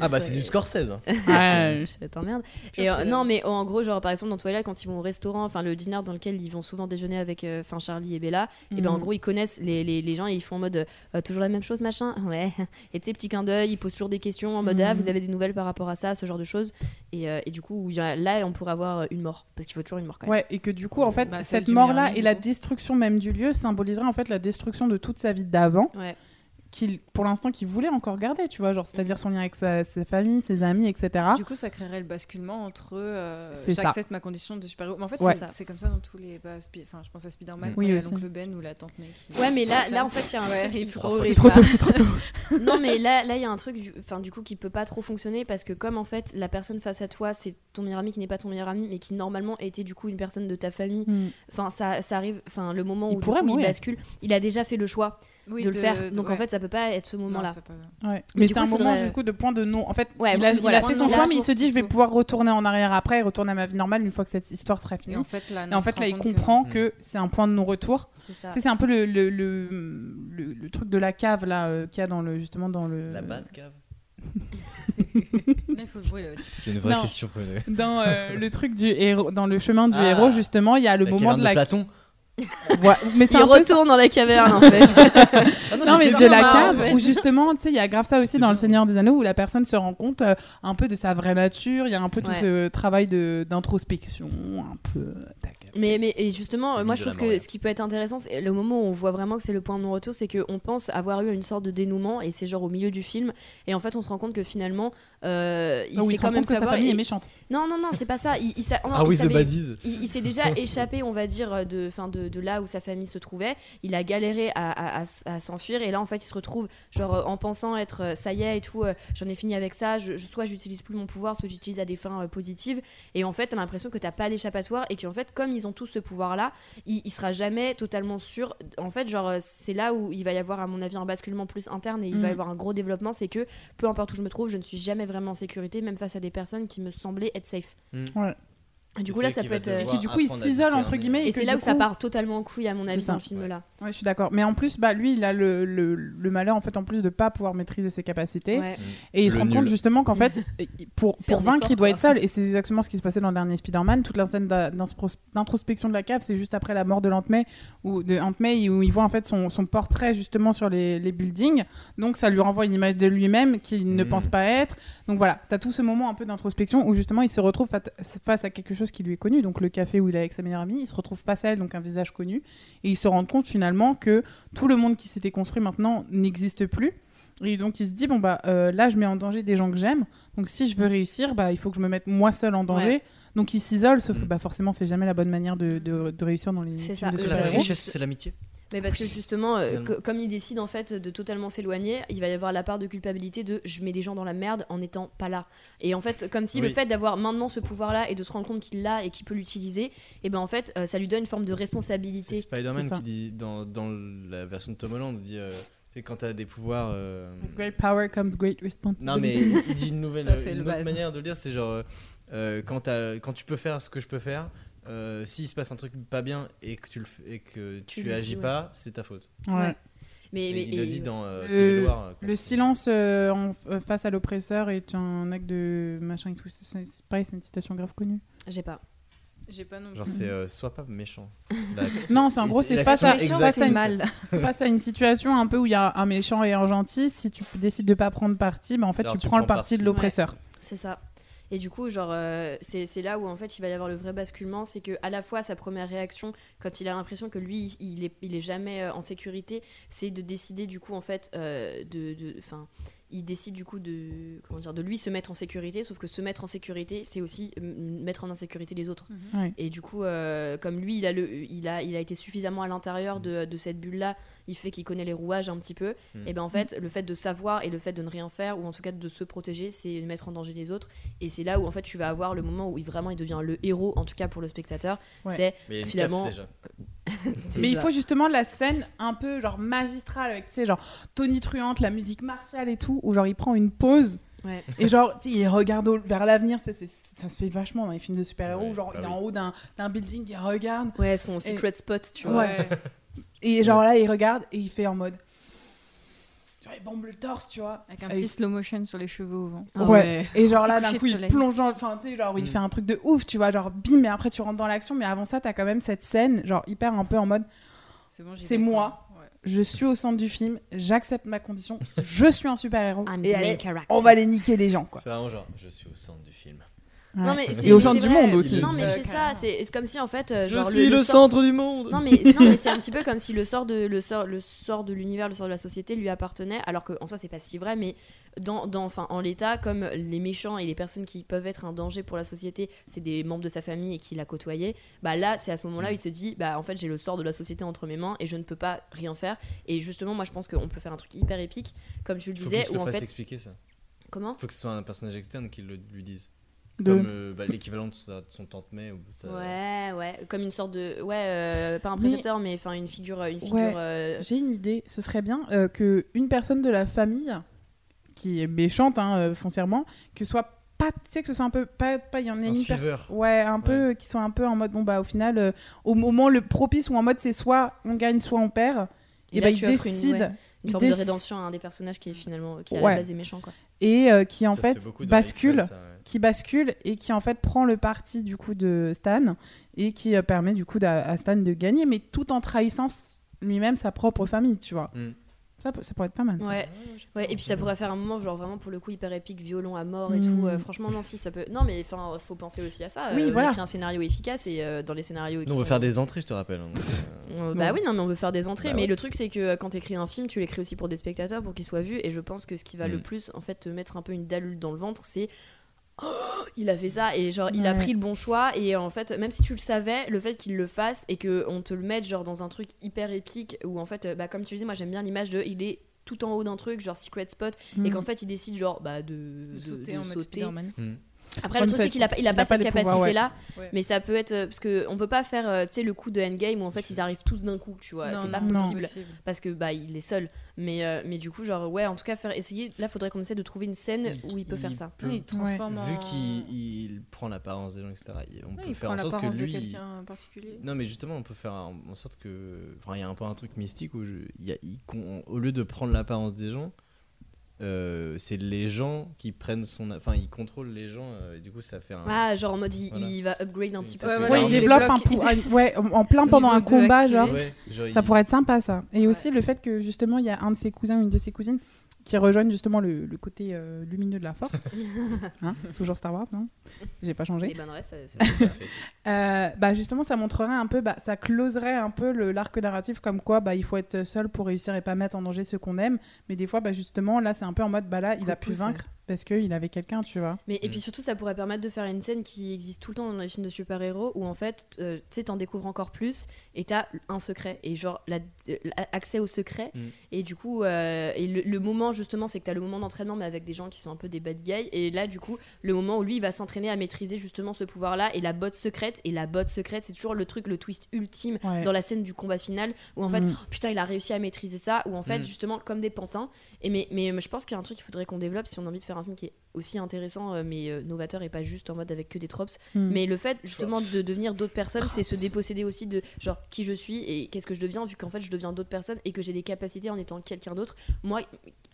Ah bah c'est du Scorsese. Ouais. Je t'emmerde. Et euh, non, mais en gros, genre par exemple dans Twilight, quand ils vont au restaurant, enfin le dîner dans lequel ils vont souvent déjeuner avec euh, enfin Charlie et Bella, et ben en Mhm. gros ils connaissent les, les, les gens et ils font en mode euh, toujours la même chose machin. Ouais. Et tu sais petit clin d'œil, ils posent toujours des questions en mode ah Mhm. vous avez des nouvelles par rapport à ça, ce genre de choses. Et, euh, et du coup il y a- là on pourrait avoir euh, une mort parce qu'il faut toujours une mort quand même. Ouais, et que du coup, en fait, Bah, cette mort-là et la destruction même du lieu symboliserait en fait la destruction de toute sa vie d'avant, Ouais. Qu'il, pour l'instant, qu'il voulait encore garder, tu vois, genre, c'est-à-dire son lien avec sa, sa famille, ses amis, etc. Du coup, ça créerait le basculement entre euh, j'accepte ma condition de super-héros. Mais en fait, Ouais. c'est- c'est comme ça dans tous les. bah, Spi- Enfin, je pense à Spider-Man, Mm. Oui, il aussi. l'oncle Ben ou la tante May qui. Ouais, mais là, là en fait, il y a un Ouais, truc- il il trop tôt, c'est trop tôt. non mais là là il y a un truc du- enfin du coup qui peut pas trop fonctionner parce que comme en fait la personne face à toi c'est ton meilleur ami qui n'est pas ton meilleur ami mais qui normalement était du coup une personne de ta famille Mm. enfin ça, ça arrive enfin le moment Il où, du pourrait coup, il bascule il a déjà fait le choix Oui, de, le faire donc en fait ça peut pas être ce Non, moment là c'est pas- Ouais. Mais c'est un moment faudrait- du coup de point de non. En fait, Ouais, il, a, voilà. il a fait son choix, mais il se dit je vais pouvoir retourner en arrière après et retourner à ma vie normale une fois que cette histoire sera Et finie. en fait, là, Et non, en fait, là, il que- comprend Mm. que c'est un point de non-retour. c'est ça c'est un peu le, le, le, le- le truc de la cave là euh, qu'il y a dans le justement dans le La Batcave. Là, il faut le jouer, le- C'est une vraie Non. question. dans euh, le truc du héros dans le chemin du Ah. héros justement il y a le moment de la Platon. Ouais, mais c'est Il un peu ça. retourne dans la caverne en fait. Ah Non, mais de la cave, en fait. où justement, tu sais, il y a grave ça aussi dans Le. Seigneur des Anneaux, où la personne se rend compte euh, un peu de sa vraie nature, il y a un peu tout ce travail de- d'introspection, un peu... Mais, mais et justement, moi je trouve que ce qui peut être intéressant, c'est le moment où on voit vraiment que c'est le point de non-retour, c'est qu'on pense avoir eu une sorte de dénouement et c'est genre au milieu du film. Et en fait, on se rend compte que finalement, euh, il Ah oui, s'est quand rend même compte que sa famille et- est méchante. Non, non, non, c'est pas ça. Il, il s'a- non, Ah il oui, The savait- Baddies. il, il s'est déjà échappé, on va dire, de, fin de, de là où sa famille se trouvait. Il a galéré à, à- à s- à s'enfuir. Et là, en fait, il se retrouve, genre, euh, en pensant être euh, ça y est et tout, euh, j'en ai fini avec ça. Je, je- soit j'utilise plus mon pouvoir, soit j'utilise à des fins euh, positives. Et en fait, t'as l'impression que t'as pas d'échappatoire. Et qu'en fait, comme ils ont tous ce pouvoir-là, il, il sera jamais totalement sûr. En fait, genre, euh, c'est là où il va y avoir, à mon avis, un basculement plus interne et il va y Mm. avoir un gros développement. C'est que peu importe où je me trouve, je ne suis jamais vraiment en sécurité, même face à des personnes qui me semblaient être safe. Ouais. Et du Et coup, là, ça peut être. euh, devoir Qui du coup, il s'isole, entre guillemets. Et c'est là où ça part totalement en couille, à mon avis, dans le film là. Ouais, je suis d'accord. Mais en plus, bah, lui, il a le, le, le malheur, en fait, en plus de pas pouvoir maîtriser ses capacités. Ouais. Et il se rend nul. compte justement qu'en fait, pour, pour vaincre, il doit quoi. être seul. Et c'est exactement ce qui se passait dans le dernier Spider-Man. Toute la scène d'introspection de la cave, c'est juste après la mort de où, de Aunt May, où il voit en fait son, son portrait justement sur les, les buildings. Donc ça lui renvoie une image de lui-même qu'il ne Mhm. pense pas être. Donc voilà, tu as tout ce moment un peu d'introspection où justement il se retrouve face à quelque chose qui lui est connu, donc le café où il est avec sa meilleure amie. Il se retrouve face à elle, donc un visage connu. Et il se rend compte finalement que tout le monde qui s'était construit maintenant n'existe plus. Et donc il se dit bon bah euh, là je mets en danger des gens que j'aime. Donc si je veux réussir, bah il faut que je me mette moi seul en danger. Donc il s'isole, sauf que Mm. bah forcément c'est jamais la bonne manière de, de, de réussir dans les C'est ça. de La richesse, c'est l'amitié. Mais parce que justement, euh, comme il décide en fait de totalement s'éloigner, il va y avoir la part de culpabilité de je mets des gens dans la merde en n'étant pas là. Et en fait, comme si le fait d'avoir maintenant ce pouvoir-là et de se rendre compte qu'il l'a et qu'il peut l'utiliser, et ben en fait, euh, ça lui donne une forme de responsabilité. Spider-Man C'est ça. qui dit dans, dans la version de Tom Holland, il dit euh, tu quand t'as des pouvoirs. euh, Great power comes great responsibility. Non, mais il dit une nouvelle Ça, c'est une autre manière de le dire, c'est genre quand, t'as- quand tu peux faire ce que je peux faire, euh, s'il se passe un truc pas bien et que tu, le fais- et que Tu tu, le dis, agis ouais. pas, c'est ta faute. Ouais. Ouais. Mais, il le dit dans euh, Le- Civil War. euh, Le silence euh, en- euh, face à l'oppresseur est un acte de machin et tout. C'est- C'est c'est pareil, c'est une citation grave connue. j'ai pas. J'ai pas non Genre, plus. c'est euh, sois pas méchant. Là, Non, c'est en gros, c'est face à- citation face à une- c'est mal. face à une situation un peu où il y a un méchant et un gentil, si tu décides de pas prendre parti, bah en fait Alors, tu, tu prends le prends parti de l'oppresseur. C'est ça. Et du coup, genre, euh, c'est là où en fait il va y avoir le vrai basculement, c'est que à la fois sa première réaction, quand il a l'impression que lui, il est, jamais euh, en sécurité, c'est de décider du coup en fait euh, de, de- il décide du coup de, comment dire, de lui se mettre en sécurité, sauf que se mettre en sécurité, c'est aussi euh, mettre en insécurité les autres. Ouais. Et du coup, euh, comme lui, il a, le, il, a, il a été suffisamment à l'intérieur de, de cette bulle-là, il fait qu'il connaît les rouages un petit peu. Mm. Et ben en fait, le fait de savoir et le fait de ne rien faire, ou en tout cas de se protéger, c'est mettre en danger les autres. Et c'est là où en fait tu vas avoir le moment où il vraiment il devient le héros, en tout cas pour le spectateur. Ouais. C'est Finalement- cape, déjà. Mais il faut justement la scène un peu genre magistrale avec tu sais genre Tony Truante, la musique martiale et tout, où genre il prend une pause Ouais. et genre tu sais il regarde vers l'avenir, ça se fait vachement dans les films de super-héros, Ouais, où genre bah il est oui. en haut d'un d'un building, il regarde Ouais, son secret spot, tu vois. Ouais. et genre là il regarde et il fait en mode genre il bombe le torse, tu vois. Avec un Et- petit slow motion sur les cheveux au vent. Ah ouais. Et genre là, d'un coup, il plonge dans. Enfin, tu sais, genre, il Mm. fait un truc de ouf, tu vois. Genre, bim, et après, tu rentres dans l'action. Mais avant ça, t'as quand même cette scène, genre, hyper un peu en mode C'est bon, moi. Ouais. je suis au centre du film, j'accepte ma condition, je suis un super-héros. Et allez, on va les niquer les gens, quoi. C'est vraiment genre, je suis au centre du film. Non, Ouais. mais c'est- Et au centre du vrai. monde aussi. Non, mais c'est ça, c'est comme si en fait, euh, Je genre suis le, sort- centre du monde Non mais, non, mais c'est un petit peu comme si le sort de le sort le sort de l'univers, le sort de la société lui appartenait, alors qu'en soi c'est pas si vrai, mais dans, dans enfin en l'état comme les méchants et les personnes qui peuvent être un danger pour la société, c'est des membres de sa famille et qui l'a côtoyé. Bah là c'est à ce moment-là où il se dit bah en fait j'ai le sort de la société entre mes mains et je ne peux pas rien faire. Et justement moi je pense qu'on peut faire un truc hyper épique comme tu le Faut disais qu'il se où en fait expliquer ça. comment? Faut que ce soit un personnage externe qui le lui dise. De- Comme euh, bah, l'équivalent de, de son tante May ou sa- Ouais ouais comme une sorte de ouais euh, pas un Mais- précepteur mais enfin une figure une figure Ouais. euh, J'ai une idée, ce serait bien euh, que une personne de la famille qui est méchante hein, euh, foncièrement, que soit pas, tu sais que ce soit un peu pas, pas il y en a Un une suiveur. personne, ouais, un peu euh, qui soit un peu en mode bon bah au final euh, au moment le propice ou en mode c'est soit on gagne soit on perd, Et et, là, bah il offres une- décide ouais. une il forme de déc- rédemption à un des personnages qui est finalement qui à Ouais. la base est méchant quoi. et euh, qui en Ça fait bascule ça, ouais. Qui bascule et qui en fait prend le parti du coup de Stan et qui euh, permet du coup à Stan de gagner, mais tout en trahissant lui-même sa propre famille, tu vois. Mm. Ça, ça pourrait être pas mal. ça. Ouais. Ouais, et puis ça pourrait faire un moment, genre vraiment pour le coup hyper épique, violon à mort et Mm. tout. euh, franchement, non, si ça peut. Non, mais enfin, faut penser aussi à ça. Oui, euh, voilà. un scénario efficace et euh, dans les scénarios. qui Nous, on veut sont- faire des entrées, je te rappelle. hein, bah Bon. oui, non, mais on veut faire des entrées. Bah mais ouais. le truc, c'est que quand t'écris un film, tu l'écris aussi pour des spectateurs, pour qu'ils soient vus. Et je pense que ce qui va le Mm. plus, en fait, te mettre un peu une dalle dans le ventre, c'est. Oh, il a fait ça et genre il a pris le bon choix et en fait même si tu le savais le fait qu'il le fasse et que on te le mette genre dans un truc hyper épique où en fait euh, bah comme tu disais moi j'aime bien l'image de il est tout en haut d'un truc genre secret spot et Mm. qu'en fait il décide genre bah de, sauter de en mode sauter. Spider-Man. hmm. Après, Comme le truc, c'est qu'il a, pas- il a il pas a pas cette capacité-là, ouais. Ouais. mais ça peut être. euh, Parce que on peut pas faire, euh, tu sais, le coup de Endgame où en fait ils arrivent tous d'un coup, tu vois. C'est pas non. possible. Parce que bah, il est seul. Mais, euh, mais du coup, genre, ouais, en tout cas, faire essayer. Là, faudrait qu'on essaie de trouver une scène où il peut faire ça. peut- il transforme en... Vu qu'il il prend l'apparence des gens, etc., on Ouais, peut il faire prend en sorte que de lui. quelqu'un en particulier. Non, mais justement, on peut faire en, sorte que. Enfin, il y a un peu un truc mystique où je- il y a- il con- au lieu de prendre l'apparence des gens, euh, c'est les gens qui prennent son. Enfin, ils contrôlent les gens, euh, et du coup, ça fait un. Ah, genre en mode, il, Voilà. il va upgrade un petit peu. Ouais, Voilà, il il développe un pou- ouais, en plein pendant un combat, genre. Ouais, genre, Ça il- pourrait être sympa ça. Et Ouais. aussi le fait que justement il y a un de ses cousins ou une de ses cousines qui rejoignent justement le, le côté euh, lumineux de la force. Hein Toujours Star Wars, non? J'ai pas Et changé. ben ouais, ça-. Euh, bah justement ça montrerait un peu, bah, ça closerait un peu le- l'arc narratif comme quoi bah, il faut être seul pour réussir et pas mettre en danger ceux qu'on aime. Mais des fois bah, justement là c'est un peu en mode bah là il a pu vaincre parce qu'il avait quelqu'un tu vois. Mais, et Mm. puis surtout, ça pourrait permettre de faire une scène qui existe tout le temps dans les films de super-héros où en fait, euh, tu sais, t'en découvres encore plus et t'as un secret. Et genre, la- la- accès au secret. Mm. Et du coup, euh, et le, le moment justement, c'est que t'as le moment d'entraînement, mais avec des gens qui sont un peu des bad guys. Et là, du coup, le moment où lui, il va s'entraîner à maîtriser justement ce pouvoir-là et la botte secrète. Et la botte secrète, c'est toujours le truc, le twist ultime Ouais. dans la scène du combat final où en fait Mm. oh, putain il a réussi à maîtriser ça ou en fait Mm. justement comme des pantins et mais, mais je pense qu'il y a un truc qu'il faudrait qu'on développe si on a envie de faire un film qui est aussi intéressant euh, mais euh, novateur et pas juste en mode avec que des tropes Mm. mais le fait justement de devenir d'autres personnes c'est se déposséder aussi de genre qui je suis et qu'est-ce que je deviens vu qu'en fait je deviens d'autres personnes et que j'ai des capacités en étant quelqu'un d'autre moi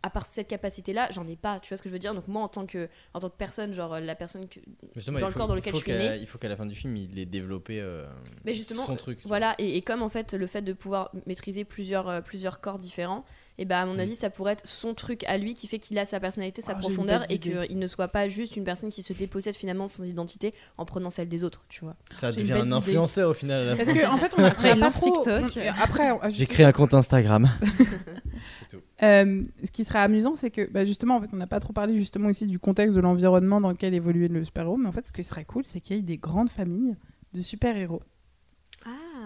à part cette capacité là j'en ai pas tu vois ce que je veux dire? Donc moi en tant que en tant que personne genre euh, la personne que Justement, Dans le faut- corps dans lequel je suis née. Il faut qu'à la fin du film, il ait développé euh, Mais justement, son truc. Voilà, et, et comme en fait le fait de pouvoir maîtriser plusieurs, euh, plusieurs corps différents, et bah à mon Mm. avis ça pourrait être son truc à lui qui fait qu'il a sa personnalité, sa Ah, profondeur et d'idée. Qu'il ne soit pas juste une personne qui se dépossède finalement de son identité en prenant celle des autres, tu vois. Ça devient un influenceur au final. Parce que en fait on a, Après, il pas lance trop- TikTok. on- Après on- J'ai créé un compte Instagram. Euh, ce qui serait amusant, c'est que bah, justement, en fait, on n'a pas trop parlé justement aussi du contexte de l'environnement dans lequel évoluait le super-héros, mais en fait, ce qui serait cool, c'est qu'il y ait des grandes familles de super-héros.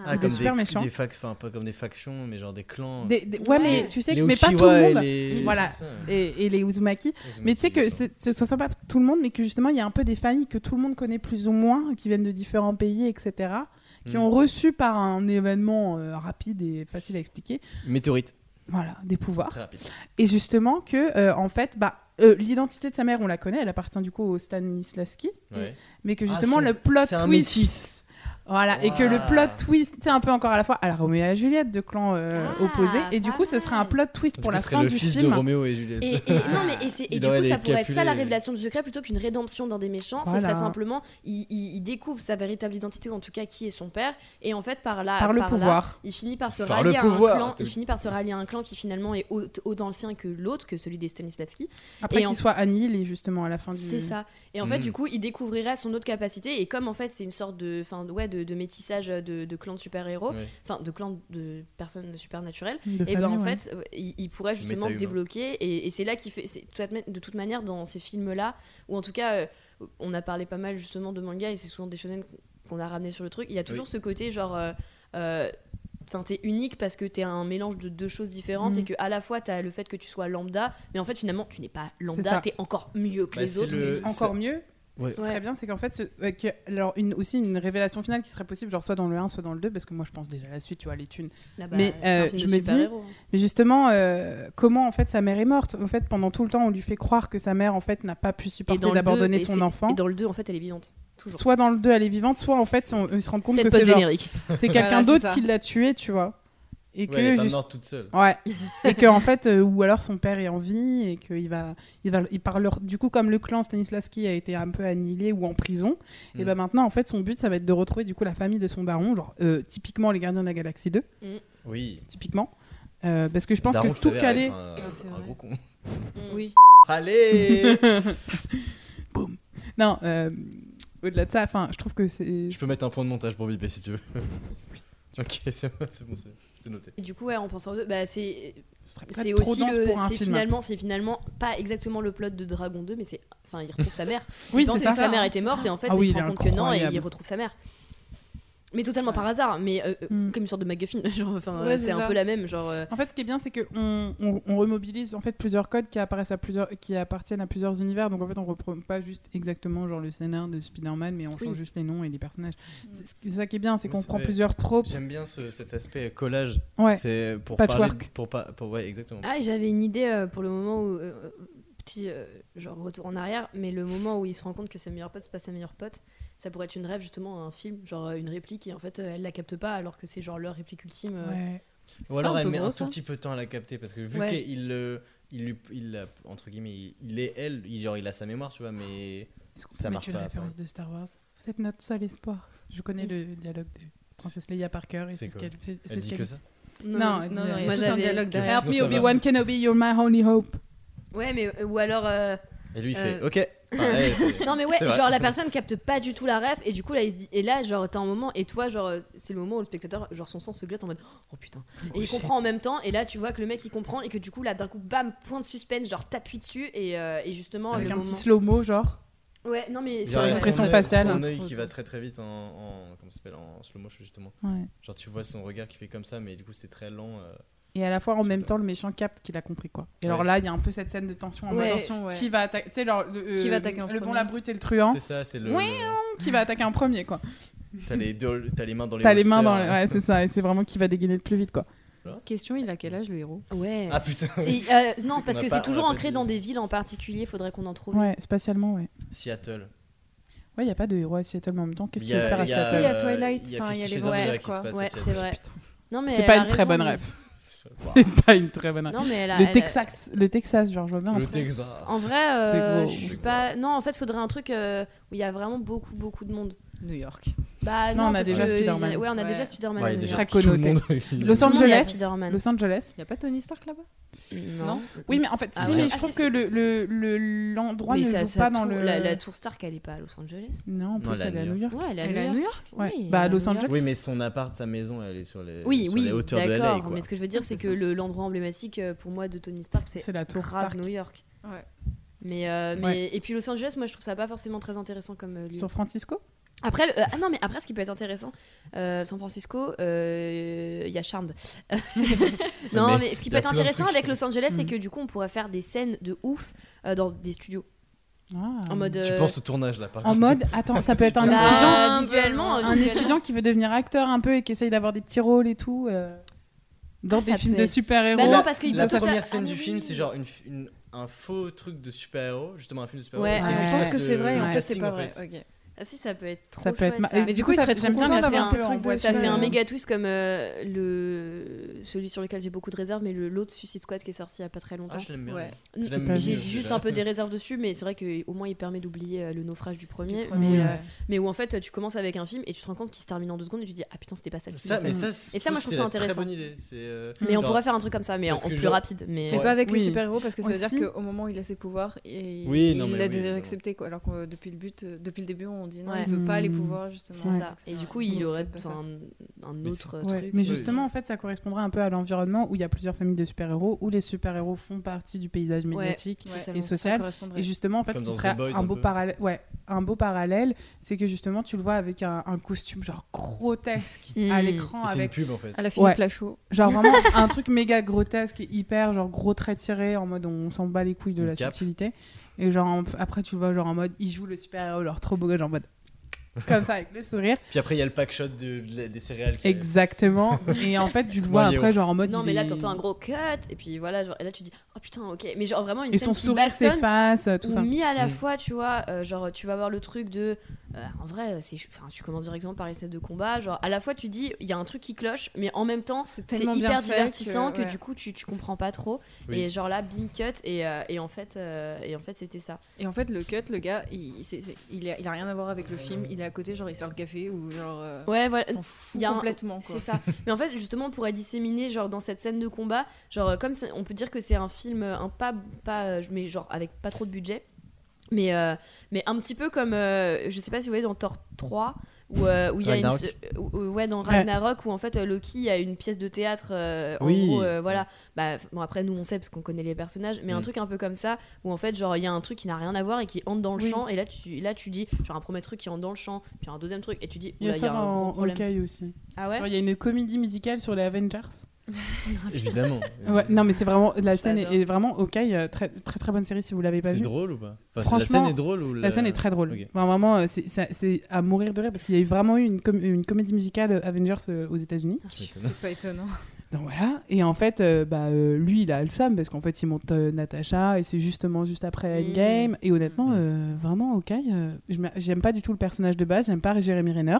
Ah, Des comme super des, méchants. des fac- enfin, pas comme des factions, mais genre des clans. Des- des- ouais, Ouais. mais tu sais, que, mais pas tout le et monde. les- Voilà. Et, et les Uzumaki. Mais tu sais que ce ne soit pas tout le monde, mais que justement, il y a un peu des familles que tout le monde connaît plus ou moins, qui viennent de différents pays, etc., qui Mm. ont reçu par un événement euh, rapide et facile à expliquer, Météorite, voilà, des pouvoirs. très rapide. Et justement que, euh, en fait, bah, euh, l'identité de sa mère, on la connaît, elle appartient du coup au Stanislavski, Ouais. mais que Ah, justement son- le plot c'est un twist... métis. Voilà, et que le plot twist, c'est un peu encore à la fois à la Roméo et à Juliette de clans euh, Ah, opposés, et du coup ce serait un plot twist pour la ce serait fin le du fils film. de Roméo et Juliette. Et, et- non mais et, c'est- et du coup ça pourrait être ça la révélation du secret plutôt qu'une rédemption d'un des méchants. Ce Voilà. serait simplement il, il- il découvre sa véritable identité ou en tout cas qui est son père et en fait par là Par le pouvoir. il finit par se Par rallier à pouvoir, un clan. Il finit par se rallier à un clan qui finalement est dans le sien que l'autre, que celui des Stanislavski. Après Et qu'il en- soit annihilé justement à la fin du... C'est ça. Et en fait, Mm. du coup, il découvrirait son autre capacité. Et comme en fait, c'est une sorte de, enfin, ouais, de, de métissage de, de clans de super-héros, Ouais. enfin, de clans de personnes supernaturelles. de Et ben en ouais. fait, euh, il, il pourrait justement débloquer. Et, et c'est là qu'il fait. c'est- de toute manière, dans ces films-là, ou en tout cas, euh, on a parlé pas mal justement de manga, et c'est souvent des shonen qu'on a ramené sur le truc. Il y a toujours Oui. ce côté genre. euh, euh, Enfin, t'es unique parce que t'es un mélange de deux choses différentes et que à la fois t'as le fait que tu sois lambda, mais en fait finalement tu n'es pas lambda, t'es encore mieux que Bah, les autres. le- Encore mieux, ce Ouais. qui serait bien, c'est qu'en fait, ce- euh, que- alors une, aussi une révélation finale qui serait possible, genre soit dans le 1, soit dans le 2, parce que moi je pense déjà à la suite, tu vois, les thunes. Ah bah, Mais, euh, je me dis- super-héros. Mais justement, euh, comment en fait sa mère est morte? En fait, pendant tout le temps, on lui fait croire que sa mère en fait n'a pas pu supporter d'abandonner 2, et son enfant. Et dans le 2, en fait, elle est vivante. Toujours. Soit dans le 2, elle est vivante, soit en fait, on, ils se rendent compte que c'est c'est quelqu'un Voilà, d'autre qui l'a tuée, tu vois. Et que Ouais, elle est morte toute seule. Ouais, et que en fait, euh, ou alors son père est en vie et qu'il va, il va, il parle. Du coup, comme le clan Stanislavski a été un peu annihilé ou en prison, et Mm. ben maintenant, en fait, son but, ça va être de retrouver du coup la famille de son daron, genre euh, typiquement les Gardiens de la Galaxie 2, Oui. typiquement, Euh, parce que je pense Daron que tout calé. Un, Ah, c'est un gros con. Mm. Oui. Allez Non, euh, au-delà de ça, enfin, je trouve que c'est. Je peux mettre un point de montage pour biper si tu veux. Ok, c'est bon, c'est noté. Et du coup, ouais, en pensant aux deux, bah, c'est aussi le, c'est finalement, c'est finalement pas exactement le plot de Dragon 2, mais c'est, enfin, il retrouve sa mère. Oui, c'est ça. sa mère était morte et en fait, Ah oui, il se rend compte que non et il retrouve sa mère. Mais totalement par hasard, mais euh, euh, Mm. comme une sorte de MacGuffin, genre, enfin, Ouais, c'est c'est un ça. peu la même, genre. euh, En fait, ce qui est bien, c'est que on, on, on remobilise en fait plusieurs codes qui apparaissent à plusieurs, qui appartiennent à plusieurs univers. Donc en fait, on reprend pas juste exactement genre le scénar de Spider-Man, mais on change Oui. juste les noms et les personnages. C'est c'est ça qui est bien, c'est qu'on prend vrai. plusieurs tropes. J'aime bien ce- cet aspect collage. Ouais. C'est pour Patchwork. parler. Pour pas, pour, ouais, exactement. Ah, j'avais une idée euh, pour le moment où. petit euh, genre retour en arrière, mais le moment où il se rend compte que sa meilleure pote, c'est pas sa meilleure pote, ça pourrait être une rêve justement, un film, genre euh, une réplique, et en fait euh, elle la capte pas alors que c'est genre leur réplique ultime. euh. Ouais. Ou alors pas elle met gros, un tout petit peu de temps à la capter parce que vu Ouais. qu'il le- il, entre guillemets, il, il est elle, il, genre il a sa mémoire, tu vois, mais Est-ce qu'on Ça peut marche mettre une pas, référence de Star Wars? Vous êtes notre seul espoir. Je connais le dialogue de Princesse Leia Parker et C'est c'est ce qu'elle fait. c'est elle ce dit qu'elle que ça? Non, elle dit, non, non, il y euh, a Moi, tout un dialogue derrière. Help me ça va. Obi-Wan Kenobi, you're my only hope. Ouais, mais euh, ou alors. euh, Et lui il fait Euh. OK. Enfin, elle, c'est- Non mais ouais, C'est vrai. genre la personne capte pas du tout la ref et du coup là il se dit et là genre t'as un moment et toi genre euh, c'est le moment où le spectateur genre son sang se glace en mode oh putain et il shit. comprend en même temps et là tu vois que le mec il comprend et que du coup là d'un coup bam point de suspense genre t'appuies dessus et, euh, et justement Avec le un moment petit slow-mo, genre. ouais non mais Genre, Sur son œil- faciale. Son Trop œil qui va très très vite en, en comment ça s'appelle en slow motion justement. Ouais. Genre tu vois son regard qui fait comme ça, mais du coup c'est très lent. euh. Et à la fois, en même temps, le méchant capte qu'il a compris quoi. Et Ouais. alors là, il y a un peu cette scène de tension en Ouais. Attention, ouais. qui va attaquer. Tu sais, genre, le, euh, Qui va attaquer en le bon, la brute et le truand. C'est ça, c'est le. Oui. le- Qui va attaquer en premier quoi. T'as les, deux- t'as les mains dans les. T'as les mains dans. les- Ouais, c'est ça. Et c'est vraiment qui va dégainer le plus vite quoi. Question, il a quel âge le héros? Ouais Ah putain. Et, euh, non parce que c'est on toujours ancré dit. dans des villes en particulier faudrait qu'on en trouve Ouais, spatialement, ouais. Seattle. Ouais, il y a pas de héros à Seattle, mais en même temps, qu'est-ce Il qu'il y faut a- faire à Si, il y Seattle a Twilight, il y a enfin, il y a les Shades of Ouais, qui se passe Seattle. c'est vrai non mais C'est pas une très bonne mais- rêve. C'est pas une très bonne non mais elle a- Le elle a- Texas, le Texas, genre, je vois bien. Le ça. Texas. en vrai euh, Texas. je suis pas non en fait faudrait un truc euh, où il y a vraiment beaucoup beaucoup de monde New York. Bah Non, non, on a déjà Spider-Man. y Ouais, on a Ouais. déjà Spider-Man. Ouais, déjà. Très tout le connoté. monde. Los le Angeles. Spider-Man. Los Angeles. Il y a pas Tony Stark là-bas? Non. Oui, mais en fait, Ah si, ouais. mais Ah, je trouve si, que le le- le- l'endroit Mais ne ça- joue ça pas dans tour- le. La, la tour Stark, elle est pas à Los Angeles. Non, en Non, plus, elle est à elle est à New York. Ouais, elle est à New York. Ouais. Oui, Bah, à Los. Angeles. Oui, mais son appart, sa maison, elle est sur les, Oui, sur oui, les hauteurs de LA. d'accord. Mais ce que je veux dire, c'est que le- l'endroit emblématique euh, pour moi de Tony Stark, c'est la tour Stark. New York. Ouais. Mais, euh, mais Ouais. et puis Los Angeles, moi je trouve ça pas forcément très intéressant comme euh, lieu. Sur Francisco Après, le- euh, ah non, mais après, ce qui peut être intéressant, euh, San Francisco, euh, il y a Charmed. non, Mais mais, ce qui peut a être intéressant avec Los Angeles, c'est Mhm. que du coup, on pourrait faire des scènes de ouf euh, dans des studios. Ah. En mode. Tu euh, penses au tournage là, par En contre. mode, attends, ça peut être un bah, étudiant, visuellement, un visuellement. étudiant qui veut devenir acteur un peu et qui essaye d'avoir des petits rôles et tout. euh, Dans Ah, des films de super-héros. Bah non, La- parce qu'il La première scène Ah, du film, c'est genre une, une- un faux truc de super-héros, justement un film de super-héros. Ouais, On pense que c'est vrai, en fait, c'est pas vrai. Ah si, ça peut être trop Ça peut être ma- ça. Mais du coup, il serait trop bien d'avoir trucs ce un peu en truc de. Ça fait un méga twist comme euh, le celui sur lequel j'ai beaucoup de réserves, mais le l'autre Suicide Squad qui est sorti il y a pas très longtemps. Ah, je l'aime bien. Ouais. J'ai juste celui-là. un peu des réserves dessus, mais c'est vrai qu'au moins il permet d'oublier euh, le naufrage du premier. Du premier, mais, euh, mais où en fait tu commences avec un film et tu te rends compte qu'il se termine en deux secondes et tu te dis ah putain c'était pas ça le film. Ça, mais ça, Et ça, moi, je trouve ça Très intéressant. bonne idée. C'est. euh, Mais on pourrait faire un truc comme ça, mais en, plus rapide. Mais pas avec les super-héros parce que ça veut dire qu'au moment où il a ses pouvoirs, il, a déjà accepté. Quoi. Alors que depuis le, but, depuis le début, on dit non, Ouais. il veut pas les Hmm. pouvoirs justement. c'est Ouais. ça. Et du coup il un- aurait un, un Mais autre Ouais, truc. mais justement, en fait, ça correspondrait un peu à l'environnement où il y a plusieurs familles de super-héros, où les super-héros font partie du paysage médiatique. Et social. Et justement, en fait, Comme ce serait Boys, un beau parallèle, ouais, un beau parallèle, c'est que justement, tu le vois avec un, un costume genre grotesque Mm. à l'écran, C'est une avec pub en fait. À la Philippe. Lachaud. genre vraiment un truc méga grotesque et hyper genre gros trait tiré en mode on s'en bat les couilles de Une la subtilité. Et genre en- après, tu le vois genre en mode il joue le super-héros, genre trop beau, genre en mode comme ça avec le sourire. Puis après, il y a le pack shot de- des céréales. qui- Exactement. Et en fait, tu le vois après, genre en mode. Non, mais là, t'entends un gros cut, et puis voilà, genre, et là, tu dis, oh putain, ok. Mais genre, vraiment, une Et scène son sourire s'efface, tout ou ça. mis à la Mm. fois, tu vois, euh, genre, tu vas voir le truc de. euh, en vrai, c'est, enfin, tu commences directement par les scènes de combat, genre, à la fois, tu dis, il y a un truc qui cloche, mais en même temps, C'est c'est tellement bien hyper divertissant que, ouais. du coup, tu, tu comprends pas trop. Oui. Et genre là, bim cut, et, euh, et en fait, euh, et en fait c'était ça. Et en fait, le cut, le gars, il, il, a, il a rien à voir avec le film. Il est à côté, genre il sert le café ou genre. euh, Ouais, voilà. il s'en fout y a complètement. C'est ça. Mais en fait, justement, on pourrait disséminer, genre, dans cette scène de combat, genre, euh, comme on peut dire que c'est un film, euh, un pas, pas, euh, mais genre, avec pas trop de budget, mais, euh, mais un petit peu comme, euh, je sais pas si vous voyez dans Thor 3, où, euh, où il y a une. Où- ouais, dans Ouais. Ragnarok, où en fait, euh, Loki a une pièce de théâtre, euh, en Oui. gros, euh, voilà. Bah, bon, après, nous, on sait parce qu'on connaît les personnages, mais un truc un peu comme ça, où en fait, genre, il y a un truc qui n'a rien à voir et qui entre dans le Oui. champ, et là tu, là, tu dis, genre, un premier truc qui entre dans le champ, puis un deuxième truc, et tu dis, Il y a ça un gros dans. Hawkeye aussi. Ah ouais Genre, il y a une comédie musicale sur les Avengers. Évidemment. Ouais, non, mais c'est vraiment. La scène est, vraiment Hawkeye, euh, très, très très bonne série si vous l'avez pas C'est vue. drôle ou pas? Enfin, Franchement, La scène est drôle ou La scène est très drôle. Ok. Enfin, vraiment, euh, c'est- c'est à mourir de rire parce qu'il y a eu vraiment eu une, com- une comédie musicale euh, Avengers euh, aux États-Unis. C'est pas étonnant. Donc voilà. Et en fait, euh, bah, euh, lui, il a le seum parce qu'en fait, il monte euh, Natasha et c'est justement juste après. Endgame. Et honnêtement, Mm. euh, vraiment, ok. euh, j'aime pas du tout le personnage de base. J'aime pas Jeremy Renner.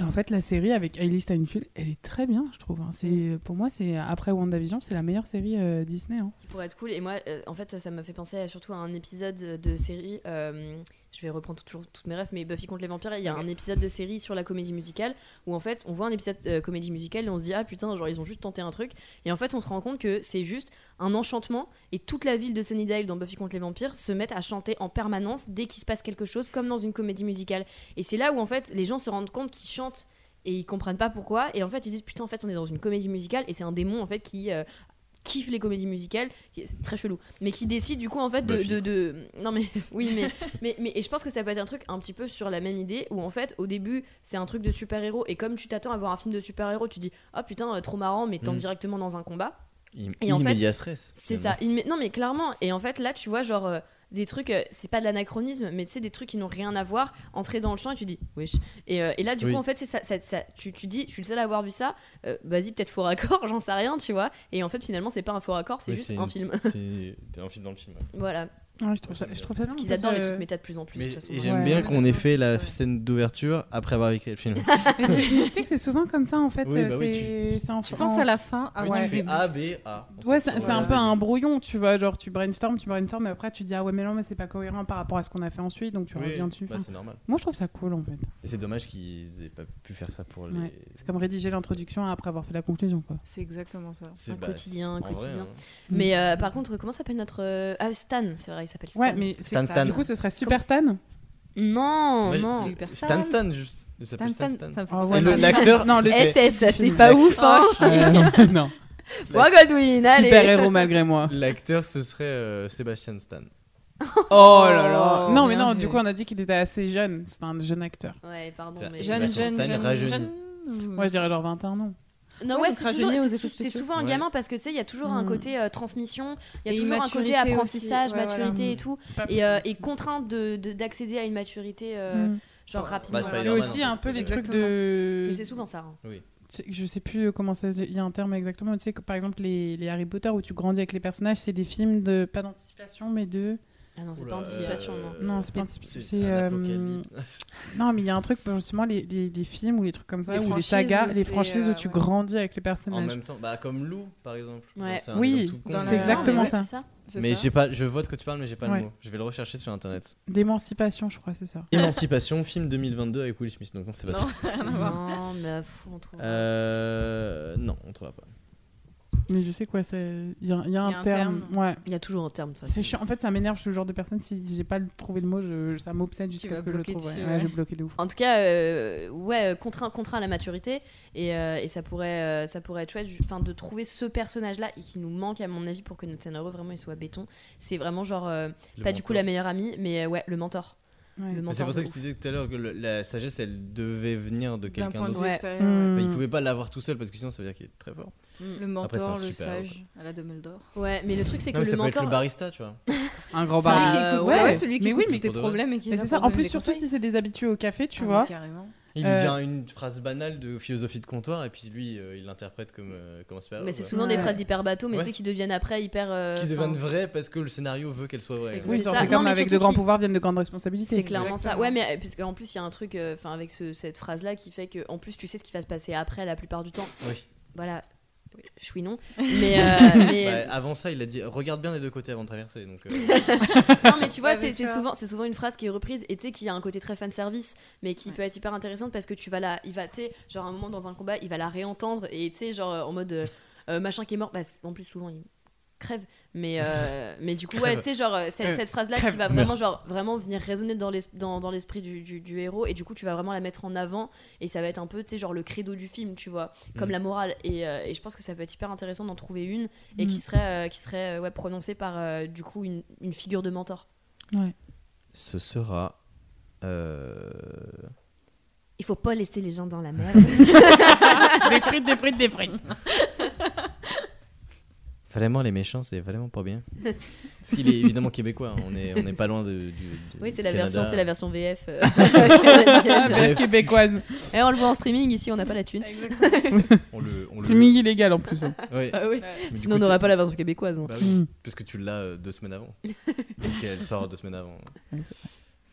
En fait, la série avec Hailey Steinfeld, elle est très bien, je trouve. hein. C'est pour moi, c'est après WandaVision, c'est la meilleure série euh, Disney. hein. qui pourrait être cool. Et moi, euh, en fait, ça m'a fait penser à- surtout à un épisode de série. euh, je vais reprendre toujours toutes mes rêves, mais Buffy contre les vampires, il y a un épisode de série sur la comédie musicale où en fait, on voit un épisode euh, comédie musicale et on se dit ah putain, genre ils ont juste tenté un truc. Et en fait, on se rend compte que c'est juste un enchantement et toute la ville de Sunnydale dans Buffy contre les vampires se mettent à chanter en permanence dès qu'il se passe quelque chose, comme dans une comédie musicale. Et c'est là où en fait, les gens se rendent compte qu'ils chantent et ils comprennent pas pourquoi. Et en fait, ils disent putain, en fait, on est dans une comédie musicale et c'est un démon en fait qui euh, kiffe les comédies musicales, qui est très chelou, mais qui décide du coup en fait de, Buffy. de, de- non mais oui mais, mais mais et je pense que ça peut être un truc un petit peu sur la même idée où en fait au début c'est un truc de super héros et comme tu t'attends à voir un film de super héros, tu dis oh putain euh, trop marrant mais t'entres Mm. directement dans un combat. Il- Et en fait, stress. C'est ça. Il Non, mais clairement. Et en fait, là, tu vois, genre, euh, des trucs, euh, c'est pas de l'anachronisme, mais tu sais, des trucs qui n'ont rien à voir, entrer dans le champ et tu dis, wesh. Et, euh, et là, du Oui. coup, en fait, c'est ça, ça- ça- tu, tu dis, je suis le seul à avoir vu ça, euh, vas-y, peut-être faux raccord, j'en sais rien, tu vois. Et en fait, finalement, c'est pas un faux raccord, c'est Oui, juste un film. C'est un film dans le film. voilà. Ouais, je trouve ça, je trouve ça bien. Parce qu'ils adorent les trucs méta de plus en plus, Mais de toute façon. et j'aime Ouais. bien Ouais, qu'on ait fait la scène d'ouverture après avoir écrit le film. Tu sais que c'est souvent comme ça en fait. Oui, bah oui, c'est c'est en Tu penses à la fin Oui, avant Ouais. tu fais. A, B, A. Ouais, c'est un peu un brouillon, tu vois. Genre, tu brainstorm, tu brainstorm, mais après, tu dis, ah ouais, mais non, mais c'est pas cohérent par rapport à ce qu'on a fait ensuite, donc tu Oui, reviens dessus. bah, c'est normal. moi, je trouve ça cool, en fait. Et c'est dommage qu'ils aient pas pu faire ça pour les. C'est comme rédiger l'introduction après avoir fait la conclusion, quoi. C'est exactement ça. C'est- un quotidien, un en vrai, quotidien. hein. Mais euh, par contre, comment s'appelle notre. euh, Ah, Stan, c'est vrai, il s'appelle Stan. Ouais, mais Stan Stan. du coup, ce serait Super Stan. Non, Moi, non. Super Stan Stan. Stan, juste. Il Stan, Stan, Stan ça me fait penser ouais, l'acteur, Non, le c'est- SS, c'est pas ouf, hein. Euh, non, non. Point Goldwyn, allez. Super héros malgré moi. L'acteur, ce serait euh, Sébastien Stan. Oh là là. Non, mais non, du coup, on a dit qu'il était assez jeune. C'est un jeune acteur. Ouais, pardon, mais. Jeune, Sébastien jeune, Stan jeune, jeune. Moi, je dirais genre 21 ans. Non, Ouais, c'est toujours- c'est souvent un Ouais. gamin parce que tu sais, il y a toujours un Mm. côté euh, transmission, il y a Et toujours un côté apprentissage, Ouais, voilà. maturité et tout, et, euh, et contrainte de- de- d'accéder à une maturité euh, Mm. genre Bah, rapidement. pas Mais aussi un peu les trucs de. Mais c'est souvent ça. hein. C'est- Je sais plus comment ça. Il y a un terme exactement. Tu sais que par exemple, les, les Harry Potter où tu grandis avec les personnages, c'est des films de. Pas d'anticipation, mais de. Ah non, c'est pas anticipation, euh, non. Non, c'est pas anticipation, euh. Non, mais il y a un truc, justement, les, les, les films ou les trucs comme ça, Les ou les sagas, les franchises euh, où tu ouais. grandis avec les En personnages. même temps, bah comme Lou par exemple. Ouais. Bon, Oui, c'est exactement Ouais, ça. Mais ça. j'ai pas, je vois de quoi tu parles, mais j'ai pas Ouais. le mot. Je vais le rechercher sur internet. D'émancipation, je crois, c'est ça. Émancipation, film 2022 avec Will Smith. Donc non, c'est pas ça. Non, mais on trouve. Euh, non, on trouvera pas. Mais je sais quoi, c'est. Il y a, il y a un, un terme. terme. Ouais. Il y a toujours un terme. C'est chiant. En fait, ça m'énerve, je suis le genre de personne, si j'ai pas trouvé le mot, je, ça m'obsède jusqu'à ce que je le trouve. ouais. dessus, Ouais, ouais. je vais bloquer de ouf. En tout cas, euh, ouais, euh, contraint, contraint à la maturité et, euh, et ça pourrait, euh, ça pourrait être chouette, enfin, de trouver ce personnage-là et qui nous manque à mon avis pour que notre scénario vraiment il soit béton. C'est vraiment genre euh, pas du coup la meilleure amie, mais euh, ouais le mentor. Ouais. le. C'est pour ça que je disais tout à l'heure que le- la sagesse, elle devait venir de quelqu'un d'autre. Ouais. extérieur. Mm. Mais il pouvait pas l'avoir tout seul parce que sinon ça veut dire qu'il est très fort. Le Après, c'est mentor, le sage, à la Dumbledore. Ouais, mais le truc c'est que Non, le ça peut être le barista, tu vois. Un grand Ça, bar. Celui qui écoute, ouais. ouais, celui qui Mais oui, mais tes problèmes et qui c'est ça. En plus, des surtout conseils. si c'est des habitués au café, tu Ah, vois. Carrément. Il lui Euh, dit un- une phrase banale de philosophie de comptoir et puis lui, euh, il l'interprète comme, euh, comme un super Mais c'est souvent des phrases hyper bateau, mais Ouais. tu sais, qui deviennent après hyper. euh. Qui deviennent vraies parce que le scénario veut qu'elles soient vraies. Oui, C'est comme mais avec de grands pouvoirs viennent de grandes responsabilités. C'est clairement ça. Ouais, mais parce qu'en plus, il y a un truc, enfin, avec ce- cette phrase-là qui fait que, en plus, tu sais ce qui va se passer après la plupart du temps. Oui. Voilà. Chouinon. Mais, euh, mais Bah, avant ça, il a dit regarde bien les deux côtés avant de traverser. Donc, euh, non, mais tu vois, Ouais, c'est souvent, c'est souvent une phrase qui est reprise et tu sais qui a un côté très fan service, mais qui Ouais. peut être hyper intéressante parce que tu vas la, il va, tu sais, genre à un moment dans un combat, il va la réentendre et tu sais, genre euh, en mode euh, machin qui est mort, bah, c'est- en plus souvent il crève, mais euh, mais du coup ouais, tu sais genre euh, cette, Euh, cette phrase là qui va vraiment genre vraiment venir résonner dans l'es- dans, dans l'esprit du, du, du héros et du coup tu vas vraiment la mettre en avant et ça va être un peu tu sais genre le credo du film, tu vois, comme Mm. la morale et, euh, et je pense que ça peut être hyper intéressant d'en trouver une et Mm. qui serait euh, qui serait ouais prononcée par euh, du coup une, une figure de mentor. ce sera. euh, Il faut pas laisser les gens dans la merde. des frites, des frites, des frites. Vraiment, les méchants, c'est vraiment pas bien. Parce qu'il est évidemment québécois. hein. On est, on est pas loin de, du, du oui, c'est la version, c'est la version VF. euh, belle québécoise. Et on le voit en streaming ici, on n'a pas la thune. On le, on le- Streaming illégal en plus. hein. Ouais. Ah oui. Sinon, on tu- pas la version québécoise. hein. Bah oui, Mm. parce que tu l'as euh, deux semaines avant. Donc elle sort deux semaines avant.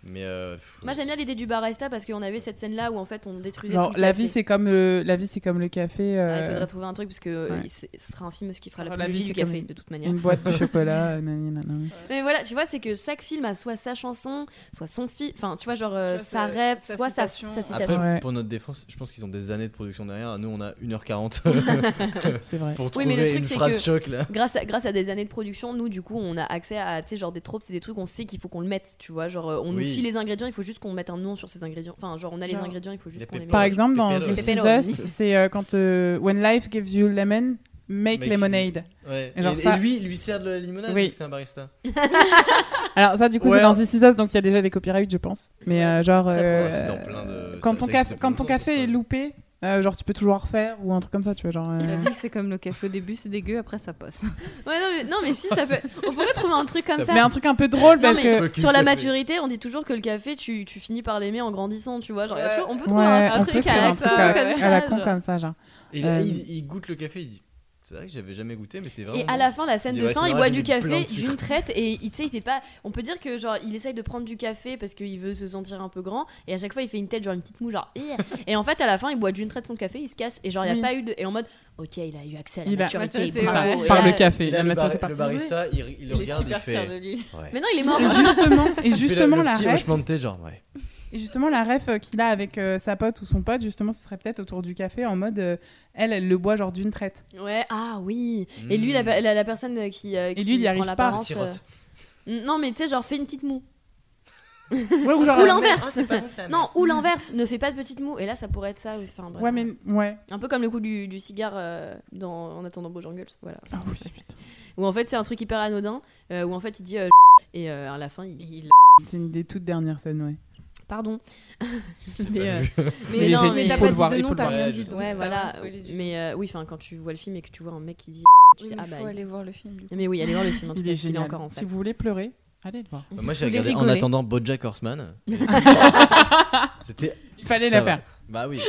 Mais euh, pff, Moi, j'aime bien l'idée du barista parce qu'on avait cette scène-là où en fait on détruisait Genre, tout le la café. vie c'est comme le, la vie c'est comme le café. Ah, euh, il faudrait trouver un truc parce que euh, ouais. il- c'est- ce sera un film qui fera la la vie, du c'est café comme de toute manière. Une boîte de chocolat. euh, nani, nana. Mais voilà, tu vois, c'est que chaque film a soit sa chanson, soit son film, enfin, tu vois, genre euh, Soit sa sa- rêve, sa soit sa, citation. sa Après, citation. Ouais. pour notre défense, je pense qu'ils ont des années de production derrière. Nous, on a 1h40 C'est vrai. pour Oui, trouver mais le truc, une c'est phrase que- choc là. grâce à, grâce à des années de production, nous, du coup, on a accès à, tu sais, genre des tropes, c'est des trucs, on sait qu'il faut qu'on le mette, tu vois. Genre, euh, on nous File les ingrédients, il faut juste qu'on mette un nom sur ces ingrédients. Enfin, genre, on a les ingrédients, il faut juste les qu'on les mette. Par exemple, dans. The Is. Us, c'est euh, quand euh, When Life gives you lemon, make Make- lemonade. Ouais. Et Et, genre et ça- lui, il lui sert de la limonade Oui. c'est un barista. Alors ça, du coup, Ouais. c'est dans This Is Us, donc il y a déjà des copyrights, je pense. Mais euh, genre, Ça euh, Ouais, c'est dans plein de- quand ton café, quand ton est loupé, euh, genre tu peux toujours refaire ou un truc comme ça, tu vois, genre. euh, La vie, c'est comme le café au début, c'est dégueu, après ça passe. Ouais, non, mais, non, mais si, ça peut. On pourrait trouver un truc comme Ça ça. Mais un truc un peu drôle Non, parce que. sur la maturité, on dit toujours que le café, tu, tu finis par l'aimer en grandissant, tu vois. Genre, y a Ouais. toujours- on peut trouver Ouais, un, truc à la un truc con à, comme à ça. la con genre. comme ça, genre. Et là, Euh, il, il goûte le café, il dit C'est vrai que j'avais jamais goûté, mais c'est vraiment. Et à la fin, la scène Il de ouais, fin, il boit du café d'une traite et il- il fait pas. On peut dire que genre il essaye de prendre du café parce qu'il veut se sentir un peu grand et à chaque fois il fait une tête genre une petite moue genre et en fait à la fin il boit d'une traite son café, il se casse et genre il y a Oui. pas eu de et en mode ok il a eu accès à la Il a- maturité, maturité, bravo. Et par le café. Là, la le, maturité bar- par- le barista, il, il le Il est regarde et super fait. fier de lui. Ouais. Mais non il est mort. Et justement, et Il justement la le petit ref, hochement de tête, genre, ouais. Et justement la ref euh, qu'il a avec euh, sa pote ou son pote, justement, ce serait peut-être autour du café en mode, euh, elle, elle le boit genre d'une traite. Ouais ah oui. Et lui la, Mm. la, la personne qui, euh, qui lui, il y arrive pas. euh, Non mais tu sais genre fais une petite moue. Ouais, ou Ou l'inverse. bon, c'est Non ou l'inverse ne fais pas de petite moue et là ça pourrait être ça aussi. Enfin bref. Ouais, mais ouais. Un peu comme le coup du, du cigare euh, dans En attendant Bojangles, voilà. Ah oui, putain. Où en fait c'est un truc hyper anodin, euh, où en fait il dit euh, et euh, à la fin il... il- C'est une des toutes dernières scènes, ouais. Pardon. Mais, euh, mais il est non, mais il t'as pas le dit voir, de il nom, t'as rien dit. ouais voilà. Mais euh, oui, enfin quand tu vois le film et que tu vois un mec qui dit... tu Oui, dis, mais ah bah, faut aller voir le film. Mais oui, allez voir le film, en tout Il cas, est encore en Si vous voulez pleurer, allez le voir. Bah, moi, j'ai regardé en attendant Bojack Horseman. C'était. Il fallait la faire. Bah oui.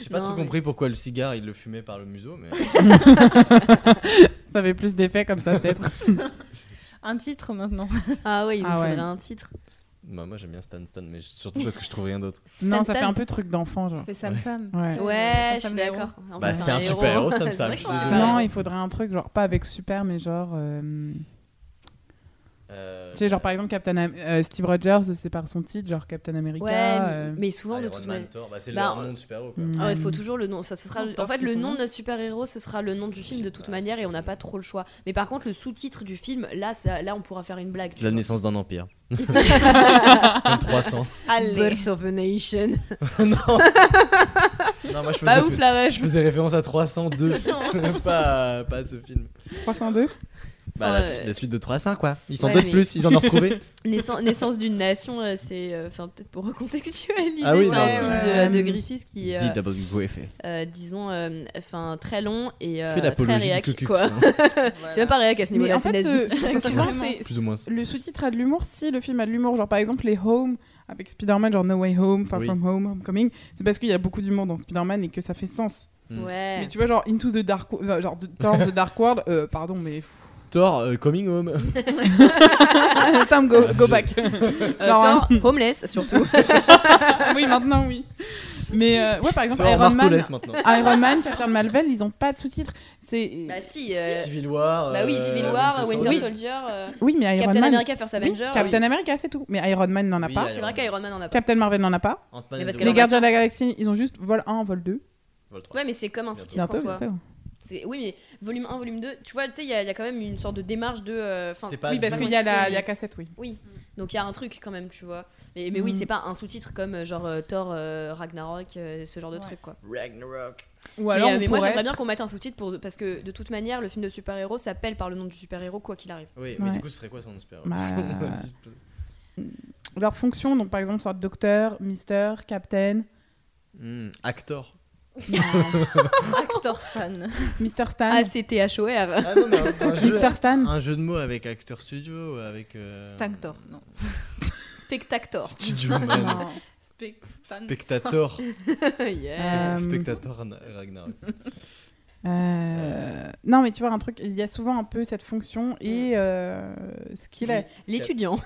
J'ai pas Non, trop mais- compris pourquoi le cigare il le fumait par le museau, mais. Ça avait plus d'effet comme ça, peut-être. Un titre maintenant. Ah oui, il nous Ah ouais. faudrait un titre. Bah, moi j'aime bien Stan Stan, mais surtout parce que je trouve rien d'autre. non, ça Stan. fait un peu truc d'enfant, genre. Ça fait Sam Sam. Ouais. Je suis d'accord. En Bah, plus, c'est un super héros, Sam Sam, je suis c'est désolé. Non, il faudrait un truc, genre pas avec super, mais genre. euh, Euh, Tu sais, genre par exemple, Captain Am- euh, Steve Rogers, c'est par son titre, genre Captain America. Ouais, euh, mais souvent de Iron toute Man, manière... Bah, c'est Bah, leur nom de super-héros quoi. mm. Ah ouais, il faut toujours le nom. Ça, ce sera, en fait, le nom de notre super-héros, ce sera le nom du film de toute pas, manière et on n'a pas trop le choix. Mais par contre, le sous-titre du film, là, ça, là, on pourra faire une blague. La naissance d'un empire. Comme 300. Allez. Birth of a Nation. non. non, moi je faisais, Pas ouf la je faisais référence à 302, pas, pas à ce film. 302 Bah, la, Ouais. la suite de 3 à 5, quoi. Ils sont Ouais, deux de mais- plus, ils en ont retrouvé. Naissance, naissance d'une nation, euh, c'est. euh, Enfin, peut-être pour recontextualiser, Ah oui, c'est un film ouais. de, de Griffith qui. euh, euh, disons, euh, enfin, très long et euh, très réac, quoi. Klan. C'est même pas réac à ce niveau-là, en c'est fait, nazi. euh, Plus ou moins. le sous-titre a de l'humour si le film a de l'humour. Genre, par exemple, les Home avec Spider-Man, genre No Way Home, Far Oui. From Home, Homecoming, c'est parce qu'il y a beaucoup d'humour dans Spider-Man et que ça fait sens. Mm. Ouais. Mais tu vois, genre Into the Dark, euh, genre Thor The Dark World, euh, pardon, mais. Thor, euh, Coming Home. Tom, go, back. Euh, Thor, homeless surtout. oui, maintenant, oui. Mais euh, ouais, par exemple, Iron Man. Iron Man, Captain Marvel, ils ont pas de sous-titres. C'est bah si. euh, Civil War. bah oui, Civil War, Winter Oui. Soldier, euh, oui, mais Iron Captain Man. America First Oui, Avenger. Captain oui. America, c'est tout. Mais Iron Man n'en a Oui, pas. C'est vrai qu'Iron Man en a pas. Captain Marvel n'en a pas. Les. Gardiens de la Galaxie, ils ont juste vol 1, vol 2. Vol trois. Ouais, mais c'est comme un sous-titre en Oui, mais volume 1, volume 2, tu vois, tu sais, il y, a il y a quand même une sorte de démarche de. euh, 'fin, C'est pas Oui, parce qu'il y a la, mais- il y a cassette, oui. Oui, donc il y a un truc quand même, tu vois. Mais, mais oui, Mhm. c'est pas un sous-titre comme euh, genre euh, Thor, euh, Ragnarok, euh, ce genre de Ouais. truc quoi. Ragnarok. Ou Mais, alors, euh, mais moi j'aimerais bien qu'on mette un sous-titre pour... parce que de toute manière, le film de super-héros s'appelle par le nom du super-héros quoi qu'il arrive. Oui, mais Ouais. du coup, ce serait quoi son super Bah, Parce qu'on a dit- leur fonction, donc par exemple, soit docteur, Mister, Captain, Hmm, Actor. Actor Stan. Mister Stan. Ah non, mais un, un jeu, Mister Stan. un jeu de mots avec Acteur Studio, avec. euh, Stanctor, non. Spectactor. Studio Man. Non. Spectator. yeah. Euh, Spectator Ragnarok. Euh, Non, mais tu vois, un truc, il y a souvent un peu cette fonction et euh, ce qu'il a. L'étudiant.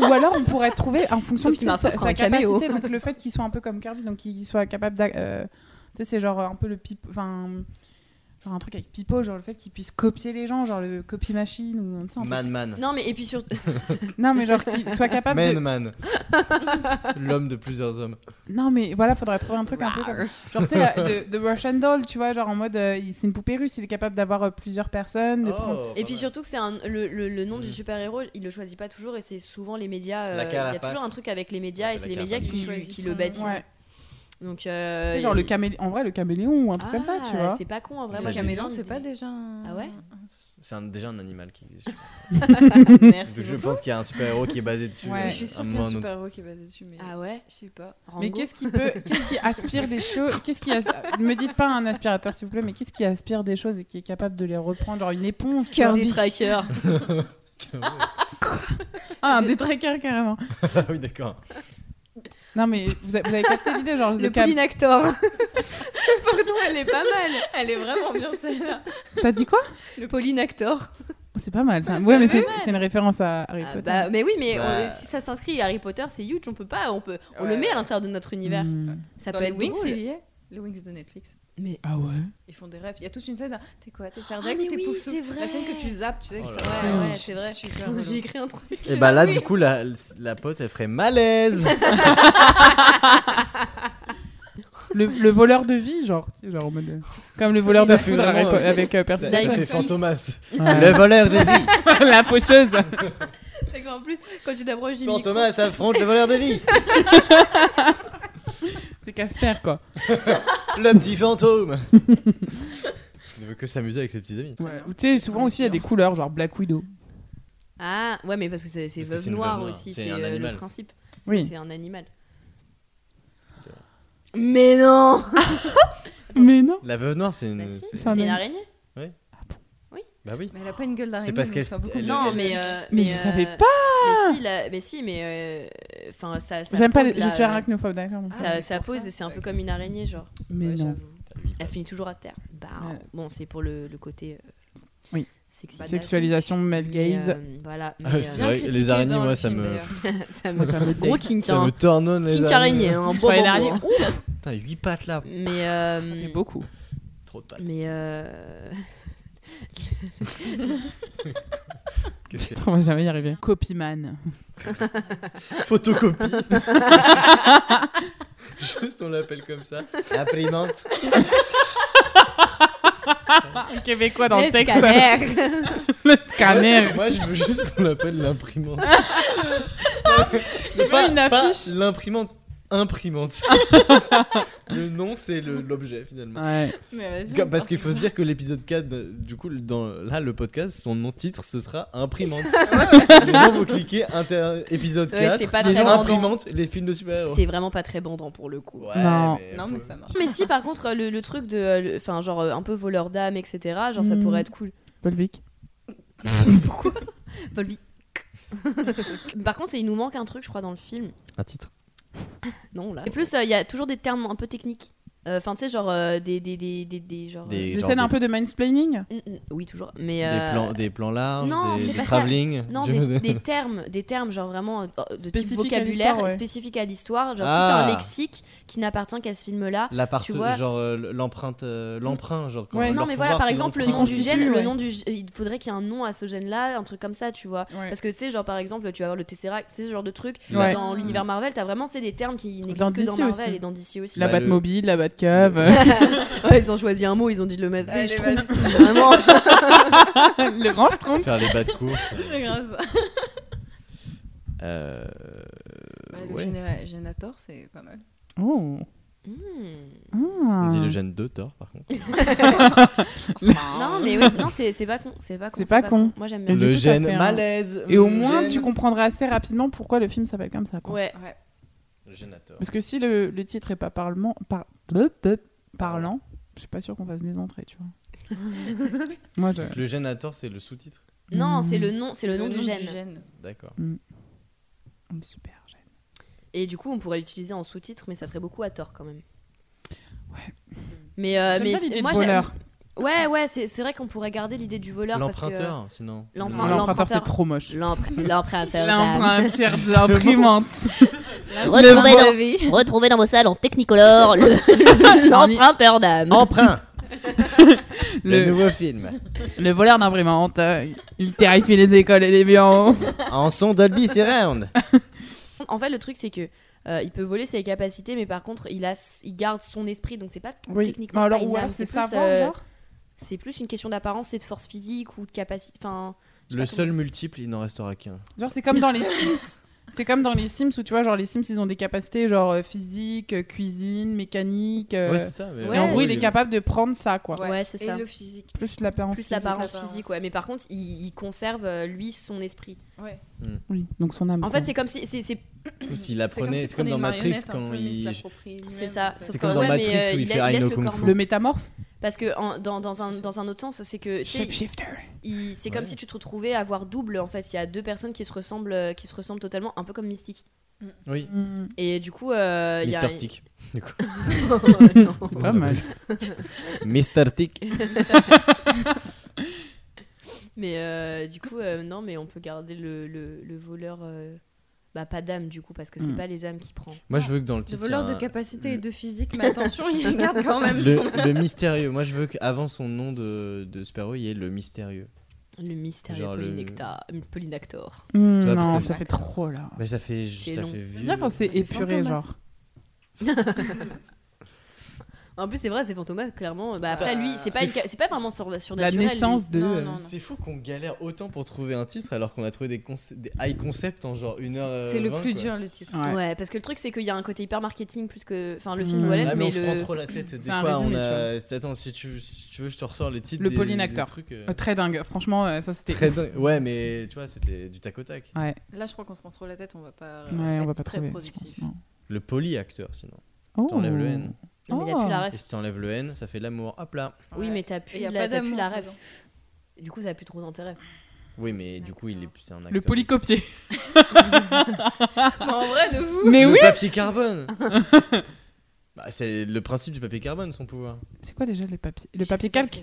Ou alors on pourrait trouver en fonction Sauf de qu'il sa, sa- capacité, donc le fait qu'il soit un peu comme Kirby, donc qu'il soit capable euh, sais, c'est genre un peu le pipe, enfin, genre un truc avec Pipo, genre le fait qu'il puisse copier les gens, genre le copy machine ou tu sais, un truc- Man Man. Non mais et puis surtout... Non, mais genre qu'il soit capable. Man de... Man. L'homme de plusieurs hommes. Non, mais voilà, faudrait trouver un truc un peu comme genre tu sais la- de, de Russian Doll, tu vois, genre en mode euh, il- c'est une poupée russe, il est capable d'avoir euh, plusieurs personnes. de prendre- Oh, Et puis surtout que c'est un, le, le, le nom du Mm. super-héros, il le choisit pas toujours et c'est souvent les médias. euh, La Il y carapace. a toujours un truc avec les médias Ouais, et c'est la les médias carapace. qui, le baptisent. Ouais. Donc euh, genre le il- camélé... en vrai le caméléon ou un truc comme ça, tu Ah, vois. C'est pas con en vrai. J'aime Caméléon, bien c'est pas déjà un... Ah ouais C'est un- déjà un animal qui existe. Merci Donc je pense qu'il y a un super héros qui est basé dessus. Ouais. euh, Je suis à sûre qu'il y a un super-héros qui est basé dessus, mais Ah ouais je sais pas. Mais qu'est-ce qui peut, qu'est-ce qui aspire des choses Qu'est-ce qui as- me dites pas un aspirateur s'il vous plaît, mais qu'est-ce qui aspire des choses et qui est capable de les reprendre, genre une éponge vois Des trackers. Ah, un détraqueur carrément. Ah oui, d'accord. Non mais vous avez, vous avez capté l'idée, genre Le le cam- Polynactor. Pardon, elle est pas mal. Elle est vraiment bien celle-là. T'as dit quoi? Le Polynactor. Oh, C'est pas mal ça. Ouais, mais c'est c'est une référence à Harry Ah, Potter. bah, mais oui, mais Bah. si ça s'inscrit Harry Potter, c'est huge. On peut pas, on peut, on le met à l'intérieur de notre univers. Hmm. Ça Dans peut être Wings, drôle. il y est? Les Wings de Netflix. Mais Ah ouais. Ils font des rêves. Il y a toute une scène. hein. T'es quoi T'es Ah, mais ou t'es oui, Poufsouffle c'est vrai. La scène que tu zappes, tu sais Oh que ça là. ouais, Ouais, ouais, c'est vrai. J'ai écrit un truc. Et bah là, du coup, la, la pote, elle ferait malaise. Le, le voleur de vie, genre, genre mode, comme le voleur Ça de foudre avec, euh, avec euh, Percy Jackson. Fantomas. Ouais. Le voleur de vie. La faucheuse. C'est qu'en plus, quand tu t'approches du micro, Fantomas affronte le voleur de vie. C'est Casper quoi. Le petit fantôme. Il ne veut que s'amuser avec ses petits amis. Ouais. Ou Tu sais, souvent aussi il y a des couleurs, genre Black Widow. Ah, ouais, mais parce que c'est c'est Parce que veuve c'est une noire veuve noire. aussi, C'est c'est un euh, le animal. principe. C'est Oui. c'est un animal. Mais non Mais non. La veuve noire, c'est une. Bah si, c'est- C'est un une araignée Bah oui. Mais elle a pas une gueule d'araignée. parce donc qu'elle- elle-. Non, mais. euh, Mais mais je euh, savais pas Mais si, la- mais si, mais. euh, Enfin, ça. ça J'aime pas les... la- Je suis arachnophobe, d'accord. Ah, ça- Ça, c'est pose, c'est un peu comme une araignée, genre. Mais Ouais, non. Elle finit toujours à terre. Bah, Ouais. bon, c'est pour le, le côté. euh, Oui. Sexy. Sexualisation, male gaze. euh, voilà. Ah, c'est euh, les araignées, moi, ça me. ça me. Gros kink, Ça hein. me turn on les Kink araignée, hein. Bon, bon. Putain, 8 pattes là. Mais. Ça fait beaucoup. Trop de pattes. Mais. Putain, on va jamais y arriver. Copyman. Photocopie. Juste, on l'appelle comme ça. Imprimante. Québécois dans le texte. le scanner. Moi, je veux juste qu'on l'appelle l'imprimante. une pas affiche l'imprimante. Imprimante. le nom, c'est le- l'objet finalement. Ouais. Mais Parce qu'il faut se dire que l'épisode 4, de- du coup, dans, là, le podcast, son nom titre, ce sera Imprimante. les gens vont cliquer inter- épisode Ouais, 4, c'est pas les gens. Imprimante, les films de super-héros. C'est vraiment pas très bandant pour le coup. Ouais, Non. mais, Non, pour- mais ça marche. Mais si, par contre, le, le truc de. euh, le- Enfin, genre euh, un peu voleur d'âme, etc., genre ça Mm. pourrait être cool. Volvic. Volvi. par contre, il nous manque un truc, je crois, dans le film. Un titre. Non, là. Et plus, euh, il y a toujours des termes un peu techniques. Enfin, tu sais, genre euh, des, des, des, des, des- genre, Des- euh, Des genre scènes des- un peu de mansplaining? Mm, mm, oui, toujours. Mais. Des, euh, plans, des plans larges, non, des, travelling. Non, des, des termes, des termes genre vraiment euh, de type vocabulaire spécifique à l'histoire, genre Ah. tout un lexique qui n'appartient qu'à ce film-là. Tu vois genre euh, l'empreinte, euh, l'emprunt, genre. quand Ouais. leur Non, mais voilà, par exemple, le nom du gène, le nom du, g- il faudrait qu'il y ait un nom à ce gène-là, un truc comme ça, tu vois. Ouais. Parce que tu sais, genre par exemple, tu vas avoir le Tesseract, c'est ce genre de truc. Dans l'univers Marvel, t'as vraiment tu sais, des termes qui n'existent que dans DC Marvel aussi. et dans DC aussi. La Bah, le- Batmobile, la Ouais, ils ont choisi un mot, ils ont dit de le mettre. Allez, je trouve vraiment. le grand schtroumpf. Faire les bas de course. C'est grave ça. Euh, Bah, le ouais. généra- Génator, c'est pas mal. Oh. Hmm. Ah. On dit le gène 2, Thor, par contre. Non, mais non, c'est pas con, c'est pas con. C'est pas con. Moi j'aime bien. le coup, gène malaise. Et au moins, gène- tu comprendras assez rapidement pourquoi le film s'appelle comme ça. Quoi. Ouais. Ouais. Génateur. Parce que si le, le titre est pas parlement, par, bleu, bleu, parlant, je suis pas sûr qu'on fasse des entrées, tu vois. Moi, je... Le génateur, c'est le sous-titre. Non, Hmm. c'est le nom, c'est le nom du gène. D'accord. Oh, Super gène. Et du coup, on pourrait l'utiliser en sous-titre, mais ça ferait beaucoup à tort quand même. Ouais. Mais, euh, mais moi, j'aime-. Ouais, ouais, c'est c'est vrai qu'on pourrait garder l'idée du voleur. parce que- L'emprunteur, sinon. l'emprunt- Non, Non, L'emprunteur, c'est l'emprunteur. trop moche. L'emprunteur. d'âme. L'emprunteur dans, vie. retrouvé dans vos salles en Technicolor, le- l'emprunteur d'âme. Emprunt Le Le, nouveau film. le voleur d'imprimante. euh, Il terrifie les écoles et les bureaux. En son Dolby Surround. En fait, le truc, c'est que euh, il peut voler ses capacités, mais par contre, il, a, il garde son esprit, donc c'est pas Oui. techniquement alors, pas une ou âme, alors, c'est plus, savoir, euh, genre? C'est plus une question d'apparence et de force physique ou de capacité. Enfin, Le seul multiple, il n'en restera qu'un. Genre, c'est comme dans les Sims. C'est comme dans les Sims où tu vois, genre, les Sims, ils ont des capacités genre euh, physique, euh, cuisine, mécanique. euh, Ouais, c'est ça. mais- Ouais, et en gros, il est capable de prendre ça, quoi. Ouais, c'est Et ça. le physique. Plus l'apparence. Plus physique. l'apparence l'apparence. physique, ouais. Mais par contre, il, il conserve, lui, son esprit. Ouais. Oui, donc son âme. En quoi. fait, c'est comme si. c'est- c'est Ou s'il apprenait, c'est comme dans Matrix quand il C'est ça, C'est comme dans ouais, Matrix euh, où il il fait le Kung Fu. Le métamorphe Parce que en- dans, dans, un, dans un autre sens, c'est que. Shapeshifter. C'est comme Ouais. si tu te retrouvais à avoir double, en fait. Il y a deux personnes qui se ressemblent, euh, qui se ressemblent totalement, un peu comme Mystique. Oui. Hmm, Et du coup, euh, il y a. Mister Tick. Du coup. Non. c'est pas mal. Mister Tick. Mais euh, du coup, euh, non, mais on peut garder le, le, le voleur. euh, Bah, pas d'âme, du coup, parce que c'est Mm. pas les âmes qui prend. Moi, je veux que dans le Le titre. voleur il y de capacité et de physique, mais attention, il garde quand même son. Le, le mystérieux. Moi, je veux qu'avant son nom de, de super-héros, il y ait le mystérieux. Le mystérieux Genre le- Polynactor. Tu vois, non, ça ça fait- fait trop là. Mais ça fait, ça long. fait vieux. Bien quand c'est épuré, genre. En plus, c'est vrai, c'est Fantomas, clairement. Bah, après, lui, c'est pas, une c'est pas vraiment sur- La naissance lui. de. Non, euh, non, non. C'est fou qu'on galère autant pour trouver un titre alors qu'on a trouvé des, conce- des high concepts en genre une heure. euh, C'est le vingt, plus quoi. dur, le titre. Ouais. Ouais, parce que le truc, c'est qu'il y a un côté hyper marketing plus que. Enfin, le film Mm. doit Ah, l'être, mais, mais, on se le. prend trop la tête. Des fois, résumé, on a. Attends, si tu, si tu veux, je te ressors les titres. Le des- polynacteur. trucs, euh, euh, très dingue. Franchement, euh, ça c'était. Très dingue. Ouais, mais tu vois, c'était du tac au tac. Ouais, Là, je crois qu'on se prend trop la tête, on va pas. ouais, on être va pas très productif. Le polyacteur, sinon. non. T'enlèves le Oh. N. Non, mais il a plus la. Et si t'enlèves le N, ça fait l'amour. Hop là. Oui, Ouais. mais t'as Et plus, y a la, pas t'as plus la ref. dedans. Du coup, ça a plus trop d'intérêt. Oui, mais du coup, il est c'est un acteur. Le polycopier. Mais en vrai, de vous. Mais le oui papier carbone bah, C'est le principe du papier carbone, son pouvoir. C'est quoi déjà le papier Le Je papier calque.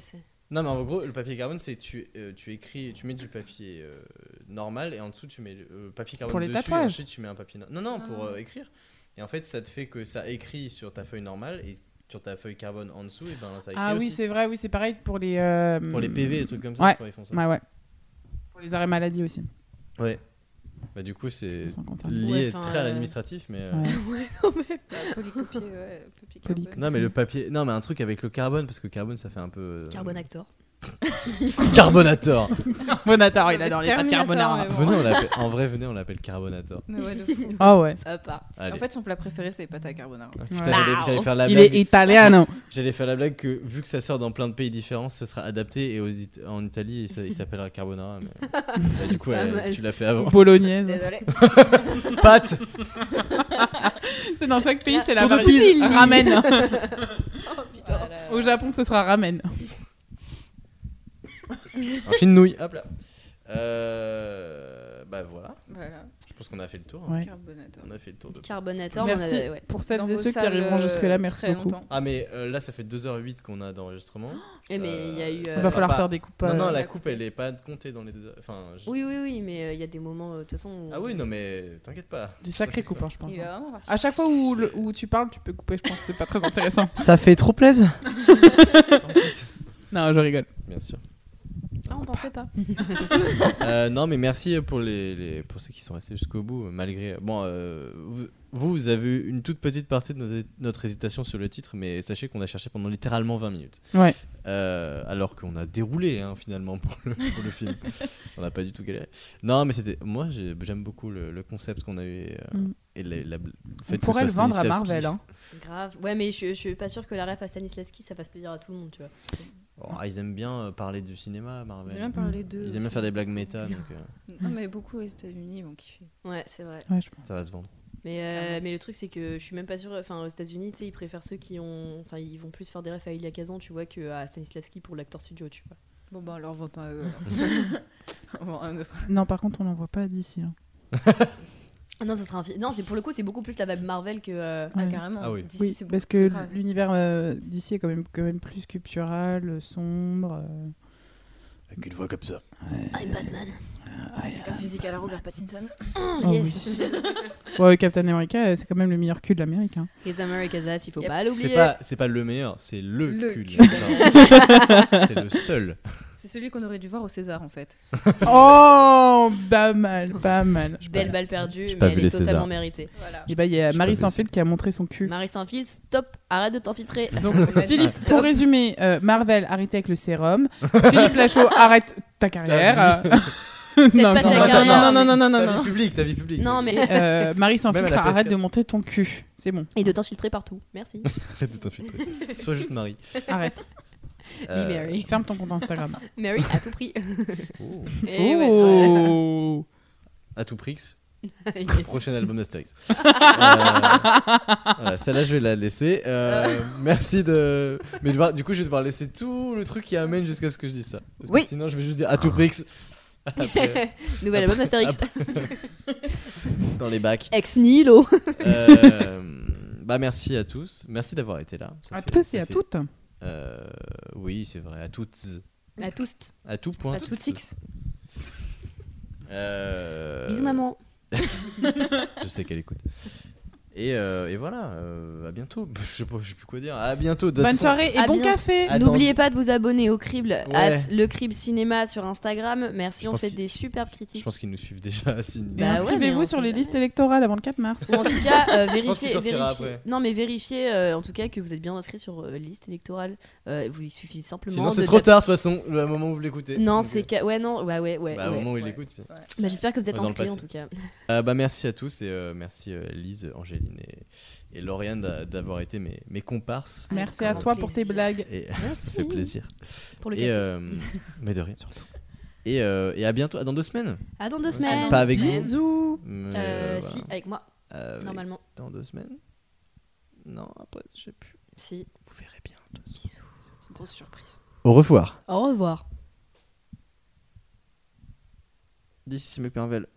Non, mais en gros, le papier carbone, c'est tu, euh, tu écris, tu mets du papier euh, normal et en dessous, tu mets le euh, papier carbone Pour les dessus tatouages. et ensuite, tu mets un papier. no- Non, non, pour Ah. euh, écrire. Et en fait, ça te fait que ça écrit sur ta feuille normale et sur ta feuille carbone en dessous, et ben ça écrit Ah oui, aussi. c'est vrai, oui, c'est pareil pour les. euh, Pour les PV, les trucs comme ça, Ouais. je crois, ils font ça. Ouais, ouais. Pour les arrêts maladie aussi. Ouais. Bah, du coup, c'est Sans compter. lié Ouais, enfin, très à euh, l'administratif, mais. euh, Ouais. Bah, Polycopier, ouais. papier Poly- carbone. Non, mais le papier. Non, mais un truc avec le carbone, parce que le carbone, ça fait un peu. euh, Carbone Actor. Carbonator. Carbonator, il adore les pâtes carbonara. bon. Venez, on l'appelle- en vrai, venez, on l'appelle Carbonator. Mais ouais, de fou. Ah ouais. Ça part. Allez. En fait, son plat préféré, c'est les pâtes à carbonara. Putain, Ouais. j'allais- j'allais faire la Il est blague. italiano. J'allais faire la blague que vu que ça sort dans plein de pays différents, ça sera adapté et aux It- en Italie, il s'a- il s'appellera Carbonara. Mais... Bah, du coup, tu l'as fait avant. Bolognaise. Désolé. Pâte. Dans chaque pays, c'est la Tour de variété. pise. Ramen. Oh putain. Au Japon, ce sera ramen. Un film nouille. Hop là. Euh... Bah voilà. Voilà, Je pense qu'on a fait le tour. hein. Ouais. carbonator. On a fait le tour de. Carbonator, on Merci a- ouais. pour celles Dans et vos ceux qui salles, arriveront euh, jusque-là. Merci très beaucoup. longtemps. Ah mais euh, là ça fait 2h08 qu'on a d'enregistrement. Eh, mais il y a eu, Il euh, va falloir pas- faire des coupes. Non non euh, la coupe elle est pas comptée dans les deux heures. Enfin. je- Oui, oui, oui, mais euh, il y a des moments, euh, de toute façon. où- Ah oui non mais t'inquiète pas. Des sacrés coupes, hein, je pense. Il va vraiment À chaque fois où, le- où tu parles, tu peux couper, je pense que c'est pas très intéressant. Ça fait trop plaisir. Non, je rigole. Bien sûr. Ah, on pensait pas. Euh, non, mais merci pour, les, les- pour ceux qui sont restés jusqu'au bout, malgré. Bon, euh, vous, vous avez eu une toute petite partie de nos- notre hésitation sur le titre, mais sachez qu'on a cherché pendant littéralement 20 minutes. Ouais. Euh, alors qu'on a déroulé, hein, finalement, pour le, pour le film. on n'a pas du tout galéré. Non, mais c'était. Moi, j'ai- j'aime beaucoup le, le concept qu'on a eu. euh, Mm. Et la- On pourrait le vendre à. Marvel. Hein. Grave. Ouais, mais je, je suis pas sûre que la ref à Stanislavski, ça fasse plaisir à tout le monde, tu vois. Oh, ils aiment bien euh, parler du cinéma, Marvel. Ils aiment bien parler d'eux. Ils aiment bien aussi. faire des blagues méta, donc euh, Non, mais beaucoup aux États-Unis vont kiffer. Ouais, c'est vrai. Ouais, je pense. ça va se vendre. Mais, euh, mais le truc, c'est que je suis même pas sûre. Enfin, aux États-Unis, tu sais, ils préfèrent ceux qui ont. Enfin, ils vont plus faire des refs à Elia Kazan, tu vois, que à Stanislavski pour l'acteur studio, tu vois. Bon, bah, on leur voit pas eux. alors. on voit un autre. Non, par contre, on n'en voit pas d'ici. hein. Ah non, ce sera un film. Non, c'est pour le coup, c'est beaucoup plus la vibe Marvel que. euh, Ah, carrément. Ah oui. D'ici, Oui, c'est parce que l'univers euh, d'ici est quand même, quand même plus sculptural, sombre. euh, Avec une voix comme ça. I'm Batman. Avec la physique à la Robert Pattinson. Oh, Oh yes. Ouais, Captain America, euh, c'est quand même le meilleur cul de l'Amérique. hein. Les America's Ass, il faut Yep. pas l'oublier. C'est pas, c'est pas le meilleur, c'est le, Le cul. cul. c'est le seul. C'est celui qu'on aurait dû voir au César en fait. Oh, pas mal, pas mal. Belle balle perdue, mais pas elle est totalement méritée. Voilà. Et bah, il y a Marie Sanfield qui a montré son cul. Marie Saint-Fil, stop, arrête de t'infiltrer. Donc. Philippe, Stop. pour résumer, euh, Marvel, arrêtez avec le sérum. Philippe Lachaud, arrête ta carrière. Pas ta non, carrière. non, non, non, non, Ta non, vie non. publique, ta vie publique. Non, mais. Euh, Marie la arrête PS4. de monter ton cul. C'est bon, Et de t'infiltrer partout. Merci. Arrête de t'infiltrer. Sois juste Marie. arrête. Euh, Mary. Ferme ton compte Instagram. Mary à tout prix. oh. Et ouais, voilà. oh À tout prix. Yes. Prochain album d'Astérix. Euh, voilà, celle-là, je vais la laisser. Euh, merci de. Mais devoir- du coup, je vais devoir laisser tout le truc qui amène jusqu'à ce que je dise ça. Parce Oui. que sinon, je vais juste dire à tout prix. Après, Nouvel album d'Astérix. dans les bacs. Ex nihilo. Euh, bah, merci à tous. Merci d'avoir été là. Ça À fait- tous et à fait- toutes. Euh, oui, c'est vrai. À toutes. À tous. À tout point. À toutes six. Euh, Bisous, maman. Je sais qu'elle écoute. Et, euh, et voilà, euh, à bientôt. Je sais pas, je sais plus quoi dire. À bientôt. Bonne façon- soirée et à bon bien- café. N'oubliez pas de vous abonner au Crible, Ouais. le Crible Cinéma sur Instagram. Merci, Je on fait des superbes Je critiques. pense qu'ils nous suivent déjà Bah inscrivez-vous on sur les listes électorales avant le 4 mars. Ou en tout cas, euh, vérifiez, sortira vérifiez- après. Non, mais vérifiez euh, en tout cas que vous êtes bien inscrit sur euh, liste électorale. Euh, vous il suffit simplement. Sinon, c'est trop tard, de toute façon, le moment où vous l'écoutez. Non, c'est euh, ouais non ouais ouais ouais. bah, au ouais. moment où il Ouais. l'écoute. c'est- Bah, j'espère que vous êtes inscrits en tout cas. Euh, bah, merci à tous et euh, merci euh, Lise, Angéline et, et Lauriane d'a- d'avoir été mes, mes comparses. Merci à toi pour tes blagues. Et ça Merci. fait plaisir. Pour le café. euh, mais de rien, surtout. Et, euh, et à bientôt, à dans deux semaines. À dans deux semaines. Pas avec vous. Bisous. Euh, euh, Si, voilà. avec moi Avec- normalement. Dans deux semaines Non, après, je sais plus. Si. Vous verrez bien. de toute façon. C'est une grosse surprise. Au revoir. Au revoir. D'ici, c'est Marvel.